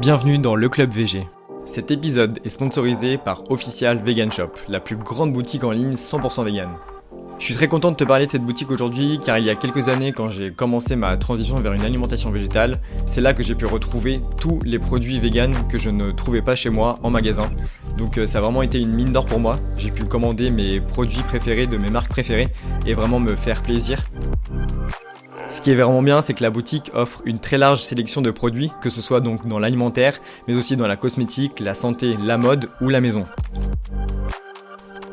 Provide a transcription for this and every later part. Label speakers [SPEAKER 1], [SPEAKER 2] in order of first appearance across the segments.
[SPEAKER 1] Bienvenue dans le Club VG. Cet épisode est sponsorisé par Official Vegan Shop, la plus grande boutique en ligne 100% vegan. Je suis très content de te parler de cette boutique aujourd'hui car il y a quelques années quand j'ai commencé ma transition vers une alimentation végétale, c'est là que j'ai pu retrouver tous les produits vegan que je ne trouvais pas chez moi en magasin. Donc euh, ça a vraiment été une mine d'or pour moi. J'ai pu commander mes produits préférés de mes marques préférées et vraiment me faire plaisir. Ce qui est vraiment bien, c'est que la boutique offre une très large sélection de produits, que ce soit donc dans l'alimentaire, mais aussi dans la cosmétique, la santé, la mode ou la maison.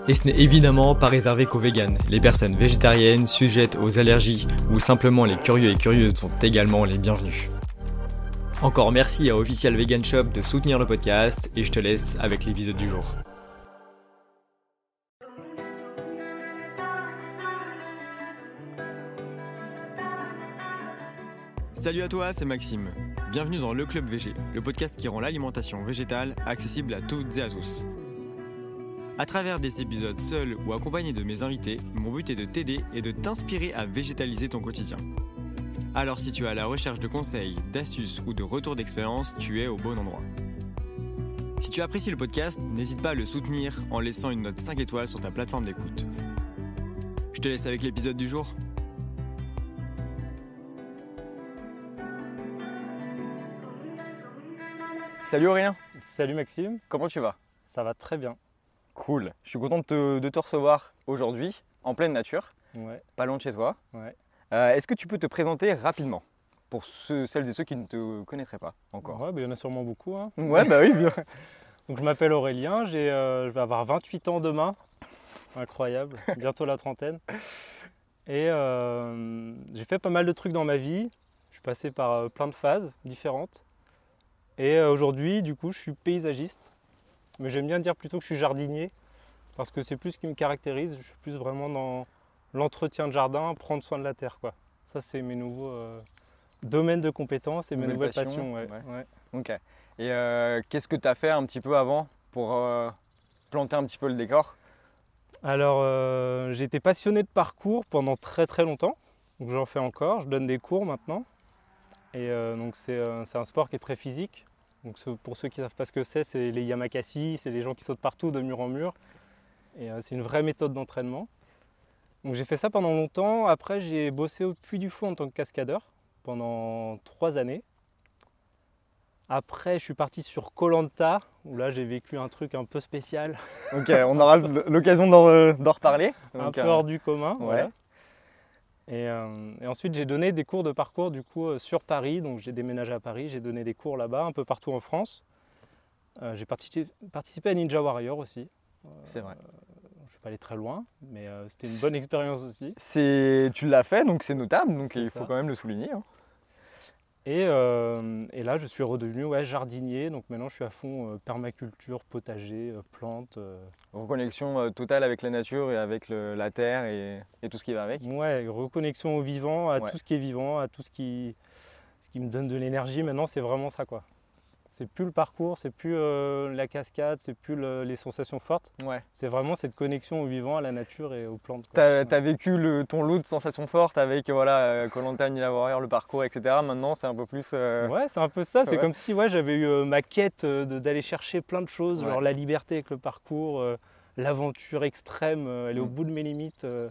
[SPEAKER 1] Et ce n'est évidemment pas réservé qu'aux véganes. Les personnes végétariennes, sujettes aux allergies ou simplement les curieux et curieuses sont également les bienvenus. Encore merci à Official Vegan Shop de soutenir le podcast et je te laisse avec l'épisode du jour. Salut à toi, c'est Maxime. Bienvenue dans Le Club VG, le podcast qui rend l'alimentation végétale accessible à toutes et à tous. À travers des épisodes seuls ou accompagnés de mes invités, mon but est de t'aider et de t'inspirer à végétaliser ton quotidien. Alors si tu es la recherche de conseils, d'astuces ou de retours d'expérience, tu es au bon endroit. Si tu apprécies le podcast, n'hésite pas à le soutenir en laissant une note 5 étoiles sur ta plateforme d'écoute. Je te laisse avec l'épisode du jour. Salut Aurélien,
[SPEAKER 2] Salut Maxime,
[SPEAKER 1] comment tu vas?
[SPEAKER 2] Ça va très bien.
[SPEAKER 1] Cool, je suis content de te, de te recevoir aujourd'hui en pleine nature,
[SPEAKER 2] Ouais,
[SPEAKER 1] pas loin de chez toi.
[SPEAKER 2] ouais.
[SPEAKER 1] Euh, Est-ce que tu peux te présenter rapidement pour ceux, celles et ceux qui ne te connaîtraient pas encore?
[SPEAKER 2] Ouais, bah, il y en a sûrement beaucoup. hein.
[SPEAKER 1] Ouais, bah oui, bien.
[SPEAKER 2] Donc je m'appelle Aurélien, j'ai, euh, je vais avoir 28 ans demain. Incroyable, bientôt la trentaine. Et euh, j'ai fait pas mal de trucs dans ma vie. Je suis passé par plein de phases différentes. Et euh, aujourd'hui, du coup, je suis paysagiste. Mais j'aime bien dire plutôt que je suis jardinier. Parce que c'est plus ce qui me caractérise. Je suis plus vraiment dans l'entretien de jardin, prendre soin de la terre. Quoi. Ça, c'est mes nouveaux euh, domaines de compétences et mes
[SPEAKER 1] Nouvelles passions,
[SPEAKER 2] passions. ouais,
[SPEAKER 1] ouais.
[SPEAKER 2] ouais.
[SPEAKER 1] Ok. Et euh, qu'est-ce que tu as fait un petit peu avant pour euh, planter un petit peu le décor?
[SPEAKER 2] Alors, été passionné de parcours pendant très très longtemps. Donc, j'en fais encore. Je donne des cours maintenant. Et euh, donc, c'est euh, c'est un sport qui est très physique. Donc, pour ceux qui ne savent pas ce que c'est, c'est les yamakasi, c'est les gens qui sautent partout de mur en mur. Et euh, c'est une vraie méthode d'entraînement. Donc, j'ai fait ça pendant longtemps. Après, j'ai bossé au Puy du Fou en tant que cascadeur pendant trois années. Après, je suis parti sur Colanta, où là, j'ai vécu un truc un peu spécial.
[SPEAKER 1] Ok, on aura l'occasion d'en reparler.
[SPEAKER 2] un peu hors du commun.
[SPEAKER 1] ouais.
[SPEAKER 2] voilà. Et, euh, et ensuite, j'ai donné des cours de parcours du coup euh, sur Paris. Donc, j'ai déménagé à Paris, j'ai donné des cours là-bas, un peu partout en France. Euh, j'ai participé, participé à Ninja Warrior aussi.
[SPEAKER 1] C'est vrai.
[SPEAKER 2] Je ne suis pas allé très loin, mais euh, c'était une bonne expérience aussi.
[SPEAKER 1] C'est, tu l'as fait, donc c'est notable, donc il faut quand même le souligner. hein.
[SPEAKER 2] Et, euh, et là, je suis redevenu ouais, jardinier. Donc maintenant, je suis à fond euh, permaculture, potager, euh, plantes.
[SPEAKER 1] Reconnexion totale avec la nature et avec le- la terre et, et tout ce qui va avec.
[SPEAKER 2] Ouais, reconnexion au vivant, à
[SPEAKER 1] Ouais.
[SPEAKER 2] tout ce qui est vivant, à tout ce qui, ce qui me donne de l'énergie. Maintenant, c'est vraiment ça, quoi. C'est plus le parcours, c'est plus euh, la cascade, c'est plus le- les sensations fortes.
[SPEAKER 1] Ouais.
[SPEAKER 2] C'est vraiment cette connexion au vivant, à la nature et aux plantes. Ouais.
[SPEAKER 1] as vécu le, ton lot de sensations fortes avec voilà, Colanta, Ninja Warrior, le parcours, etc. Maintenant, c'est un peu plus. euh,
[SPEAKER 2] Ouais, c'est un peu ça. C'est
[SPEAKER 1] Ouais.
[SPEAKER 2] comme si ouais, j'avais eu euh, ma quête euh, d'aller chercher plein de choses,
[SPEAKER 1] Ouais.
[SPEAKER 2] genre la liberté avec le parcours, euh, l'aventure extrême, euh, aller au
[SPEAKER 1] Mm.
[SPEAKER 2] bout de mes limites euh,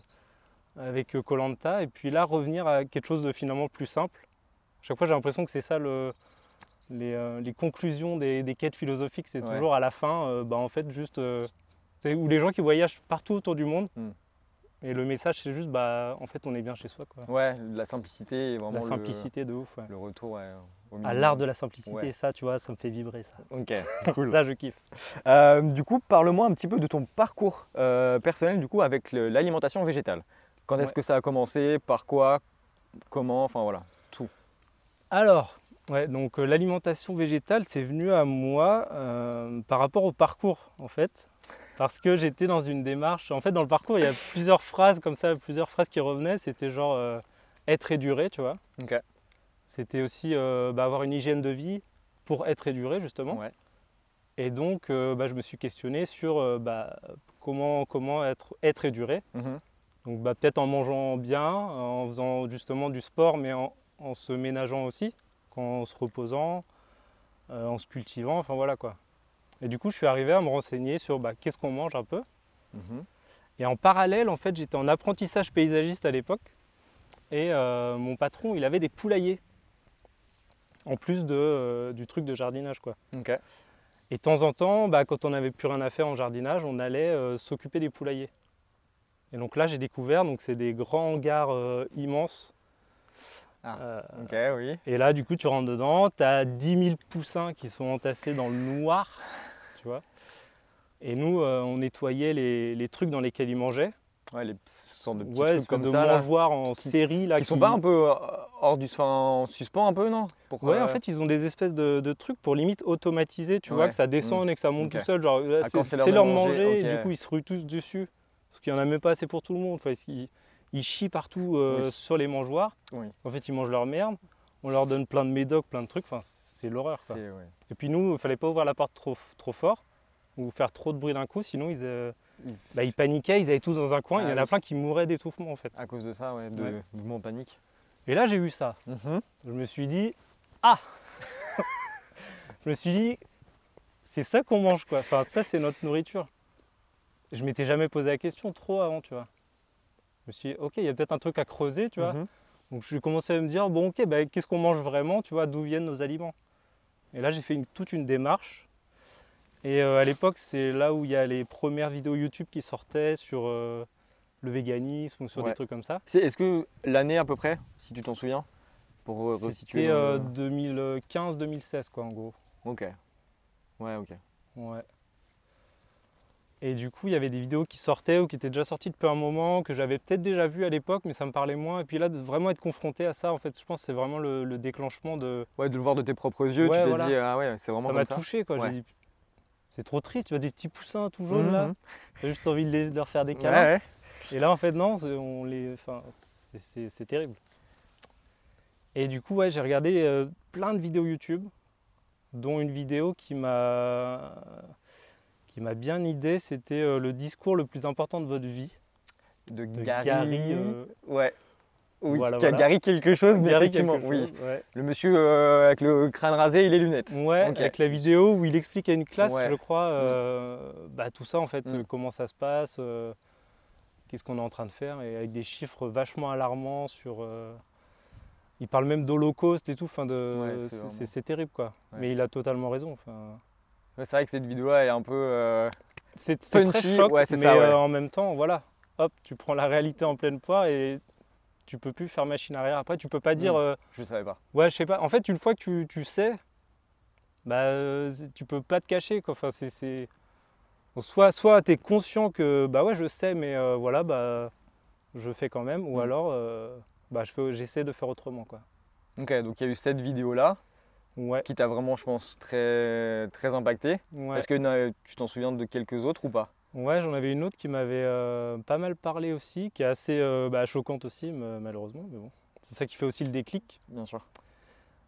[SPEAKER 2] avec Colanta. et puis là, revenir à quelque chose de finalement plus simple. Chaque fois, j'ai l'impression que c'est ça le, les, euh, les conclusions des, des quêtes philosophiques. C'est
[SPEAKER 1] Ouais.
[SPEAKER 2] toujours à la fin, euh, bah, en fait, juste. euh, c'est où les gens qui voyagent partout autour du monde.
[SPEAKER 1] Mm.
[SPEAKER 2] Et le message, c'est juste, bah, en fait, on est bien chez soi. Quoi.
[SPEAKER 1] Ouais, la simplicité vraiment
[SPEAKER 2] La
[SPEAKER 1] le-
[SPEAKER 2] simplicité de ouf. ouais.
[SPEAKER 1] Le, retour ouais, au
[SPEAKER 2] À l'art de la simplicité,
[SPEAKER 1] Ouais.
[SPEAKER 2] ça, tu vois, ça me fait vibrer ça.
[SPEAKER 1] Ok, cool.
[SPEAKER 2] Ça, je kiffe.
[SPEAKER 1] Euh, du coup, parle-moi un petit peu de ton parcours euh, personnel du coup avec l'alimentation végétale. Quand est-ce que ça a commencé? Par quoi? Comment? Enfin voilà, tout.
[SPEAKER 2] Alors, ouais, donc euh, l'alimentation végétale, c'est venu à moi euh, par rapport au parcours, en fait. Parce que j'étais dans une démarche. En fait, dans le parcours, il y a plusieurs phrases comme ça, plusieurs phrases qui revenaient. C'était genre euh, être et durer, tu vois. C'était aussi bah, avoir une hygiène de vie pour être et durer, justement.
[SPEAKER 1] Ouais.
[SPEAKER 2] Et donc, bah, je me suis questionné sur bah, comment, comment être, être et durer.
[SPEAKER 1] Mhm.
[SPEAKER 2] Donc bah, peut-être en mangeant bien, en faisant justement du sport, mais en, en se ménageant aussi, en se reposant, euh, en se cultivant, enfin voilà quoi. Et du coup, je suis arrivé à me renseigner sur bah, qu'est-ce qu'on mange un peu.
[SPEAKER 1] Mhm.
[SPEAKER 2] Et en parallèle, en fait, j'étais en apprentissage paysagiste à l'époque. Et euh, mon patron, il avait des poulaillers. En plus de, euh, du truc de jardinage, quoi. Et de temps en temps, bah, quand on n'avait plus rien à faire en jardinage, on allait euh, s'occuper des poulaillers. Et donc là, j'ai découvert, donc c'est des grands hangars immenses.
[SPEAKER 1] Ah.
[SPEAKER 2] Euh,
[SPEAKER 1] oui.
[SPEAKER 2] et là, du coup, tu rentres dedans, tu as 10 000 poussins qui sont entassés dans le noir, tu vois. Et nous, euh, on nettoyait les, les trucs dans lesquels ils mangeaient.
[SPEAKER 1] Ouais, les sortes de petits
[SPEAKER 2] Ouais,
[SPEAKER 1] trucs comme
[SPEAKER 2] de
[SPEAKER 1] ça. là,
[SPEAKER 2] en
[SPEAKER 1] qui-
[SPEAKER 2] série là.
[SPEAKER 1] qui sont pas un peu euh, hors du. En suspens un peu, non? Pourquoi
[SPEAKER 2] Ouais, en fait, ils ont des espèces de, de trucs pour limite automatiser, tu vois, que ça descende et que ça monte tout seul. Genre,
[SPEAKER 1] Ah,
[SPEAKER 2] c'est leur
[SPEAKER 1] manger,
[SPEAKER 2] et du coup, ils se ruent tous dessus. Parce qu'il n'y en a même pas assez pour tout le monde. Enfin, ils, ils chient partout euh,
[SPEAKER 1] Oui.
[SPEAKER 2] sur les mangeoires.
[SPEAKER 1] Oui.
[SPEAKER 2] En fait, ils mangent leur merde. On leur donne plein de médocs, plein de trucs. Enfin, c'est l'horreur. quoi.
[SPEAKER 1] Ouais.
[SPEAKER 2] Et puis nous, il fallait pas ouvrir la porte trop, trop fort ou faire trop de bruit d'un coup, sinon ils, euh,
[SPEAKER 1] Ils-
[SPEAKER 2] bah, ils paniquaient, ils allaient tous dans un coin. Il y
[SPEAKER 1] Ah
[SPEAKER 2] en a
[SPEAKER 1] oui.
[SPEAKER 2] plein qui mouraient d'étouffement en fait.
[SPEAKER 1] À cause de ça, ouais, de
[SPEAKER 2] Ouais.
[SPEAKER 1] mouvement panique.
[SPEAKER 2] Et là, j'ai vu ça.
[SPEAKER 1] Mhm.
[SPEAKER 2] Je me suis dit, ah Je me suis dit, c'est ça qu'on mange quoi. Enfin, ça, c'est notre nourriture. Je m'étais jamais posé la question trop avant, tu vois. Je me suis dit, ok, il y a peut-être un truc à creuser, tu vois.
[SPEAKER 1] Mhm.
[SPEAKER 2] Donc j'ai commencé à me dire, bon ok, bah, qu'est-ce qu'on mange vraiment, tu vois, d'où viennent nos aliments? Et là j'ai fait une- toute une démarche. Et euh, à l'époque, c'est là où il y a les premières vidéos YouTube qui sortaient sur euh, le véganisme ou sur
[SPEAKER 1] Ouais.
[SPEAKER 2] des trucs comme ça.
[SPEAKER 1] Est-ce que l'année à peu près, si tu t'en souviens, pour re- resituer
[SPEAKER 2] C'était
[SPEAKER 1] dans
[SPEAKER 2] euh,
[SPEAKER 1] le-
[SPEAKER 2] 2015-2016 quoi en gros.
[SPEAKER 1] Ok. Ouais, ok.
[SPEAKER 2] Ouais. Et du coup, il y avait des vidéos qui sortaient ou qui étaient déjà sorties depuis un moment, que j'avais peut-être déjà vues à l'époque, mais ça me parlait moins. Et puis là, de vraiment être confronté à ça, en fait, je pense que c'est vraiment le, le déclenchement de,
[SPEAKER 1] Ouais, de le voir de tes propres yeux,
[SPEAKER 2] Ouais,
[SPEAKER 1] tu t'es
[SPEAKER 2] voilà.
[SPEAKER 1] dit, ah ouais, c'est vraiment
[SPEAKER 2] ça m'a touché quoi.
[SPEAKER 1] Ouais.
[SPEAKER 2] J'ai dit, c'est trop triste, tu vois des petits poussins tout jaunes là,
[SPEAKER 1] Mhm.
[SPEAKER 2] t'as juste envie de, les- de leur faire des câlins.
[SPEAKER 1] ouais.
[SPEAKER 2] Et là en fait non, c'est- on les, enfin, c'est- c'est c'est terrible. Et du coup ouais, j'ai regardé euh, plein de vidéos YouTube, dont une vidéo qui m'a qui m'a bien idée, c'était euh, le discours le plus important de votre vie
[SPEAKER 1] De
[SPEAKER 2] de
[SPEAKER 1] Gary.
[SPEAKER 2] Gary. euh,
[SPEAKER 1] Ouais. Oui,
[SPEAKER 2] Voilà,
[SPEAKER 1] qui a
[SPEAKER 2] voilà.
[SPEAKER 1] Gary quelque chose, mais
[SPEAKER 2] Gary
[SPEAKER 1] effectivement, oui.
[SPEAKER 2] ouais.
[SPEAKER 1] Le monsieur euh, avec le crâne rasé et les lunettes.
[SPEAKER 2] Ouais, avec la vidéo où il explique à une classe,
[SPEAKER 1] Ouais.
[SPEAKER 2] je crois, euh, bah, tout ça en fait,
[SPEAKER 1] Mm.
[SPEAKER 2] comment ça se passe, qu'est-ce qu'on est en train de faire, et avec des chiffres vachement alarmants sur. il parle même d'Holocauste et tout, enfin de,
[SPEAKER 1] Ouais, c'est vraiment-
[SPEAKER 2] terrible quoi. Mais il a totalement raison.
[SPEAKER 1] C'est vrai que cette vidéo est un peu. euh,
[SPEAKER 2] C'est très choc,
[SPEAKER 1] ouais,
[SPEAKER 2] mais
[SPEAKER 1] ça, ouais.
[SPEAKER 2] euh, en même temps, voilà, hop, tu prends la réalité en pleine poire et tu peux plus faire machine arrière. Après, tu peux pas dire.
[SPEAKER 1] Mm.
[SPEAKER 2] euh,
[SPEAKER 1] Je savais pas.
[SPEAKER 2] Ouais, je sais pas. En fait, une fois que tu, tu sais, bah, tu peux pas te cacher. Quoi. Enfin, c'est, Soit, soit tu es conscient que bah ouais, je sais, mais euh, voilà, bah, je fais quand même. Ou
[SPEAKER 1] Mm.
[SPEAKER 2] alors, euh, bah, je j'essaie de faire autrement. Quoi.
[SPEAKER 1] Ok, donc il y a eu cette vidéo-là
[SPEAKER 2] Ouais,
[SPEAKER 1] qui t'a vraiment, je pense, très, très impacté.
[SPEAKER 2] ouais.
[SPEAKER 1] Est-ce que tu t'en souviens de quelques autres ou pas?
[SPEAKER 2] Ouais j'en avais une autre qui m'avait euh, pas mal parlé aussi, qui est assez euh, bah, choquante aussi, ma- malheureusement. Mais bon, c'est ça qui fait aussi le déclic.
[SPEAKER 1] Bien sûr.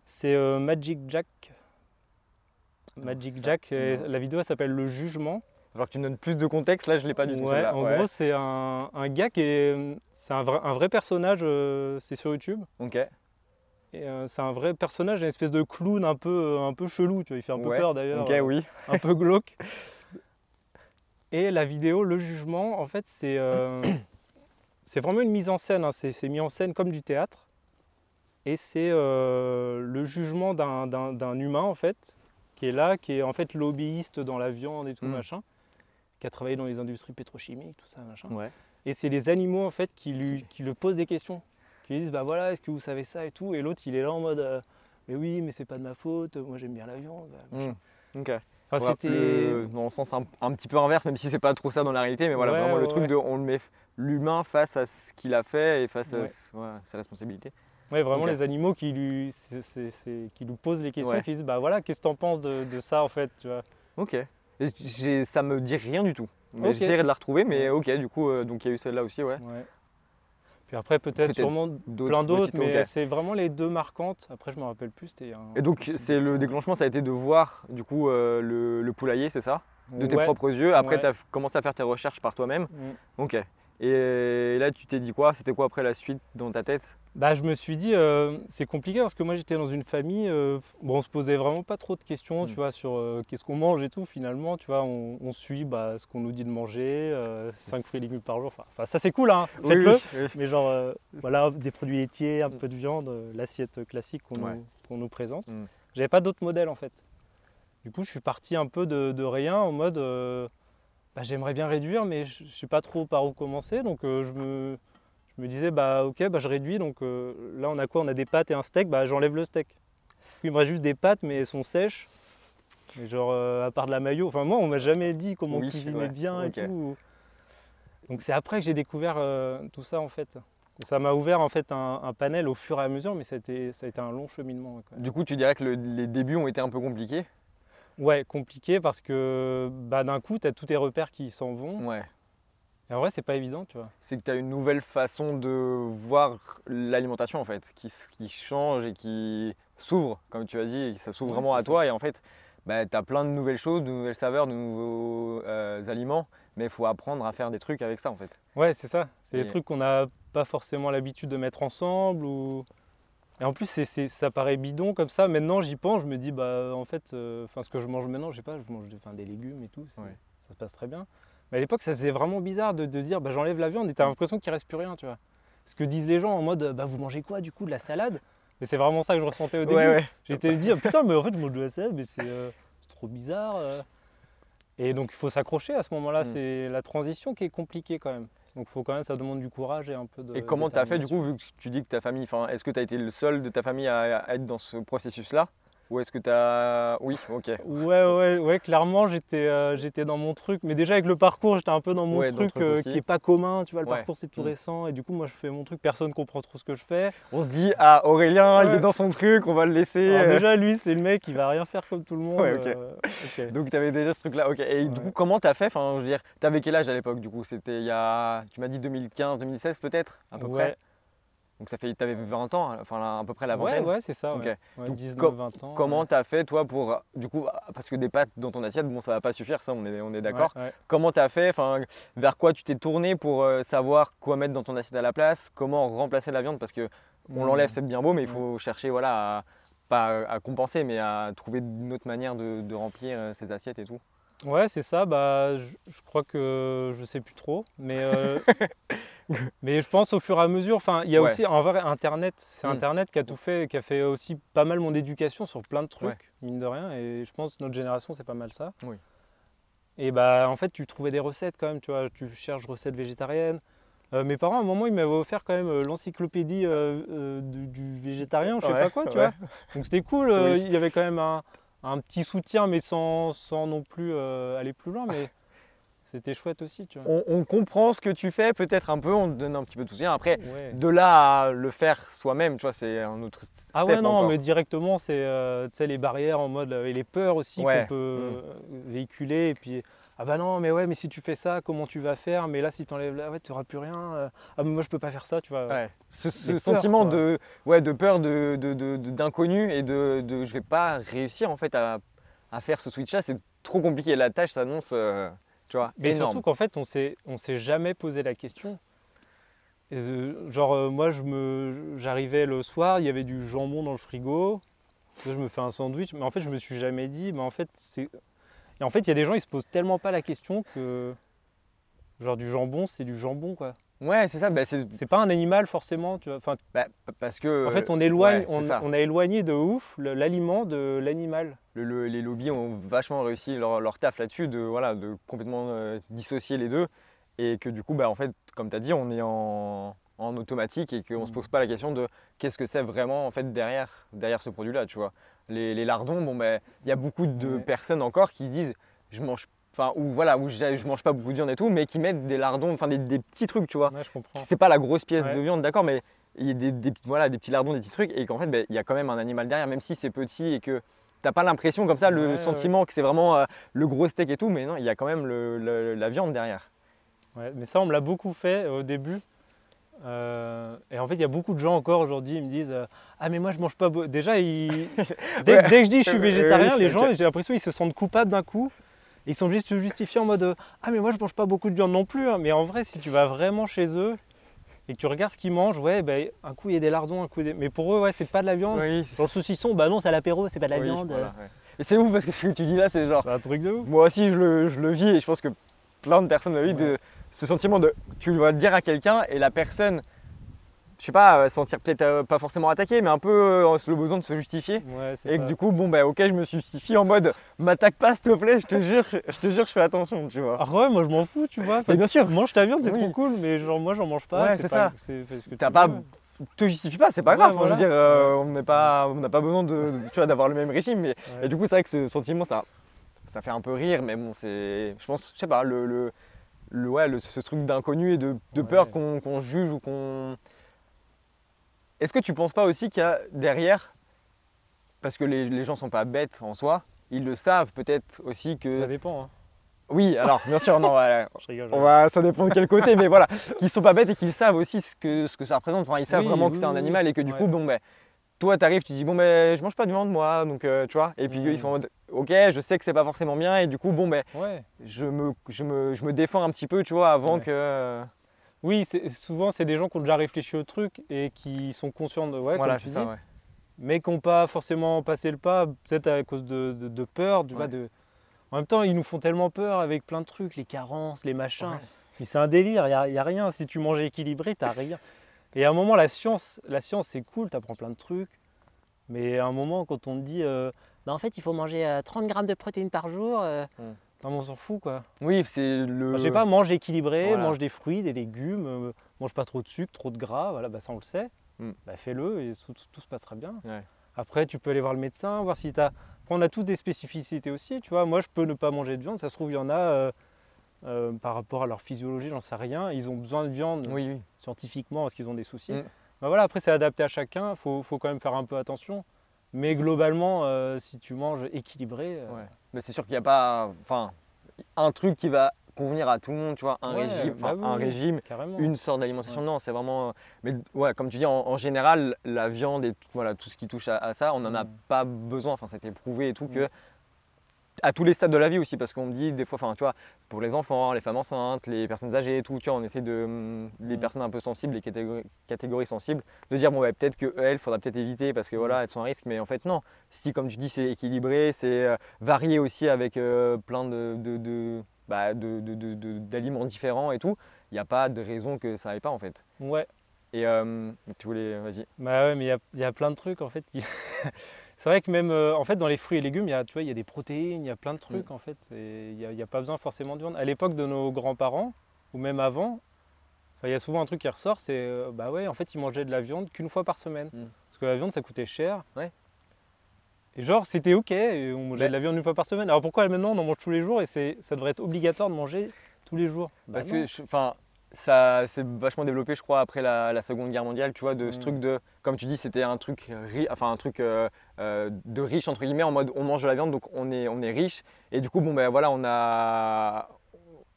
[SPEAKER 2] C'est euh, Magic Jack. Magic
[SPEAKER 1] ça,
[SPEAKER 2] Jack, et la vidéo elle s'appelle Le Jugement.
[SPEAKER 1] Alors que tu me donnes plus de contexte, là je l'ai pas du tout.
[SPEAKER 2] Ouais, en
[SPEAKER 1] Ouais.
[SPEAKER 2] gros, c'est un, un gars qui est. C'est un vrai, un vrai personnage, c'est sur YouTube.
[SPEAKER 1] Ok.
[SPEAKER 2] Et euh, c'est un vrai personnage, une espèce de clown un peu, euh, un peu chelou, tu vois. Il fait un peu
[SPEAKER 1] Ouais,
[SPEAKER 2] peur d'ailleurs,
[SPEAKER 1] Ok,
[SPEAKER 2] euh,
[SPEAKER 1] oui.
[SPEAKER 2] un peu glauque. Et la vidéo, le jugement, en fait, c'est euh, vraiment une mise en scène. hein. C'est c'est mis en scène comme du théâtre. Et c'est le jugement d'un- d'un d'un humain, en fait, qui est là, qui est en fait lobbyiste dans la viande et tout,
[SPEAKER 1] Mm.
[SPEAKER 2] machin, qui a travaillé dans les industries pétrochimiques, tout ça, machin.
[SPEAKER 1] Ouais.
[SPEAKER 2] Et c'est les animaux en fait qui lui, qui le posent des questions, qui lui disent bah voilà est-ce que vous savez ça et tout, et l'autre il est là en mode euh, mais oui mais c'est pas de ma faute, moi j'aime bien la viande. bah.
[SPEAKER 1] Hmm. Ok.
[SPEAKER 2] Enfin c'était
[SPEAKER 1] dans le sens un, un petit peu inverse, même si c'est pas trop ça dans la réalité, mais voilà,
[SPEAKER 2] Ouais,
[SPEAKER 1] vraiment le truc
[SPEAKER 2] ouais.
[SPEAKER 1] de on le met l'humain face à ce qu'il a fait et face à ses responsabilités.
[SPEAKER 2] ouais, vraiment les animaux qui lui qui lui posent les questions, qui disent bah voilà qu'est-ce que t'en penses de, de ça en fait, tu vois?
[SPEAKER 1] Ok. Et ça me dit rien du tout. Mais j'essaierai de la retrouver, mais ok, du coup, euh, donc il y a eu celle-là aussi, ouais.
[SPEAKER 2] Puis après peut-être sûrement plein d'autres, mais c'est vraiment les deux marquantes. Après je me rappelle plus, c'était un-
[SPEAKER 1] Et donc, c'est le déclenchement, ça a été de voir du coup euh, le, le poulailler, c'est ça? De tes
[SPEAKER 2] Ouais.
[SPEAKER 1] propres yeux. Après,
[SPEAKER 2] Ouais.
[SPEAKER 1] tu as commencé à faire tes recherches par toi-même.
[SPEAKER 2] Mm.
[SPEAKER 1] Ok. Et là, tu t'es dit quoi? C'était quoi après la suite dans ta tête?
[SPEAKER 2] Bah, je me suis dit, euh, c'est compliqué parce que moi j'étais dans une famille, euh, bon, on se posait vraiment pas trop de questions, tu
[SPEAKER 1] Mm.
[SPEAKER 2] vois, sur euh, qu'est-ce qu'on mange et tout. Finalement, tu vois, on, on suit bah, ce qu'on nous dit de manger, 5 fruits et légumes par jour. Enfin, ça c'est cool, hein, faites-le.
[SPEAKER 1] oui, oui.
[SPEAKER 2] Mais genre, euh, voilà, des produits laitiers, un peu de viande, euh, l'assiette classique qu'on
[SPEAKER 1] Ouais.
[SPEAKER 2] nous, présente. J'avais pas d'autre modèle en fait. Du coup, je suis parti un peu de, de rien en mode, euh, bah, j'aimerais bien réduire, mais je je sais pas trop par où commencer. Donc, euh, je, me, je me disais, bah ok, bah, je réduis. Donc euh, là, on a quoi? On a des pâtes et un steak, bah, j'enlève le steak. Il me reste juste des pâtes, mais elles sont sèches. Et genre, euh, à part de la mayo, enfin, moi, on m'a jamais dit comment
[SPEAKER 1] Oui,
[SPEAKER 2] cuisiner
[SPEAKER 1] ouais,
[SPEAKER 2] bien et tout. Donc, c'est après que j'ai découvert tout ça en fait. Et ça m'a ouvert en fait un, un panel au fur et à mesure, mais ça a été, ça a été un long cheminement.
[SPEAKER 1] Du coup, tu dirais que le- les débuts ont été un peu compliqués?
[SPEAKER 2] Ouais, compliqué parce que bah, d'un coup, tu as tous tes repères qui s'en vont.
[SPEAKER 1] Ouais.
[SPEAKER 2] Et en vrai, c'est pas évident, tu vois.
[SPEAKER 1] C'est que tu as une nouvelle façon de voir l'alimentation en fait, qui, change et qui s'ouvre, comme tu as dit, et ça s'ouvre
[SPEAKER 2] Ouais,
[SPEAKER 1] vraiment à
[SPEAKER 2] ça.
[SPEAKER 1] toi. Et en fait, bah, tu as plein de nouvelles choses, de nouvelles saveurs, de nouveaux euh, aliments, mais il faut apprendre à faire des trucs avec ça en fait.
[SPEAKER 2] Ouais, c'est ça. C'est
[SPEAKER 1] Et-
[SPEAKER 2] des trucs qu'on n'a pas forcément l'habitude de mettre ensemble. Ou... Et en plus, ça paraît bidon comme ça. Maintenant, j'y pense, je me dis, bah, en fait, euh, enfin, ce que je mange maintenant, je sais pas, je mange des- légumes et tout.
[SPEAKER 1] Ouais.
[SPEAKER 2] Ça se passe très bien. Mais à l'époque, ça faisait vraiment bizarre de, de dire, bah, j'enlève la viande et t'as
[SPEAKER 1] Mm.
[SPEAKER 2] l'impression qu'il reste plus rien, tu vois. Ce que disent les gens en mode, bah, vous mangez quoi du coup De la salade? Mais c'est vraiment ça que je ressentais au début.
[SPEAKER 1] Ouais, ouais.
[SPEAKER 2] J'étais dit, putain, mais en fait, je mange de la salade, mais c'est euh, trop bizarre. euh. Et donc, il faut s'accrocher à ce moment-là.
[SPEAKER 1] Mm.
[SPEAKER 2] C'est la transition qui est compliquée quand même. Donc, faut quand même, ça demande du courage et un peu de.
[SPEAKER 1] Et comment tu as fait du coup, vu que tu dis que ta famille, enfin, est-ce que tu as été le seul de ta famille à, à être dans ce processus-là? Ou est-ce que tu as. Oui, ok.
[SPEAKER 2] Ouais, ouais, ouais, clairement, j'étais euh, j'étais dans mon truc. Mais déjà, avec le parcours, j'étais un peu dans mon
[SPEAKER 1] Ouais, dans le
[SPEAKER 2] truc euh, qui est pas commun. Tu vois, le
[SPEAKER 1] Ouais.
[SPEAKER 2] parcours, c'est tout
[SPEAKER 1] Mm.
[SPEAKER 2] récent. Et du coup, moi, je fais mon truc. Personne comprend trop ce que je fais.
[SPEAKER 1] On se dit, ah Aurélien, il est dans son truc, on va le laisser.
[SPEAKER 2] Alors,
[SPEAKER 1] euh.
[SPEAKER 2] déjà, lui, c'est le mec, il va rien faire comme tout le monde. Euh.
[SPEAKER 1] Donc tu avais déjà ce truc-là, ok. Et du coup, comment tu as fait? Enfin, je veux dire, tu avais quel âge à l'époque du coup? C'était il y a, tu m'as dit 2015, 2016 peut-être, à peu près? Donc ça fait, tu avais 20 ans, enfin à peu près la
[SPEAKER 2] Ouais,
[SPEAKER 1] vingtaine.
[SPEAKER 2] ouais, c'est ça.
[SPEAKER 1] Ok.
[SPEAKER 2] Ouais. Ouais,
[SPEAKER 1] Donc,
[SPEAKER 2] 19,
[SPEAKER 1] com-
[SPEAKER 2] 20 ans.
[SPEAKER 1] Comment
[SPEAKER 2] ouais.
[SPEAKER 1] tu as fait toi pour, du coup, parce que des pâtes dans ton assiette, bon ça va pas suffire, ça on est, on est d'accord.
[SPEAKER 2] Ouais, ouais.
[SPEAKER 1] Comment tu as fait Enfin, vers quoi tu t'es tourné pour euh, savoir quoi mettre dans ton assiette à la place Comment remplacer la viande? Parce que on
[SPEAKER 2] Mm.
[SPEAKER 1] l'enlève, c'est bien beau, mais il
[SPEAKER 2] Ouais.
[SPEAKER 1] faut chercher, voilà, à, pas à compenser, mais à trouver une autre manière de, de remplir euh, ces assiettes et tout.
[SPEAKER 2] Ouais, c'est ça. Bah, je, je crois que je sais plus trop, mais euh, mais je pense au fur et à mesure. Enfin, il y a
[SPEAKER 1] Ouais.
[SPEAKER 2] aussi en vrai Internet. C'est
[SPEAKER 1] Mm.
[SPEAKER 2] Internet qui a tout fait, qui a fait aussi pas mal mon éducation sur plein de trucs,
[SPEAKER 1] Ouais.
[SPEAKER 2] mine de rien. Et je pense que notre génération, c'est pas mal ça.
[SPEAKER 1] Oui.
[SPEAKER 2] Et bah, en fait, tu trouvais des recettes quand même. Tu vois, tu cherches recettes végétariennes. Euh, mes parents, à un moment, ils m'avaient offert quand même euh, l'encyclopédie euh, du, du végétarien, je sais
[SPEAKER 1] Ouais,
[SPEAKER 2] pas quoi, tu vois. Donc c'était cool.
[SPEAKER 1] Oui.
[SPEAKER 2] Il y avait quand même un, un petit soutien, mais sans, sans non plus aller plus loin. Mais c'était chouette aussi, tu vois.
[SPEAKER 1] On, on comprend ce que tu fais, peut-être un peu, on te donne un petit peu de soutien. Après,
[SPEAKER 2] Ouais.
[SPEAKER 1] de là à le faire soi-même, tu vois, c'est un autre step
[SPEAKER 2] Ah ouais, non,
[SPEAKER 1] encore.
[SPEAKER 2] mais directement, c'est euh, les barrières en mode. euh, et les peurs aussi
[SPEAKER 1] Ouais.
[SPEAKER 2] qu'on peut
[SPEAKER 1] Mm.
[SPEAKER 2] euh, véhiculer. Et puis, ah bah non, mais ouais, mais si tu fais ça, comment tu vas faire? Mais là, si tu enlèves là, ouais, tu n'auras plus rien. ah, mais moi, je peux pas faire ça, tu vois.
[SPEAKER 1] Ouais. Ce, ce
[SPEAKER 2] peurs,
[SPEAKER 1] sentiment
[SPEAKER 2] quoi.
[SPEAKER 1] de, ouais, de peur de, de- de- de- d'inconnu et de, de je vais pas réussir en fait à, à faire ce switch là, c'est trop compliqué. La tâche s'annonce, euh, tu vois,
[SPEAKER 2] Mais
[SPEAKER 1] énorme.
[SPEAKER 2] surtout qu'en fait, on s'est, on s'est jamais posé la question. Et, euh, genre, euh, moi, je me, j'arrivais le soir, il y avait du jambon dans le frigo. Là, je me fais un sandwich, mais en fait, je me suis jamais dit, mais en fait, c'est. Et en fait, il y a des gens, ils se posent tellement pas la question que. Genre, du jambon, c'est du jambon, quoi.
[SPEAKER 1] Ouais, c'est ça. Bah, c'est,
[SPEAKER 2] pas un animal, forcément, tu vois. Enfin,
[SPEAKER 1] bah, parce que
[SPEAKER 2] en fait, on éloigne,
[SPEAKER 1] ouais,
[SPEAKER 2] on, a éloigné de ouf l'aliment de l'animal.
[SPEAKER 1] le- le- les lobbies ont vachement réussi leur, leur taf là-dessus, de, voilà, de complètement euh, dissocier les deux. Et que du coup, bah, en fait, comme tu as dit, on est en, en automatique et qu'on ne se
[SPEAKER 2] Mm.
[SPEAKER 1] pose pas la question de qu'est-ce que c'est vraiment en fait, derrière, derrière ce produit-là. Tu vois. Les, les lardons, bon, ben, il y a beaucoup de
[SPEAKER 2] Ouais.
[SPEAKER 1] personnes encore qui se disent je mange, enfin, ou voilà, où je mange pas beaucoup de viande et tout, mais qui mettent des lardons, enfin des, des petits trucs, tu vois.
[SPEAKER 2] Ouais, je comprends.
[SPEAKER 1] C'est pas la grosse pièce
[SPEAKER 2] Ouais.
[SPEAKER 1] de viande, d'accord, mais il y a des, voilà, des petits lardons, des petits trucs, et qu'en fait, ben, il y a quand même un animal derrière, même si c'est petit et que t'as pas l'impression comme ça, le
[SPEAKER 2] Ouais,
[SPEAKER 1] sentiment que c'est vraiment euh, le gros steak et tout, mais non, il y a quand même le- le- la viande derrière.
[SPEAKER 2] Ouais, mais ça, on me l'a beaucoup fait au début. Euh, et en fait, il y a beaucoup de gens encore aujourd'hui, ils me disent euh, Ah, mais moi, je mange pas. beau- Déjà, ils- dès,
[SPEAKER 1] Ouais.
[SPEAKER 2] dès que je dis je suis végétarien, les gens, j'ai l'impression qu'ils se sentent coupables d'un coup. Ils sont se justifier en mode euh, Ah, mais moi je mange pas beaucoup de viande non plus. hein. Mais en vrai, si tu vas vraiment chez eux et que tu regardes ce qu'ils mangent, ouais, ben, un coup il y a des lardons, un coup des. Mais pour eux, ouais, c'est pas de la viande.
[SPEAKER 1] Oui,
[SPEAKER 2] Genre le saucisson, bah non, c'est à l'apéro, c'est pas de la
[SPEAKER 1] oui,
[SPEAKER 2] viande.
[SPEAKER 1] voilà, ouais. Et c'est ouf parce que ce que tu dis là, c'est genre.
[SPEAKER 2] C'est un truc de ouf.
[SPEAKER 1] Moi aussi, je le, je le vis et je pense que plein de personnes le vivent de ce sentiment de. Tu vas le dire à quelqu'un et la personne, je sais pas, sentir peut-être euh, pas forcément attaquée, mais un peu euh, le besoin de se justifier.
[SPEAKER 2] Ouais,
[SPEAKER 1] Et
[SPEAKER 2] ça.
[SPEAKER 1] que du coup, bon, bah ok, je me justifie en mode m'attaque pas s'il te plaît, je te jure, je te jure, je fais attention, tu vois.
[SPEAKER 2] Ah ouais, moi je m'en fous, tu vois.
[SPEAKER 1] Mais bien sûr,
[SPEAKER 2] mange ta viande, c'est
[SPEAKER 1] Oui.
[SPEAKER 2] trop cool, mais genre moi j'en mange pas.
[SPEAKER 1] Ouais, c'est ça. T'as
[SPEAKER 2] tu
[SPEAKER 1] pas- te justifie pas, c'est pas
[SPEAKER 2] Ouais,
[SPEAKER 1] grave.
[SPEAKER 2] voilà.
[SPEAKER 1] Je veux dire, euh, on n'est pas, on n'a pas besoin de, tu vois, d'avoir le même régime. Mais
[SPEAKER 2] Ouais.
[SPEAKER 1] et du coup, c'est vrai que ce sentiment, ça, ça fait un peu rire, mais bon, c'est, je pense, je sais pas, le, le, le- ouais, le- ce truc d'inconnu et de, de peur qu'on juge ou qu'on. Est-ce que tu penses pas aussi qu'il y a derrière, parce que les, les gens sont pas bêtes en soi, ils le savent peut-être aussi que.
[SPEAKER 2] Ça dépend. hein.
[SPEAKER 1] Oui, alors bien sûr, non, ouais,
[SPEAKER 2] Je rigole. je
[SPEAKER 1] on va, ça dépend de quel côté, mais voilà, qu'ils sont pas bêtes et qu'ils savent aussi ce que, ce que ça représente. Enfin, ils savent
[SPEAKER 2] Oui,
[SPEAKER 1] vraiment que c'est un animal et que du
[SPEAKER 2] ouais.
[SPEAKER 1] coup, bon, ben, toi, t'arrives, tu dis, bon, ben, je mange pas de viande, moi, donc euh, tu vois, et puis ils
[SPEAKER 2] Mm.
[SPEAKER 1] sont en mode, ok, je sais que c'est pas forcément bien, et du coup, bon, ben,
[SPEAKER 2] Ouais.
[SPEAKER 1] je me, je me, je me défends un petit peu, tu vois, avant
[SPEAKER 2] Ouais.
[SPEAKER 1] que. Euh,
[SPEAKER 2] Oui, souvent c'est des gens qui ont déjà réfléchi au truc et qui sont conscients de. Ouais,
[SPEAKER 1] voilà,
[SPEAKER 2] comme tu
[SPEAKER 1] ça,
[SPEAKER 2] dis,
[SPEAKER 1] ouais.
[SPEAKER 2] mais qui n'ont pas forcément passé le pas, peut-être à cause de, de- de peur, tu vois,
[SPEAKER 1] Ouais.
[SPEAKER 2] de... En même temps, ils nous font tellement peur avec plein de trucs, les carences, les machins.
[SPEAKER 1] Ouais.
[SPEAKER 2] Mais c'est un délire, il n'y a, y a rien. Si tu manges équilibré, tu rien. Et à un moment, la science, la science c'est cool, tu apprends plein de trucs. Mais à un moment, quand on te dit, euh, bah, en fait, il faut manger euh, 30 grammes de protéines par jour, euh,
[SPEAKER 1] Mm.
[SPEAKER 2] Non, mais on s'en fout, quoi.
[SPEAKER 1] Oui, c'est le.
[SPEAKER 2] Enfin, je sais pas, mange équilibré,
[SPEAKER 1] Voilà.
[SPEAKER 2] mange des fruits, des légumes, euh, mange pas trop de sucre, trop de gras, voilà, bah, ça on le sait.
[SPEAKER 1] Mm.
[SPEAKER 2] Bah, fais-le et tout, tout se passera bien.
[SPEAKER 1] Ouais.
[SPEAKER 2] Après, tu peux aller voir le médecin, voir si tu as. on a tous des spécificités aussi, tu vois. Moi, je peux ne pas manger de viande, ça se trouve, il y en a euh, euh, par rapport à leur physiologie, j'en sais rien. Ils ont besoin de viande
[SPEAKER 1] Oui, oui.
[SPEAKER 2] scientifiquement parce qu'ils ont des soucis.
[SPEAKER 1] Mm.
[SPEAKER 2] Bah, voilà, après, c'est adapté à chacun, il faut, faut quand même faire un peu attention. Mais globalement, euh, si tu manges équilibré, euh,
[SPEAKER 1] Ouais. Mais c'est sûr qu'il n'y a pas. Enfin, un truc qui va convenir à tout le monde, tu vois, un
[SPEAKER 2] Ouais,
[SPEAKER 1] régime,
[SPEAKER 2] bah
[SPEAKER 1] enfin,
[SPEAKER 2] oui,
[SPEAKER 1] un
[SPEAKER 2] oui.
[SPEAKER 1] régime
[SPEAKER 2] carrément.
[SPEAKER 1] une sorte d'alimentation. Non, c'est vraiment. Mais ouais, comme tu dis, en, en général, la viande et tout, voilà, tout ce qui touche à, à ça, on n'en a
[SPEAKER 2] Mm.
[SPEAKER 1] pas besoin. Enfin, c'était prouvé et tout
[SPEAKER 2] Mm.
[SPEAKER 1] que. À tous les stades de la vie aussi, parce qu'on me dit des fois, enfin, tu vois, pour les enfants, les femmes enceintes, les personnes âgées et tout, tu vois, on essaie de. mm, Les
[SPEAKER 2] Mm.
[SPEAKER 1] personnes un peu sensibles, les catégories, catégories sensibles, de dire, bon, ouais, peut-être qu'elles, faudra peut-être éviter parce que
[SPEAKER 2] Mm.
[SPEAKER 1] voilà, elles sont à risque, mais en fait, non. Si, comme tu dis, c'est équilibré, c'est euh, varié aussi avec euh, plein de. de, de bah, de- de- de- de- d'aliments différents et tout, il n'y a pas de raison que ça aille pas en fait.
[SPEAKER 2] Ouais,
[SPEAKER 1] Et euh, tu voulais, vas-y.
[SPEAKER 2] Bah ouais, mais il y y, a plein de trucs en fait. qui- c'est vrai que même euh, en fait dans les fruits et légumes, il y a, tu vois, il y a des protéines, il y a plein de trucs en fait. Et il n'y a, y a pas besoin forcément de viande. À l'époque de nos grands-parents, ou même avant, il y a souvent un truc qui ressort, c'est euh, bah ouais, en fait ils mangeaient de la viande qu'une fois par semaine.
[SPEAKER 1] Mm.
[SPEAKER 2] Parce que la viande ça coûtait cher.
[SPEAKER 1] Ouais.
[SPEAKER 2] Et genre c'était ok, et on mangeait
[SPEAKER 1] Ouais.
[SPEAKER 2] de la viande une fois par semaine. Alors pourquoi maintenant on en mange tous les jours et ça devrait être obligatoire de manger tous les jours? Bah
[SPEAKER 1] Parce
[SPEAKER 2] non.
[SPEAKER 1] que, enfin, ça s'est vachement développé, je crois, après la, la Seconde Guerre mondiale, tu vois, de ce
[SPEAKER 2] Mm.
[SPEAKER 1] truc de, comme tu dis, c'était un truc, ri- enfin un truc euh, euh, de riche entre guillemets, en mode on mange de la viande, donc on est, on est riche. Et du coup, bon ben voilà, on a,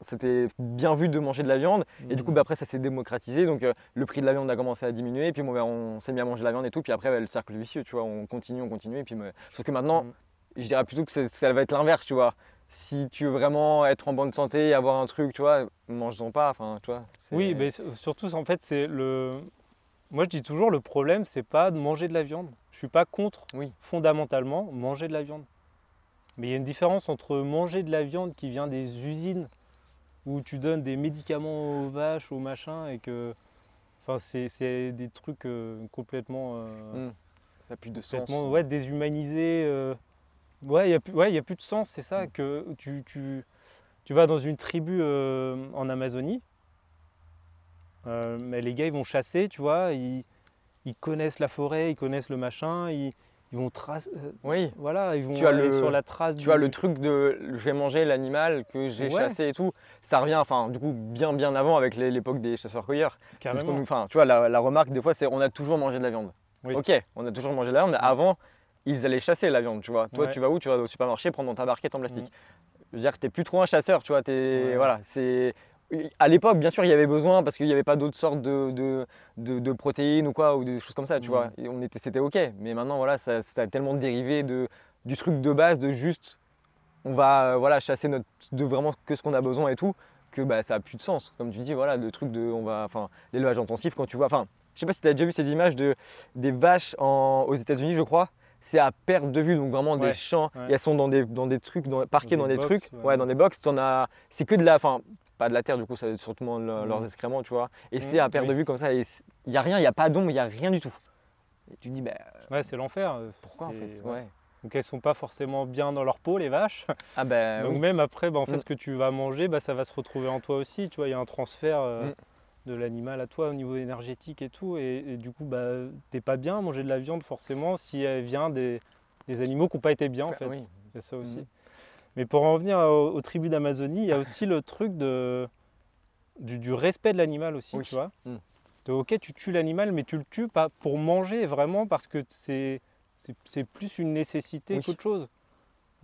[SPEAKER 1] c'était bien vu de manger de la viande. Et du coup,
[SPEAKER 2] Mm.
[SPEAKER 1] bah, après, ça s'est démocratisé. Donc, euh, le prix de la viande a commencé à diminuer. Et puis, bon, bah, on s'est mis à manger de la viande et tout. Puis après, bah, le cercle vicieux, tu vois, on continue, on continue. Et puis, sauf que maintenant,
[SPEAKER 2] Mm.
[SPEAKER 1] je dirais plutôt que ça va être l'inverse, tu vois. Si tu veux vraiment être en bonne santé et avoir un truc, tu vois, mange-en pas. Enfin, tu vois.
[SPEAKER 2] Oui, mais surtout, en fait, c'est le. Moi, je dis toujours, le problème, c'est pas de manger de la viande. Je suis pas contre,
[SPEAKER 1] Oui.
[SPEAKER 2] fondamentalement, manger de la viande. Mais il y a une différence entre manger de la viande qui vient des usines où tu donnes des médicaments aux vaches, aux machins, et que. Enfin, c'est des trucs euh, complètement. euh,
[SPEAKER 1] Mm. Ça n'a plus de sens.
[SPEAKER 2] complètement ouais, déshumanisés. euh. Ouais, il n'y a, plus- ouais, y a plus de sens, c'est ça.
[SPEAKER 1] Mm.
[SPEAKER 2] que tu, tu, tu vas dans une tribu euh, en Amazonie, euh, mais les gars, ils vont chasser, tu vois, ils, ils connaissent la forêt, ils connaissent le machin, ils, ils vont tracer.
[SPEAKER 1] Oui.
[SPEAKER 2] voilà, ils vont
[SPEAKER 1] Tu
[SPEAKER 2] aller
[SPEAKER 1] le-
[SPEAKER 2] sur la trace
[SPEAKER 1] Tu
[SPEAKER 2] du.
[SPEAKER 1] as le truc de je vais manger l'animal que j'ai
[SPEAKER 2] Ouais.
[SPEAKER 1] chassé et tout. Ça revient, enfin, du coup, bien, bien avant avec l'époque des chasseurs-cueilleurs. Ce
[SPEAKER 2] Carrément.
[SPEAKER 1] Enfin, tu vois, la, la remarque des fois, c'est on a toujours mangé de la viande.
[SPEAKER 2] Oui.
[SPEAKER 1] Ok, on a toujours mangé de la viande, mais avant, ils allaient chasser la viande, tu vois. Toi,
[SPEAKER 2] Ouais.
[SPEAKER 1] tu vas où? Tu vas au supermarché prendre dans ta barquette en plastique.
[SPEAKER 2] Mm.
[SPEAKER 1] Je veux dire, t'es plus trop un chasseur, tu vois.
[SPEAKER 2] Ouais.
[SPEAKER 1] voilà, c'est. À l'époque, bien sûr, il y avait besoin parce qu'il n'y avait pas d'autres sortes de, de, de- de protéines ou quoi, ou des choses comme ça, tu
[SPEAKER 2] Mm.
[SPEAKER 1] vois. Et on était, c'était ok. Mais maintenant, voilà, ça, ça a tellement dérivé de, du truc de base de juste on va euh, voilà, chasser notre, de vraiment que ce qu'on a besoin et tout, que bah, ça a plus de sens. Comme tu dis, voilà, le truc de, on va, enfin, l'élevage intensif, quand tu vois, enfin, je sais pas si tu as déjà vu ces images de, des vaches en- aux États-Unis, je crois. C'est à perte de vue, donc vraiment des champs.
[SPEAKER 2] ouais.
[SPEAKER 1] Et elles sont dans des, dans des trucs, dans, parquées dans,
[SPEAKER 2] des
[SPEAKER 1] des,
[SPEAKER 2] box,
[SPEAKER 1] trucs.
[SPEAKER 2] ouais.
[SPEAKER 1] Ouais, dans des box. t'en as- C'est que de la. Enfin, pas de la terre, du coup, c'est surtout le-
[SPEAKER 2] Mhm.
[SPEAKER 1] leurs excréments, tu vois. Et
[SPEAKER 2] Mhm,
[SPEAKER 1] c'est à perte de vue comme ça. Et il n'y a rien, il n'y a pas d'ombre, il n'y a rien du tout. Et tu te dis, bah,
[SPEAKER 2] Ouais, c'est l'enfer. euh,
[SPEAKER 1] pourquoi en fait
[SPEAKER 2] ouais. Donc elles sont pas forcément bien dans leur peau, les vaches.
[SPEAKER 1] Ah, bah,
[SPEAKER 2] Donc
[SPEAKER 1] oui.
[SPEAKER 2] même après, bah, en fait,
[SPEAKER 1] Mm.
[SPEAKER 2] ce que tu vas manger, bah, ça va se retrouver en toi aussi. Tu vois, il y a un transfert euh,
[SPEAKER 1] Mm.
[SPEAKER 2] De l'animal à toi au niveau énergétique et tout. Et, et du coup, bah, t'es pas bien à manger de la viande forcément si elle vient des, des animaux qui n'ont pas été bien en
[SPEAKER 1] Bah,
[SPEAKER 2] fait.
[SPEAKER 1] oui.
[SPEAKER 2] Il y a ça aussi.
[SPEAKER 1] Mhm.
[SPEAKER 2] Mais pour en revenir aux, aux tribus d'Amazonie, il y a aussi le truc de, du, du respect de l'animal aussi,
[SPEAKER 1] Oui.
[SPEAKER 2] tu vois.
[SPEAKER 1] Mm.
[SPEAKER 2] De, ok, tu tues l'animal, mais tu le tues pas pour manger vraiment parce que c'est c'est- plus une nécessité
[SPEAKER 1] Oui.
[SPEAKER 2] qu'autre chose.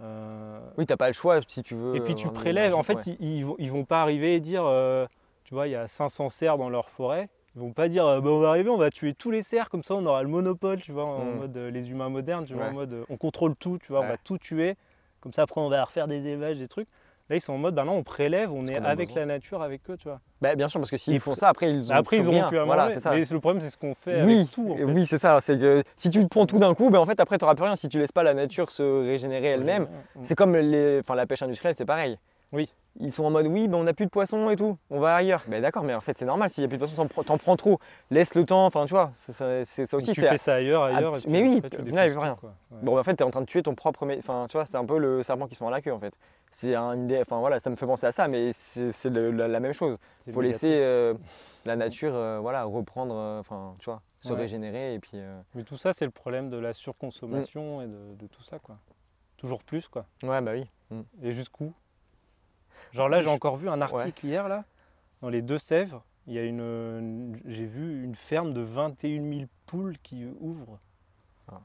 [SPEAKER 2] Euh,
[SPEAKER 1] Oui, t'as pas le choix si tu veux.
[SPEAKER 2] et puis tu
[SPEAKER 1] avoir de
[SPEAKER 2] prélèves. En fait, ils, ils vont, ils vont pas arriver et dire, euh, tu vois, il y a 500 cerfs dans leur forêt. Ils vont pas dire, euh, Bah, on va arriver, on va tuer tous les cerfs, comme ça on aura le monopole, tu vois, en
[SPEAKER 1] Mm.
[SPEAKER 2] mode euh, les humains modernes, tu vois, en mode euh, on contrôle tout, tu vois, on va tout tuer. Comme ça après on va refaire des élevages, des trucs. Là ils sont en mode, bah non, on prélève, on est avec
[SPEAKER 1] besoin.
[SPEAKER 2] la nature, avec eux, tu vois.
[SPEAKER 1] Bah, bien sûr, parce que s'ils font ça, après ils ont
[SPEAKER 2] Après ils
[SPEAKER 1] plus
[SPEAKER 2] auront
[SPEAKER 1] rien.
[SPEAKER 2] plus à
[SPEAKER 1] Voilà,
[SPEAKER 2] manger.
[SPEAKER 1] c'est ça.
[SPEAKER 2] Mais le problème c'est ce qu'on fait
[SPEAKER 1] oui,
[SPEAKER 2] avec tout. En fait.
[SPEAKER 1] oui, c'est ça. C'est que si tu te prends tout d'un coup, ben en fait après tu n'auras plus rien. Si tu laisses pas la nature se régénérer elle-même, c'est comme les, enfin la pêche industrielle, c'est pareil.
[SPEAKER 2] Oui.
[SPEAKER 1] Ils sont en mode oui, ben on n'a plus de poissons et tout, on va ailleurs. Ben d'accord, mais en fait c'est normal. S'il n'y a plus de poissons, t'en prends- trop. Laisse le temps. Enfin tu vois, c'est ça, aussi.
[SPEAKER 2] tu fais ça ailleurs, ailleurs.
[SPEAKER 1] Ah, mais oui,
[SPEAKER 2] tu
[SPEAKER 1] final, rien.
[SPEAKER 2] quoi. Ouais.
[SPEAKER 1] Bon, en fait, tu es en train de tuer ton propre. Enfin, tu vois, c'est un peu le serpent qui se mord la queue, en fait. C'est un, une idée- Enfin, voilà, ça me fait penser à ça, mais c'est la, la même chose. Il faut laisser euh, la nature, euh, voilà, reprendre, euh, enfin, tu vois, se
[SPEAKER 2] Ouais.
[SPEAKER 1] régénérer et puis.
[SPEAKER 2] Mais tout ça, c'est le problème de la surconsommation et de, de tout ça, quoi. Toujours plus, quoi.
[SPEAKER 1] Ouais, bah oui.
[SPEAKER 2] Et jusqu'où Genre là, j'ai encore vu un article hier, là, dans les Deux-Sèvres. Il y a une, une- j'ai vu une ferme de 21 000 poules qui ouvre.
[SPEAKER 1] Ah.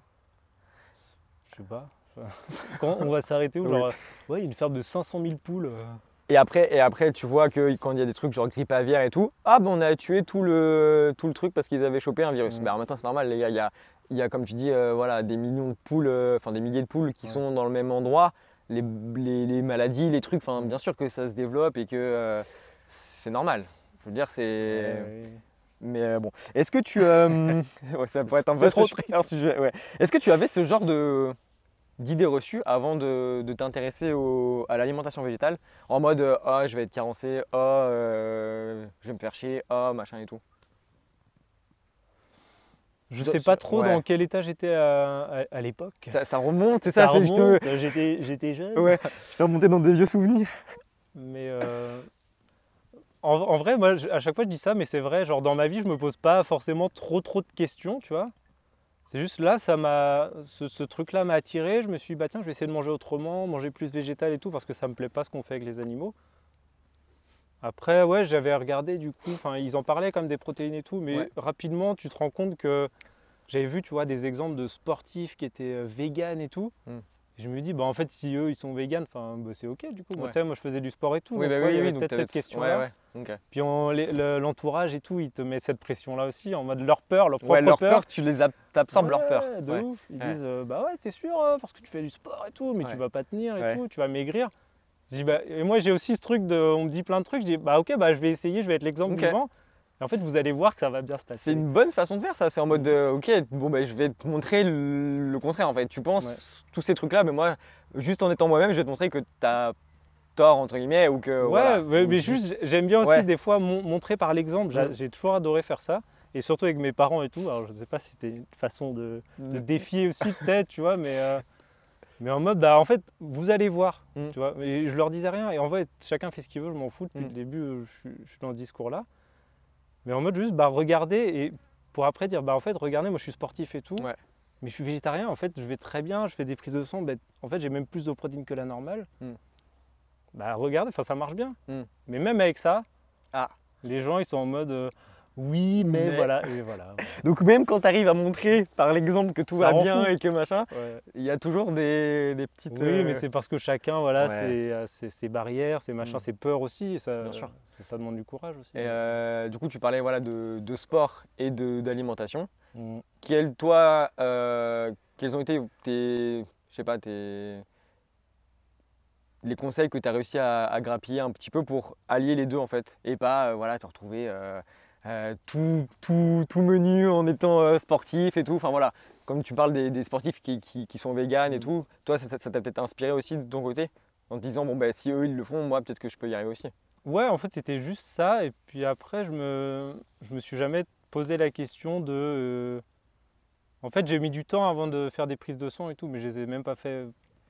[SPEAKER 2] Je sais pas. Quand on va s'arrêter où
[SPEAKER 1] Oui.
[SPEAKER 2] Genre, euh, ouais, une ferme de 500 000 poules. euh.
[SPEAKER 1] Et après, et après, tu vois que quand il y a des trucs genre grippe aviaire et tout, ah ben on a tué tout le, tout le truc parce qu'ils avaient chopé un virus. En même temps, c'est normal, les gars. Il y a, y a, comme tu dis, euh, voilà, des millions de poules, euh, enfin des milliers de poules qui
[SPEAKER 2] Ouais.
[SPEAKER 1] sont dans le même endroit. Les, les- les maladies, les trucs, enfin, bien sûr que ça se développe et que euh, c'est normal. Je veux dire, c'est. Mais euh, bon, est-ce que tu. euh, ouais, ça pourrait être un vrai
[SPEAKER 2] trop
[SPEAKER 1] sujet-
[SPEAKER 2] triste.
[SPEAKER 1] un sujet. ouais. Est-ce que tu avais ce genre de d'idées reçues avant de, de t'intéresser à l'alimentation végétale? En mode ah, je vais être carencé, ah, je vais me faire chier, ah, machin et tout.
[SPEAKER 2] Je
[SPEAKER 1] dois-
[SPEAKER 2] sais pas trop
[SPEAKER 1] ouais.
[SPEAKER 2] dans quel état j'étais à, à- à l'époque.
[SPEAKER 1] Ça, ça remonte, c'est ça,
[SPEAKER 2] remonte, j'étais, j'étais jeune.
[SPEAKER 1] Ouais, je vais remonter dans des vieux souvenirs.
[SPEAKER 2] Mais euh, en, en vrai, moi, je- à chaque fois, je dis ça, mais c'est vrai. Genre, dans ma vie, je me pose pas forcément trop, trop de questions, tu vois. C'est juste là, ça m'a, ce, ce truc-là m'a attiré. Je me suis dit, bah tiens, je vais essayer de manger autrement, manger plus végétal et tout, parce que ça me plaît pas ce qu'on fait avec les animaux. Après, ouais, j'avais regardé du coup, enfin, ils en parlaient comme des protéines et tout, mais
[SPEAKER 1] Ouais.
[SPEAKER 2] rapidement, tu te rends compte que j'avais vu, tu vois, des exemples de sportifs qui étaient euh, véganes et tout.
[SPEAKER 1] Mm.
[SPEAKER 2] Et je me dis, bah en fait, si eux, ils sont véganes, enfin, bah, c'est ok du coup. Moi,
[SPEAKER 1] Ouais.
[SPEAKER 2] je faisais du sport et tout.
[SPEAKER 1] Oui,
[SPEAKER 2] donc,
[SPEAKER 1] bah
[SPEAKER 2] ouais,
[SPEAKER 1] oui,
[SPEAKER 2] il peut-être cette question-là. Puis l'entourage et tout, ils te mettent cette pression-là aussi, en mode leur peur, leur propre
[SPEAKER 1] Ouais, leur
[SPEAKER 2] peur.
[SPEAKER 1] peur, tu les ab- t'absorbes leur peur.
[SPEAKER 2] De ouf. Ils disent, euh, bah ouais, t'es sûr, euh, parce que tu fais du sport et tout, mais tu vas pas tenir et tout, tu vas maigrir. Je dis, bah, et moi, j'ai aussi ce truc de, on me dit plein de trucs, je dis, bah ok, bah je vais essayer, je vais être l'exemple
[SPEAKER 1] Ok.
[SPEAKER 2] vivant. Et en fait, vous allez voir que ça va bien se passer.
[SPEAKER 1] C'est une bonne façon de faire ça. C'est en mode, euh, ok, bon, bah, je vais te montrer le, le contraire en fait. Tu penses
[SPEAKER 2] Ouais.
[SPEAKER 1] tous ces trucs-là, mais moi, juste en étant moi-même, je vais te montrer que tu as tort, entre guillemets, ou que.
[SPEAKER 2] Ouais,
[SPEAKER 1] voilà.
[SPEAKER 2] mais,
[SPEAKER 1] Ou
[SPEAKER 2] mais juste, j'aime bien aussi
[SPEAKER 1] Ouais.
[SPEAKER 2] des fois mon- montrer par l'exemple.
[SPEAKER 1] Mm.
[SPEAKER 2] J'ai toujours adoré faire ça. Et surtout avec mes parents et tout. Alors, je sais pas si c'était une façon de, de défier aussi, peut-être, tu vois, mais, euh, mais en mode, bah, en fait, vous allez voir,
[SPEAKER 1] Mm.
[SPEAKER 2] tu vois. Et je leur disais rien. Et en fait, chacun fait ce qu'il veut, je m'en fous. Depuis
[SPEAKER 1] Mm.
[SPEAKER 2] le début, euh, je, suis- je suis dans ce discours-là. Mais en mode, juste, bah, regardez et pour après dire, bah, en fait, regardez, moi, je suis sportif et tout.
[SPEAKER 1] Ouais.
[SPEAKER 2] Mais je suis végétarien, en fait, je vais très bien, je fais des prises de sang. bah, en fait, j'ai même plus de protéines que la normale.
[SPEAKER 1] Mm.
[SPEAKER 2] Bah, regardez, enfin, ça marche bien. Mais même avec ça,
[SPEAKER 1] Ah.
[SPEAKER 2] les gens, ils sont en mode, euh, oui, mais,
[SPEAKER 1] Mais-
[SPEAKER 2] voilà. Et voilà.
[SPEAKER 1] Donc, même quand tu arrives à montrer par l'exemple que tout
[SPEAKER 2] Ça
[SPEAKER 1] va bien
[SPEAKER 2] fou.
[SPEAKER 1] et que machin,
[SPEAKER 2] Ouais.
[SPEAKER 1] il y a toujours des, des petites.
[SPEAKER 2] Oui,
[SPEAKER 1] euh,
[SPEAKER 2] mais c'est parce que chacun, voilà,
[SPEAKER 1] Ouais.
[SPEAKER 2] ses, euh, ses, barrières, ses machins,
[SPEAKER 1] Mm.
[SPEAKER 2] ses peurs aussi. et Ça,
[SPEAKER 1] Bien sûr.
[SPEAKER 2] ça, ça demande du courage aussi.
[SPEAKER 1] Et euh, du coup, tu parlais voilà, de, de sport et d'alimentation.
[SPEAKER 2] Mm.
[SPEAKER 1] Quels, toi, euh, quels ont été tes, je sais pas, tes, les conseils que tu as réussi à, à grappiller un petit peu pour allier les deux en fait et pas euh, voilà te retrouver euh, euh, tout, tout, tout menu en étant euh, sportif et tout. Enfin voilà, comme tu parles des, des sportifs qui, qui- qui sont véganes et
[SPEAKER 2] Mm.
[SPEAKER 1] tout, toi ça t'a peut-être inspiré aussi de ton côté en te disant bon ben si eux ils le font, moi peut-être que je peux y arriver aussi.
[SPEAKER 2] Ouais, en fait, c'était juste ça. Et puis après, je me, je me suis jamais posé la question de. euh, En fait, j'ai mis du temps avant de faire des prises de son et tout, mais je les ai même pas fait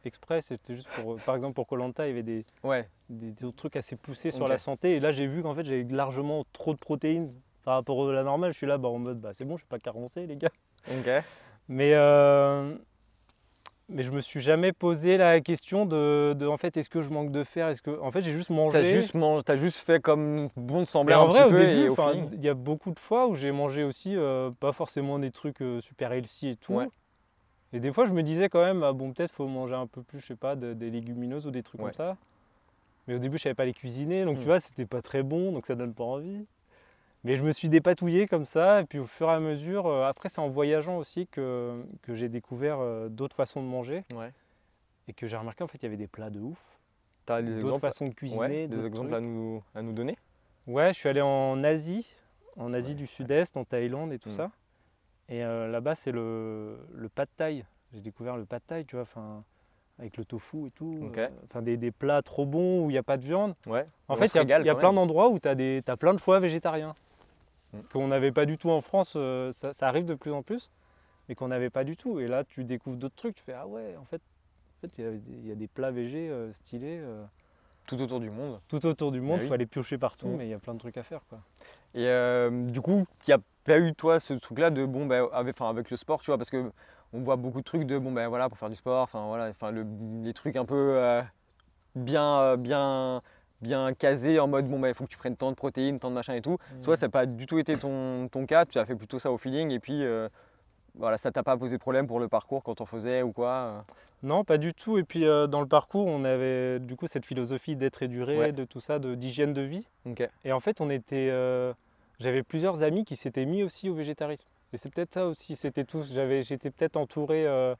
[SPEAKER 2] exprès. C'était juste pour. Par exemple, pour Colanta, il y avait des,
[SPEAKER 1] Ouais,
[SPEAKER 2] des, des trucs assez poussés sur la santé. Et là, j'ai vu qu'en fait, j'avais largement trop de protéines par rapport à la normale. Je suis là bah, en mode, bah, c'est bon, je suis pas carencé, les gars.
[SPEAKER 1] ok.
[SPEAKER 2] Mais, euh, mais je me suis jamais posé la question de, de, en fait, est-ce que je manque de fer? Est-ce que, en fait, j'ai juste mangé.
[SPEAKER 1] T'as juste, man- t'as juste fait comme bon semblait
[SPEAKER 2] Mais en
[SPEAKER 1] un
[SPEAKER 2] vrai,
[SPEAKER 1] petit
[SPEAKER 2] au
[SPEAKER 1] peu
[SPEAKER 2] début, il y a beaucoup de fois où j'ai mangé aussi euh, pas forcément des trucs euh, super healthy et tout.
[SPEAKER 1] Ouais.
[SPEAKER 2] Et des fois, je me disais quand même, ah, bon, peut-être faut manger un peu plus, je sais pas, de- des légumineuses ou des trucs
[SPEAKER 1] Ouais.
[SPEAKER 2] comme ça. Mais au début, je savais pas les cuisiner, donc
[SPEAKER 1] Mm.
[SPEAKER 2] tu vois, c'était pas très bon, donc ça donne pas envie. Mais je me suis dépatouillé comme ça, et puis au fur et à mesure, euh, après, c'est en voyageant aussi que, que j'ai découvert euh, d'autres façons de manger
[SPEAKER 1] Ouais.
[SPEAKER 2] et que j'ai remarqué en fait, il y avait des plats de ouf,
[SPEAKER 1] T'as des
[SPEAKER 2] d'autres façons de cuisiner.
[SPEAKER 1] ouais, des exemples
[SPEAKER 2] trucs.
[SPEAKER 1] à nous, à nous donner?
[SPEAKER 2] Ouais, je suis allé en Asie, en Asie
[SPEAKER 1] Ouais.
[SPEAKER 2] du Sud-Est, en Thaïlande et tout
[SPEAKER 1] Mm.
[SPEAKER 2] ça. Et euh, là-bas, c'est le, le pad thai. J'ai découvert le pad thai, tu vois, enfin, avec le tofu et tout. Euh, Enfin, des, des plats trop bons où il n'y a pas de viande.
[SPEAKER 1] Ouais.
[SPEAKER 2] En
[SPEAKER 1] On
[SPEAKER 2] fait, il y a, il y plein d'endroits où tu as, as plein de choix végétariens
[SPEAKER 1] Mm.
[SPEAKER 2] qu'on n'avait pas du tout en France. euh, ça, ça arrive de plus en plus, mais qu'on n'avait pas du tout. Et là, tu découvres d'autres trucs. Tu fais Ah ouais, en fait, en fait, il y a des- il y, a des plats végés euh, stylés euh,
[SPEAKER 1] Tout autour du monde.
[SPEAKER 2] tout autour du monde. Il
[SPEAKER 1] oui.
[SPEAKER 2] faut aller piocher partout,
[SPEAKER 1] Mm.
[SPEAKER 2] mais il y a plein de trucs à faire. Quoi.
[SPEAKER 1] Et du coup, il n'y a pas eu toi ce truc-là de bon, ben, avec, avec le sport, tu vois, parce que on voit beaucoup de trucs de bon, ben voilà, pour faire du sport, enfin voilà, enfin le- les trucs un peu euh, bien, euh, bien, bien casés en mode bon, ben il faut que tu prennes tant de protéines, tant de machin et tout. Toi, ça n'a pas du tout été ton, ton cas, tu as fait plutôt ça au feeling et puis euh, voilà, ça t'a pas posé problème pour le parcours quand on faisait ou quoi.
[SPEAKER 2] Non, pas du tout. Et puis dans le parcours, on avait du coup cette philosophie d'être et
[SPEAKER 1] Ouais.
[SPEAKER 2] de tout ça, de- d'hygiène de vie. Et en fait, on était, j'avais plusieurs amis qui s'étaient mis aussi au végétarisme. Et c'est peut-être ça aussi. C'était tous. J'avais, j'étais peut-être entouré euh,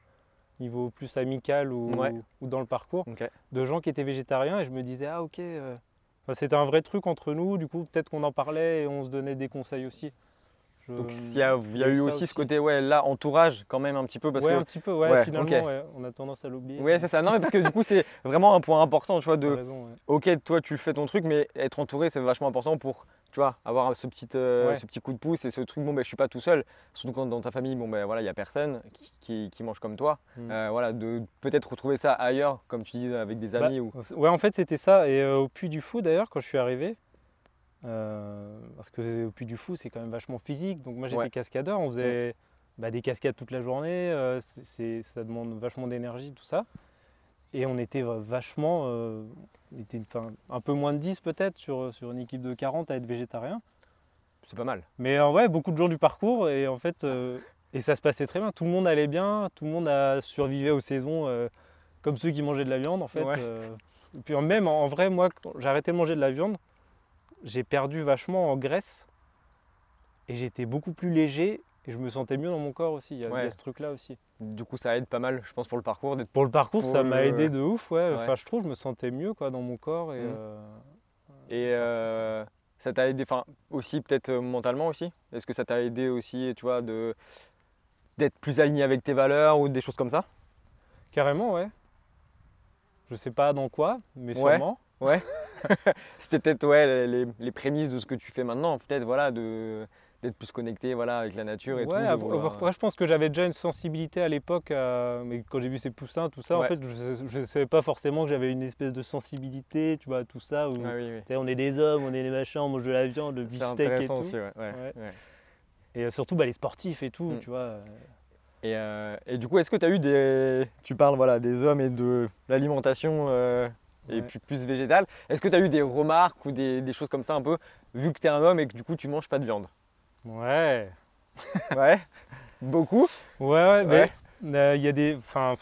[SPEAKER 2] niveau plus amical ou,
[SPEAKER 1] Ouais.
[SPEAKER 2] ou dans le parcours de gens qui étaient végétariens. Et je me disais ah ok. euh, enfin, c'était un vrai truc entre nous. Du coup, peut-être qu'on en parlait et on se donnait des conseils aussi. Je-
[SPEAKER 1] Donc il y a, y eu aussi, ce côté ouais là entourage quand même un petit peu parce
[SPEAKER 2] ouais,
[SPEAKER 1] que
[SPEAKER 2] un petit peu. Ouais,
[SPEAKER 1] ouais,
[SPEAKER 2] finalement, ouais, on a tendance à l'oublier.
[SPEAKER 1] ouais c'est ça non mais parce que du coup c'est vraiment un point important tu vois de
[SPEAKER 2] raison,
[SPEAKER 1] ok, toi tu fais ton truc, mais être entouré c'est vachement important pour, tu vois, avoir ce petit, euh, ce petit coup de pouce et ce truc, bon ben je suis pas tout seul, surtout quand dans ta famille, bon ben voilà, il y a personne qui, qui- qui mange comme toi,
[SPEAKER 2] Mm.
[SPEAKER 1] Euh, voilà, de peut-être retrouver ça ailleurs, comme tu dis, avec des
[SPEAKER 2] Bah,
[SPEAKER 1] amis ou...
[SPEAKER 2] Ouais, en fait, c'était ça. Et euh, au Puy du Fou, d'ailleurs, quand je suis arrivé, euh, parce que au Puy du Fou, c'est quand même vachement physique. Donc, moi, j'étais
[SPEAKER 1] Ouais.
[SPEAKER 2] cascadeur. On faisait bah, des cascades toute la journée. euh, c'est- ça demande vachement d'énergie, tout ça. Et on était va- vachement. euh, on était enfin, un peu moins de 10 peut-être sur, sur une équipe de 40 à être végétarien.
[SPEAKER 1] C'est pas mal.
[SPEAKER 2] Mais vrai, beaucoup de jours du parcours. Et en fait, et ça se passait très bien. Tout le monde allait bien. Tout le monde a survivé aux saisons comme ceux qui mangeaient de la viande, en fait.
[SPEAKER 1] Ouais.
[SPEAKER 2] et puis même, en en vrai, moi, j'ai arrêté de manger de la viande, j'ai perdu vachement en graisse. Et j'étais beaucoup plus léger. Et je me sentais mieux dans mon corps aussi. Il y a, il y a
[SPEAKER 1] Ouais.
[SPEAKER 2] ce truc-là aussi.
[SPEAKER 1] Du coup ça aide pas mal, je pense, pour le parcours.
[SPEAKER 2] Pour le parcours,
[SPEAKER 1] Pour
[SPEAKER 2] ça m'a aidé de ouf. Ouais.
[SPEAKER 1] Ouais.
[SPEAKER 2] Enfin, je trouve, je me sentais mieux quoi, dans mon corps. Et,
[SPEAKER 1] Mhm.
[SPEAKER 2] euh,
[SPEAKER 1] Et euh, ça t'a aidé, enfin, aussi peut-être euh, mentalement aussi? Est-ce que ça t'a aidé aussi, tu vois, de d'être plus aligné avec tes valeurs ou des choses comme ça?
[SPEAKER 2] Carrément, ouais. Je sais pas dans quoi, mais
[SPEAKER 1] Ouais.
[SPEAKER 2] sûrement.
[SPEAKER 1] C'était peut-être ouais, les, les prémices de ce que tu fais maintenant, peut-être voilà, de d'être plus connecté voilà, avec la nature et tout.
[SPEAKER 2] Ouais,
[SPEAKER 1] de
[SPEAKER 2] après-
[SPEAKER 1] vouloir-
[SPEAKER 2] après, je pense que j'avais déjà une sensibilité à l'époque, à- mais quand j'ai vu ces poussins, tout ça, en fait, je ne savais pas forcément que j'avais une espèce de sensibilité, tu vois, à tout ça. Où,
[SPEAKER 1] Ah oui, oui.
[SPEAKER 2] on est des hommes, on est des machins, on mange de la viande, le beefsteak et tout.
[SPEAKER 1] aussi, ouais.
[SPEAKER 2] Et euh, surtout bah, les sportifs et tout,
[SPEAKER 1] Mm.
[SPEAKER 2] tu vois. euh,
[SPEAKER 1] Et, euh, et du coup, est-ce que tu as eu des. Tu parles voilà, des hommes et de l'alimentation euh, et
[SPEAKER 2] ouais.
[SPEAKER 1] puis plus végétale. Est-ce que tu as eu des remarques ou des, des choses comme ça un peu, vu que tu es un homme et que du coup tu manges pas de viande?
[SPEAKER 2] Ouais.
[SPEAKER 1] Ouais Beaucoup
[SPEAKER 2] Ouais, ouais,
[SPEAKER 1] Ouais.
[SPEAKER 2] mais euh, il y a des. Enfin.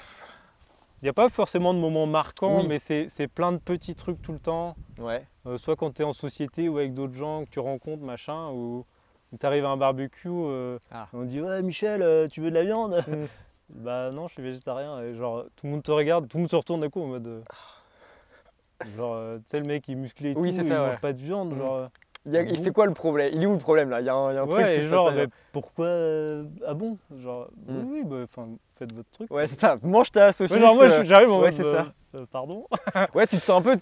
[SPEAKER 2] Il n'y a pas forcément de moments marquants,
[SPEAKER 1] Oui.
[SPEAKER 2] mais c'est plein de petits trucs tout le temps.
[SPEAKER 1] Ouais.
[SPEAKER 2] Euh, soit quand tu es en société ou avec d'autres gens que tu rencontres, machin, ou tu arrives à un barbecue, euh,
[SPEAKER 1] Ah.
[SPEAKER 2] on dit Ouais, Michel, euh, tu veux de la viande?
[SPEAKER 1] Mm.
[SPEAKER 2] Bah non, je suis végétarien. Et genre, tout le monde te regarde, tout le monde se retourne d'un coup en mode. euh, Genre, euh, tu sais, le mec il est musclé et
[SPEAKER 1] Oui,
[SPEAKER 2] tout,
[SPEAKER 1] c'est
[SPEAKER 2] il
[SPEAKER 1] ça,
[SPEAKER 2] mange
[SPEAKER 1] ouais.
[SPEAKER 2] pas de viande.
[SPEAKER 1] Mm.
[SPEAKER 2] Genre, euh,
[SPEAKER 1] C'est quoi le problème? Il est où le problème là? Il y a un, il y a un truc
[SPEAKER 2] ouais,
[SPEAKER 1] qui
[SPEAKER 2] et
[SPEAKER 1] se
[SPEAKER 2] genre,
[SPEAKER 1] passe,
[SPEAKER 2] mais pourquoi euh, Ah bon? Genre,
[SPEAKER 1] Mm.
[SPEAKER 2] oui, oui, bah, faites votre truc.
[SPEAKER 1] Ouais, c'est ça. Mange ta saucisse.
[SPEAKER 2] Ouais, genre, moi,
[SPEAKER 1] euh,
[SPEAKER 2] j'arrive en
[SPEAKER 1] ouais,
[SPEAKER 2] mode,
[SPEAKER 1] c'est
[SPEAKER 2] euh,
[SPEAKER 1] ça.
[SPEAKER 2] euh, pardon
[SPEAKER 1] Ouais, tu te sens un peu.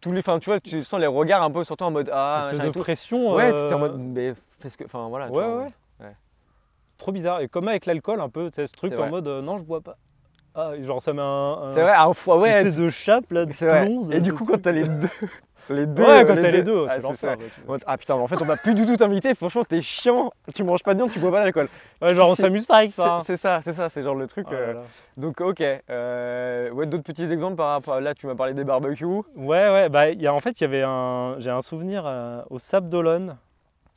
[SPEAKER 1] tous les, enfin, tu vois, tu sens les regards un peu sur toi en mode ah.
[SPEAKER 2] Espèce de
[SPEAKER 1] tout.
[SPEAKER 2] pression.
[SPEAKER 1] Ouais,
[SPEAKER 2] euh,
[SPEAKER 1] t'es en mode mais fais ce que. Enfin voilà. tu
[SPEAKER 2] Ouais,
[SPEAKER 1] vois,
[SPEAKER 2] ouais. C'est trop bizarre. Et comme avec l'alcool, un peu, tu sais, ce truc en
[SPEAKER 1] vrai.
[SPEAKER 2] mode euh, non, je bois pas. Ah, genre, ça met un. un-
[SPEAKER 1] C'est vrai, un fois,
[SPEAKER 2] une
[SPEAKER 1] ouais.
[SPEAKER 2] espèce de chape là, de plomb.
[SPEAKER 1] Et du coup, quand t'as les deux. Les deux.
[SPEAKER 2] Ouais, quand t'as les deux,
[SPEAKER 1] ah,
[SPEAKER 2] c'est l'enfer.
[SPEAKER 1] Ah putain, mais en fait, on va plus du tout t'inviter. Franchement, t'es chiant. Tu manges pas de viande, tu bois pas d'alcool.
[SPEAKER 2] Ouais, genre, on s'amuse pas avec
[SPEAKER 1] C'est
[SPEAKER 2] ça. hein.
[SPEAKER 1] c'est ça, c'est ça, c'est genre le truc.
[SPEAKER 2] Là
[SPEAKER 1] euh. Donc, ok. euh, ouais, d'autres petits exemples par rapport là, tu m'as parlé des barbecues.
[SPEAKER 2] Ouais, ouais, bah, il y a, en fait, il y avait un. J'ai un souvenir euh, au Sable d'Olonne.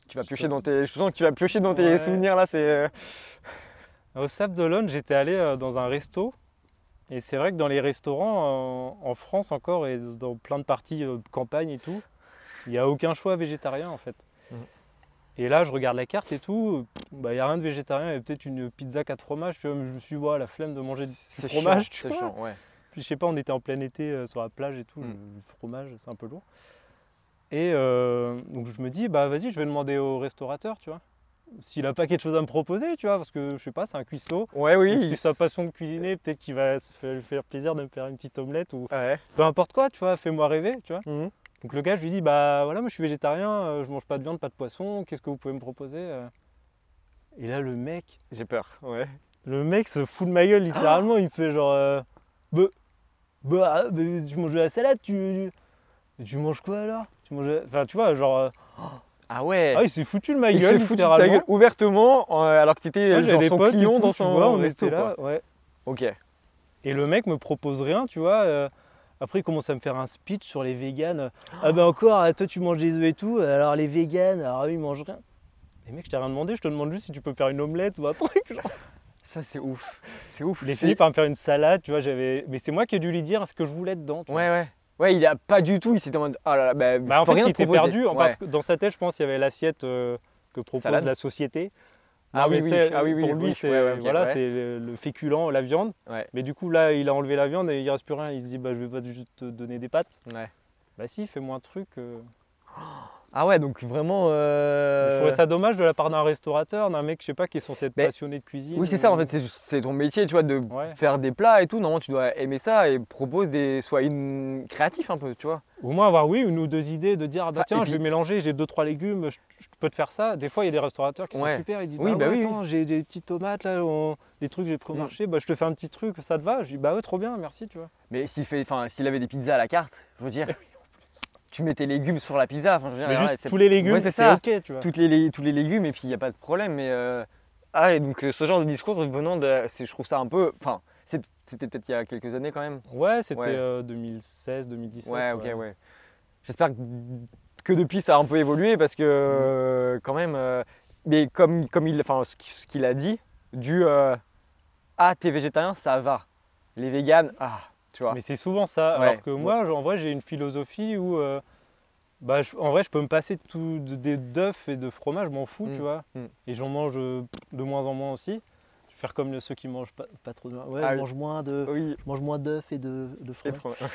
[SPEAKER 1] Tu vas piocher dans tes. Je sens que tu vas piocher dans tes souvenirs là. C'est.
[SPEAKER 2] Au Sable d'Olonne, j'étais allé dans un resto. Et c'est vrai que dans les restaurants, euh, en France encore, et dans plein de parties euh, campagne et tout, il n'y a aucun choix végétarien en fait.
[SPEAKER 1] Mhm.
[SPEAKER 2] Et là, je regarde la carte et tout, bah, il n'y a rien de végétarien, il y a peut-être une pizza 4 fromages, tu vois, mais je me suis dit, ouais, la flemme de manger du fromage,
[SPEAKER 1] chiant,
[SPEAKER 2] tu vois.
[SPEAKER 1] chiant, ouais.
[SPEAKER 2] Puis je sais pas, on était en plein été euh, sur la plage et tout,
[SPEAKER 1] Mm.
[SPEAKER 2] le fromage, c'est un peu lourd. Et euh, donc je me dis, bah vas-y, je vais demander au restaurateur, tu vois, s'il a pas quelque chose à me proposer, tu vois, parce que je sais pas, c'est un cuistot.
[SPEAKER 1] Ouais, oui.
[SPEAKER 2] C'est sa passion de cuisiner, peut-être qu'il va se faire, lui faire plaisir de me faire une petite omelette ou
[SPEAKER 1] Ouais.
[SPEAKER 2] peu importe quoi, tu vois, fais-moi rêver, tu vois.
[SPEAKER 1] Mhm.
[SPEAKER 2] Donc le gars, je lui dis, bah voilà, moi je suis végétarien, euh, je mange pas de viande, pas de poisson, qu'est-ce que vous pouvez me proposer euh? Et là, le mec,
[SPEAKER 1] J'ai peur. Ouais.
[SPEAKER 2] le mec se fout de ma gueule littéralement, il me fait genre, euh, bah, bah, bah, tu manges de la salade, tu, tu manges quoi alors? Tu manges, enfin tu vois, genre, euh,
[SPEAKER 1] Ah ouais.
[SPEAKER 2] ah il s'est foutu de ma
[SPEAKER 1] Il
[SPEAKER 2] gueule
[SPEAKER 1] s'est foutu de ta gueule ouvertement euh, alors que t'étais
[SPEAKER 2] Moi,
[SPEAKER 1] genre
[SPEAKER 2] j'avais des
[SPEAKER 1] son
[SPEAKER 2] potes
[SPEAKER 1] client
[SPEAKER 2] tout,
[SPEAKER 1] dans
[SPEAKER 2] tu
[SPEAKER 1] son
[SPEAKER 2] vois, on était là,
[SPEAKER 1] quoi.
[SPEAKER 2] ouais.
[SPEAKER 1] Ok.
[SPEAKER 2] Et le mec me propose rien, tu vois. euh, après, il commence à me faire un speech sur les véganes. Ah ben encore, euh, toi tu manges des œufs et tout, alors les véganes, alors eux ils mangent rien. Mais mec, je t'ai rien demandé, je te demande juste si tu peux faire une omelette ou un truc. Genre.
[SPEAKER 1] Ça c'est ouf. C'est ouf.
[SPEAKER 2] Il a fini par me faire une salade, tu vois. J'avais, mais c'est moi qui ai dû lui dire ce que je voulais dedans. tu vois.
[SPEAKER 1] Ouais ouais. Il a pas du tout. Il s'était en mode. Oh là là, bah,
[SPEAKER 2] Bah, en fait,
[SPEAKER 1] rien
[SPEAKER 2] il était
[SPEAKER 1] proposer.
[SPEAKER 2] perdu hein,
[SPEAKER 1] Ouais.
[SPEAKER 2] parce que dans sa tête, je pense, il y avait l'assiette euh, que propose
[SPEAKER 1] Salade
[SPEAKER 2] la société.
[SPEAKER 1] Ah oui, ah oui, oui,
[SPEAKER 2] Pour lui, c'est
[SPEAKER 1] ouais,
[SPEAKER 2] voilà,
[SPEAKER 1] ouais.
[SPEAKER 2] c'est le, le féculent, la viande.
[SPEAKER 1] Ouais.
[SPEAKER 2] Mais du coup, là, il a enlevé la viande et il reste plus rien. Il se dit, bah, je vais pas juste te donner des pâtes.
[SPEAKER 1] Ouais.
[SPEAKER 2] Bah si, fais-moi un truc. euh.
[SPEAKER 1] Ah ouais, donc vraiment. euh,
[SPEAKER 2] Je trouvais ça dommage de la part d'un restaurateur, d'un mec, je sais pas, qui est censé être passionné de cuisine.
[SPEAKER 1] Oui, c'est ça, en fait, c'est- ton métier, tu vois, de
[SPEAKER 2] Ouais.
[SPEAKER 1] faire des plats et tout. Normalement, tu dois aimer ça et propose des. Sois une... créatif un peu, tu vois.
[SPEAKER 2] Au moins avoir, oui, une ou deux idées de dire, ah bah tiens, je vais mélanger, j'ai deux, trois légumes, je, je peux te faire ça. Des fois, il y a des restaurateurs qui
[SPEAKER 1] Ouais.
[SPEAKER 2] sont super, ils disent,
[SPEAKER 1] Oui,
[SPEAKER 2] bah,
[SPEAKER 1] bah
[SPEAKER 2] ouais,
[SPEAKER 1] oui,
[SPEAKER 2] attends, j'ai des petites tomates là, on- des trucs que j'ai pris au
[SPEAKER 1] Mm.
[SPEAKER 2] marché, bah je te fais un petit truc, ça te va? Je dis, bah ouais, trop bien, merci, tu vois.
[SPEAKER 1] Mais s'il fait, enfin, s'il avait des pizzas à la carte, je veux dire, tu mets tes légumes sur la pizza. Enfin, je veux dire,
[SPEAKER 2] Mais juste tous les légumes,
[SPEAKER 1] Ouais, c'est ça.
[SPEAKER 2] ok, tu vois.
[SPEAKER 1] toutes les, tous les légumes et puis il n'y a pas de problème. Mais euh, ah, et donc euh, ce genre de discours venant de, je trouve ça un peu, enfin, c'était peut-être il y a quelques années quand même.
[SPEAKER 2] Ouais, c'était
[SPEAKER 1] Ouais.
[SPEAKER 2] euh, 2016, 2017.
[SPEAKER 1] Ouais, ok, ouais. J'espère que, que depuis ça a un peu évolué parce que euh, quand même, euh, mais comme, comme il, enfin, ce qu'il a dit, du euh, ah t'es végétarien, ça va. Les véganes, ah, tu vois.
[SPEAKER 2] Mais c'est souvent ça.
[SPEAKER 1] Ouais.
[SPEAKER 2] Alors que moi, en vrai, j'ai une philosophie où, euh, bah, je- en vrai, je peux me passer tout, des d'œufs et de fromage, je m'en fous,
[SPEAKER 1] Mm,
[SPEAKER 2] tu vois.
[SPEAKER 1] mm.
[SPEAKER 2] Et j'en mange euh, de moins en moins aussi. Je vais faire comme ceux qui mangent pas, pas trop de. Ouais,
[SPEAKER 1] Ah
[SPEAKER 2] je
[SPEAKER 1] oui.
[SPEAKER 2] mange moins de,
[SPEAKER 1] Oui,
[SPEAKER 2] je mange moins d'œufs et de, de
[SPEAKER 1] et
[SPEAKER 2] fromage.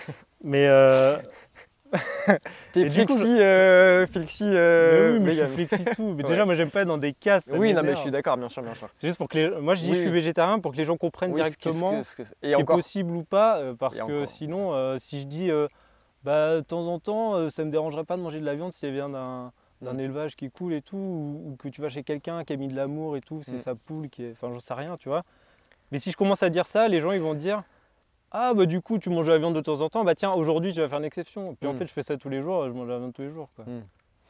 [SPEAKER 2] Mais, euh,
[SPEAKER 1] T'es flexi, euh, flexi.
[SPEAKER 2] mais
[SPEAKER 1] euh,
[SPEAKER 2] oui, mais je suis flexi tout. Mais
[SPEAKER 1] Ouais.
[SPEAKER 2] déjà, moi, j'aime pas être dans des cases. ça
[SPEAKER 1] Oui, non, mais je suis d'accord, bien sûr, bien sûr.
[SPEAKER 2] C'est juste pour que les. Moi, je dis
[SPEAKER 1] Oui,
[SPEAKER 2] je suis végétarien pour que les gens comprennent
[SPEAKER 1] Oui, ce que- ce que-
[SPEAKER 2] directement
[SPEAKER 1] ce que-
[SPEAKER 2] ce
[SPEAKER 1] et
[SPEAKER 2] qui est
[SPEAKER 1] encore,
[SPEAKER 2] possible ou pas, euh, parce
[SPEAKER 1] Et
[SPEAKER 2] que
[SPEAKER 1] encore.
[SPEAKER 2] sinon, si je dis, bah, de temps en temps, ça me dérangerait pas de manger de la viande si elle vient d'un d'un
[SPEAKER 1] Mm.
[SPEAKER 2] élevage qui coule et tout, ou, ou que tu vas chez quelqu'un qui a mis de l'amour et tout, c'est
[SPEAKER 1] Mm.
[SPEAKER 2] sa poule qui est... Enfin, j'en sais rien, tu vois. Mais si je commence à dire ça, les gens, ils vont dire, ah, bah du coup, tu manges de la viande de temps en temps, bah tiens, aujourd'hui, tu vas faire une exception. Puis en
[SPEAKER 1] Mm.
[SPEAKER 2] fait, je fais ça tous les jours, je mange de la viande tous les jours, quoi.
[SPEAKER 1] Mm.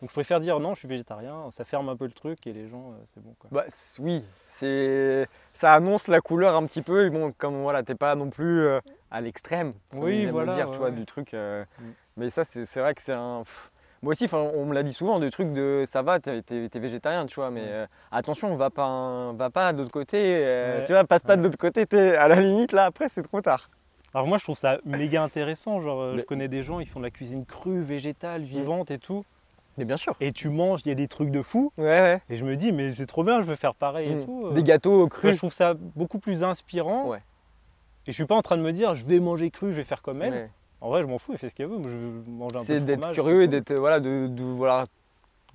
[SPEAKER 2] Donc je préfère dire, non, je suis végétarien, ça ferme un peu le truc et les gens, euh, c'est bon, quoi.
[SPEAKER 1] bah, oui, c'est, ça annonce la couleur un petit peu. et Bon, comme voilà, t'es pas non plus euh, à l'extrême.
[SPEAKER 2] Oui, voilà,
[SPEAKER 1] dire, tu vois,
[SPEAKER 2] ouais.
[SPEAKER 1] du truc. euh,
[SPEAKER 2] Mm.
[SPEAKER 1] Mais ça, c'est, vrai que c'est un. pff, Moi aussi, on me l'a dit souvent, des trucs de ça va, t'es, végétarien, tu vois, mais euh, attention, va pas, un- va pas de l'autre côté, euh,
[SPEAKER 2] Ouais.
[SPEAKER 1] tu vois, passe pas de l'autre côté, t'es à la limite, là, après, c'est trop tard.
[SPEAKER 2] Alors moi je trouve ça méga intéressant, genre euh, je connais des gens, ils font de la cuisine crue, végétale, vivante et tout,
[SPEAKER 1] Mais bien sûr.
[SPEAKER 2] et tu manges, il y a des trucs de fou,
[SPEAKER 1] Ouais, ouais.
[SPEAKER 2] et je me dis mais c'est trop bien, je veux faire pareil
[SPEAKER 1] Mm.
[SPEAKER 2] et tout. euh.
[SPEAKER 1] Des gâteaux
[SPEAKER 2] Moi,
[SPEAKER 1] crus.
[SPEAKER 2] je trouve ça beaucoup plus inspirant,
[SPEAKER 1] Ouais.
[SPEAKER 2] et je suis pas en train de me dire je vais manger cru, je vais faire comme elle,
[SPEAKER 1] Ouais.
[SPEAKER 2] En vrai, je m'en fous, il fait ce qu'il veut. Moi, je veux manger un peu
[SPEAKER 1] C'est d'être curieux et d'être voilà de, de- voilà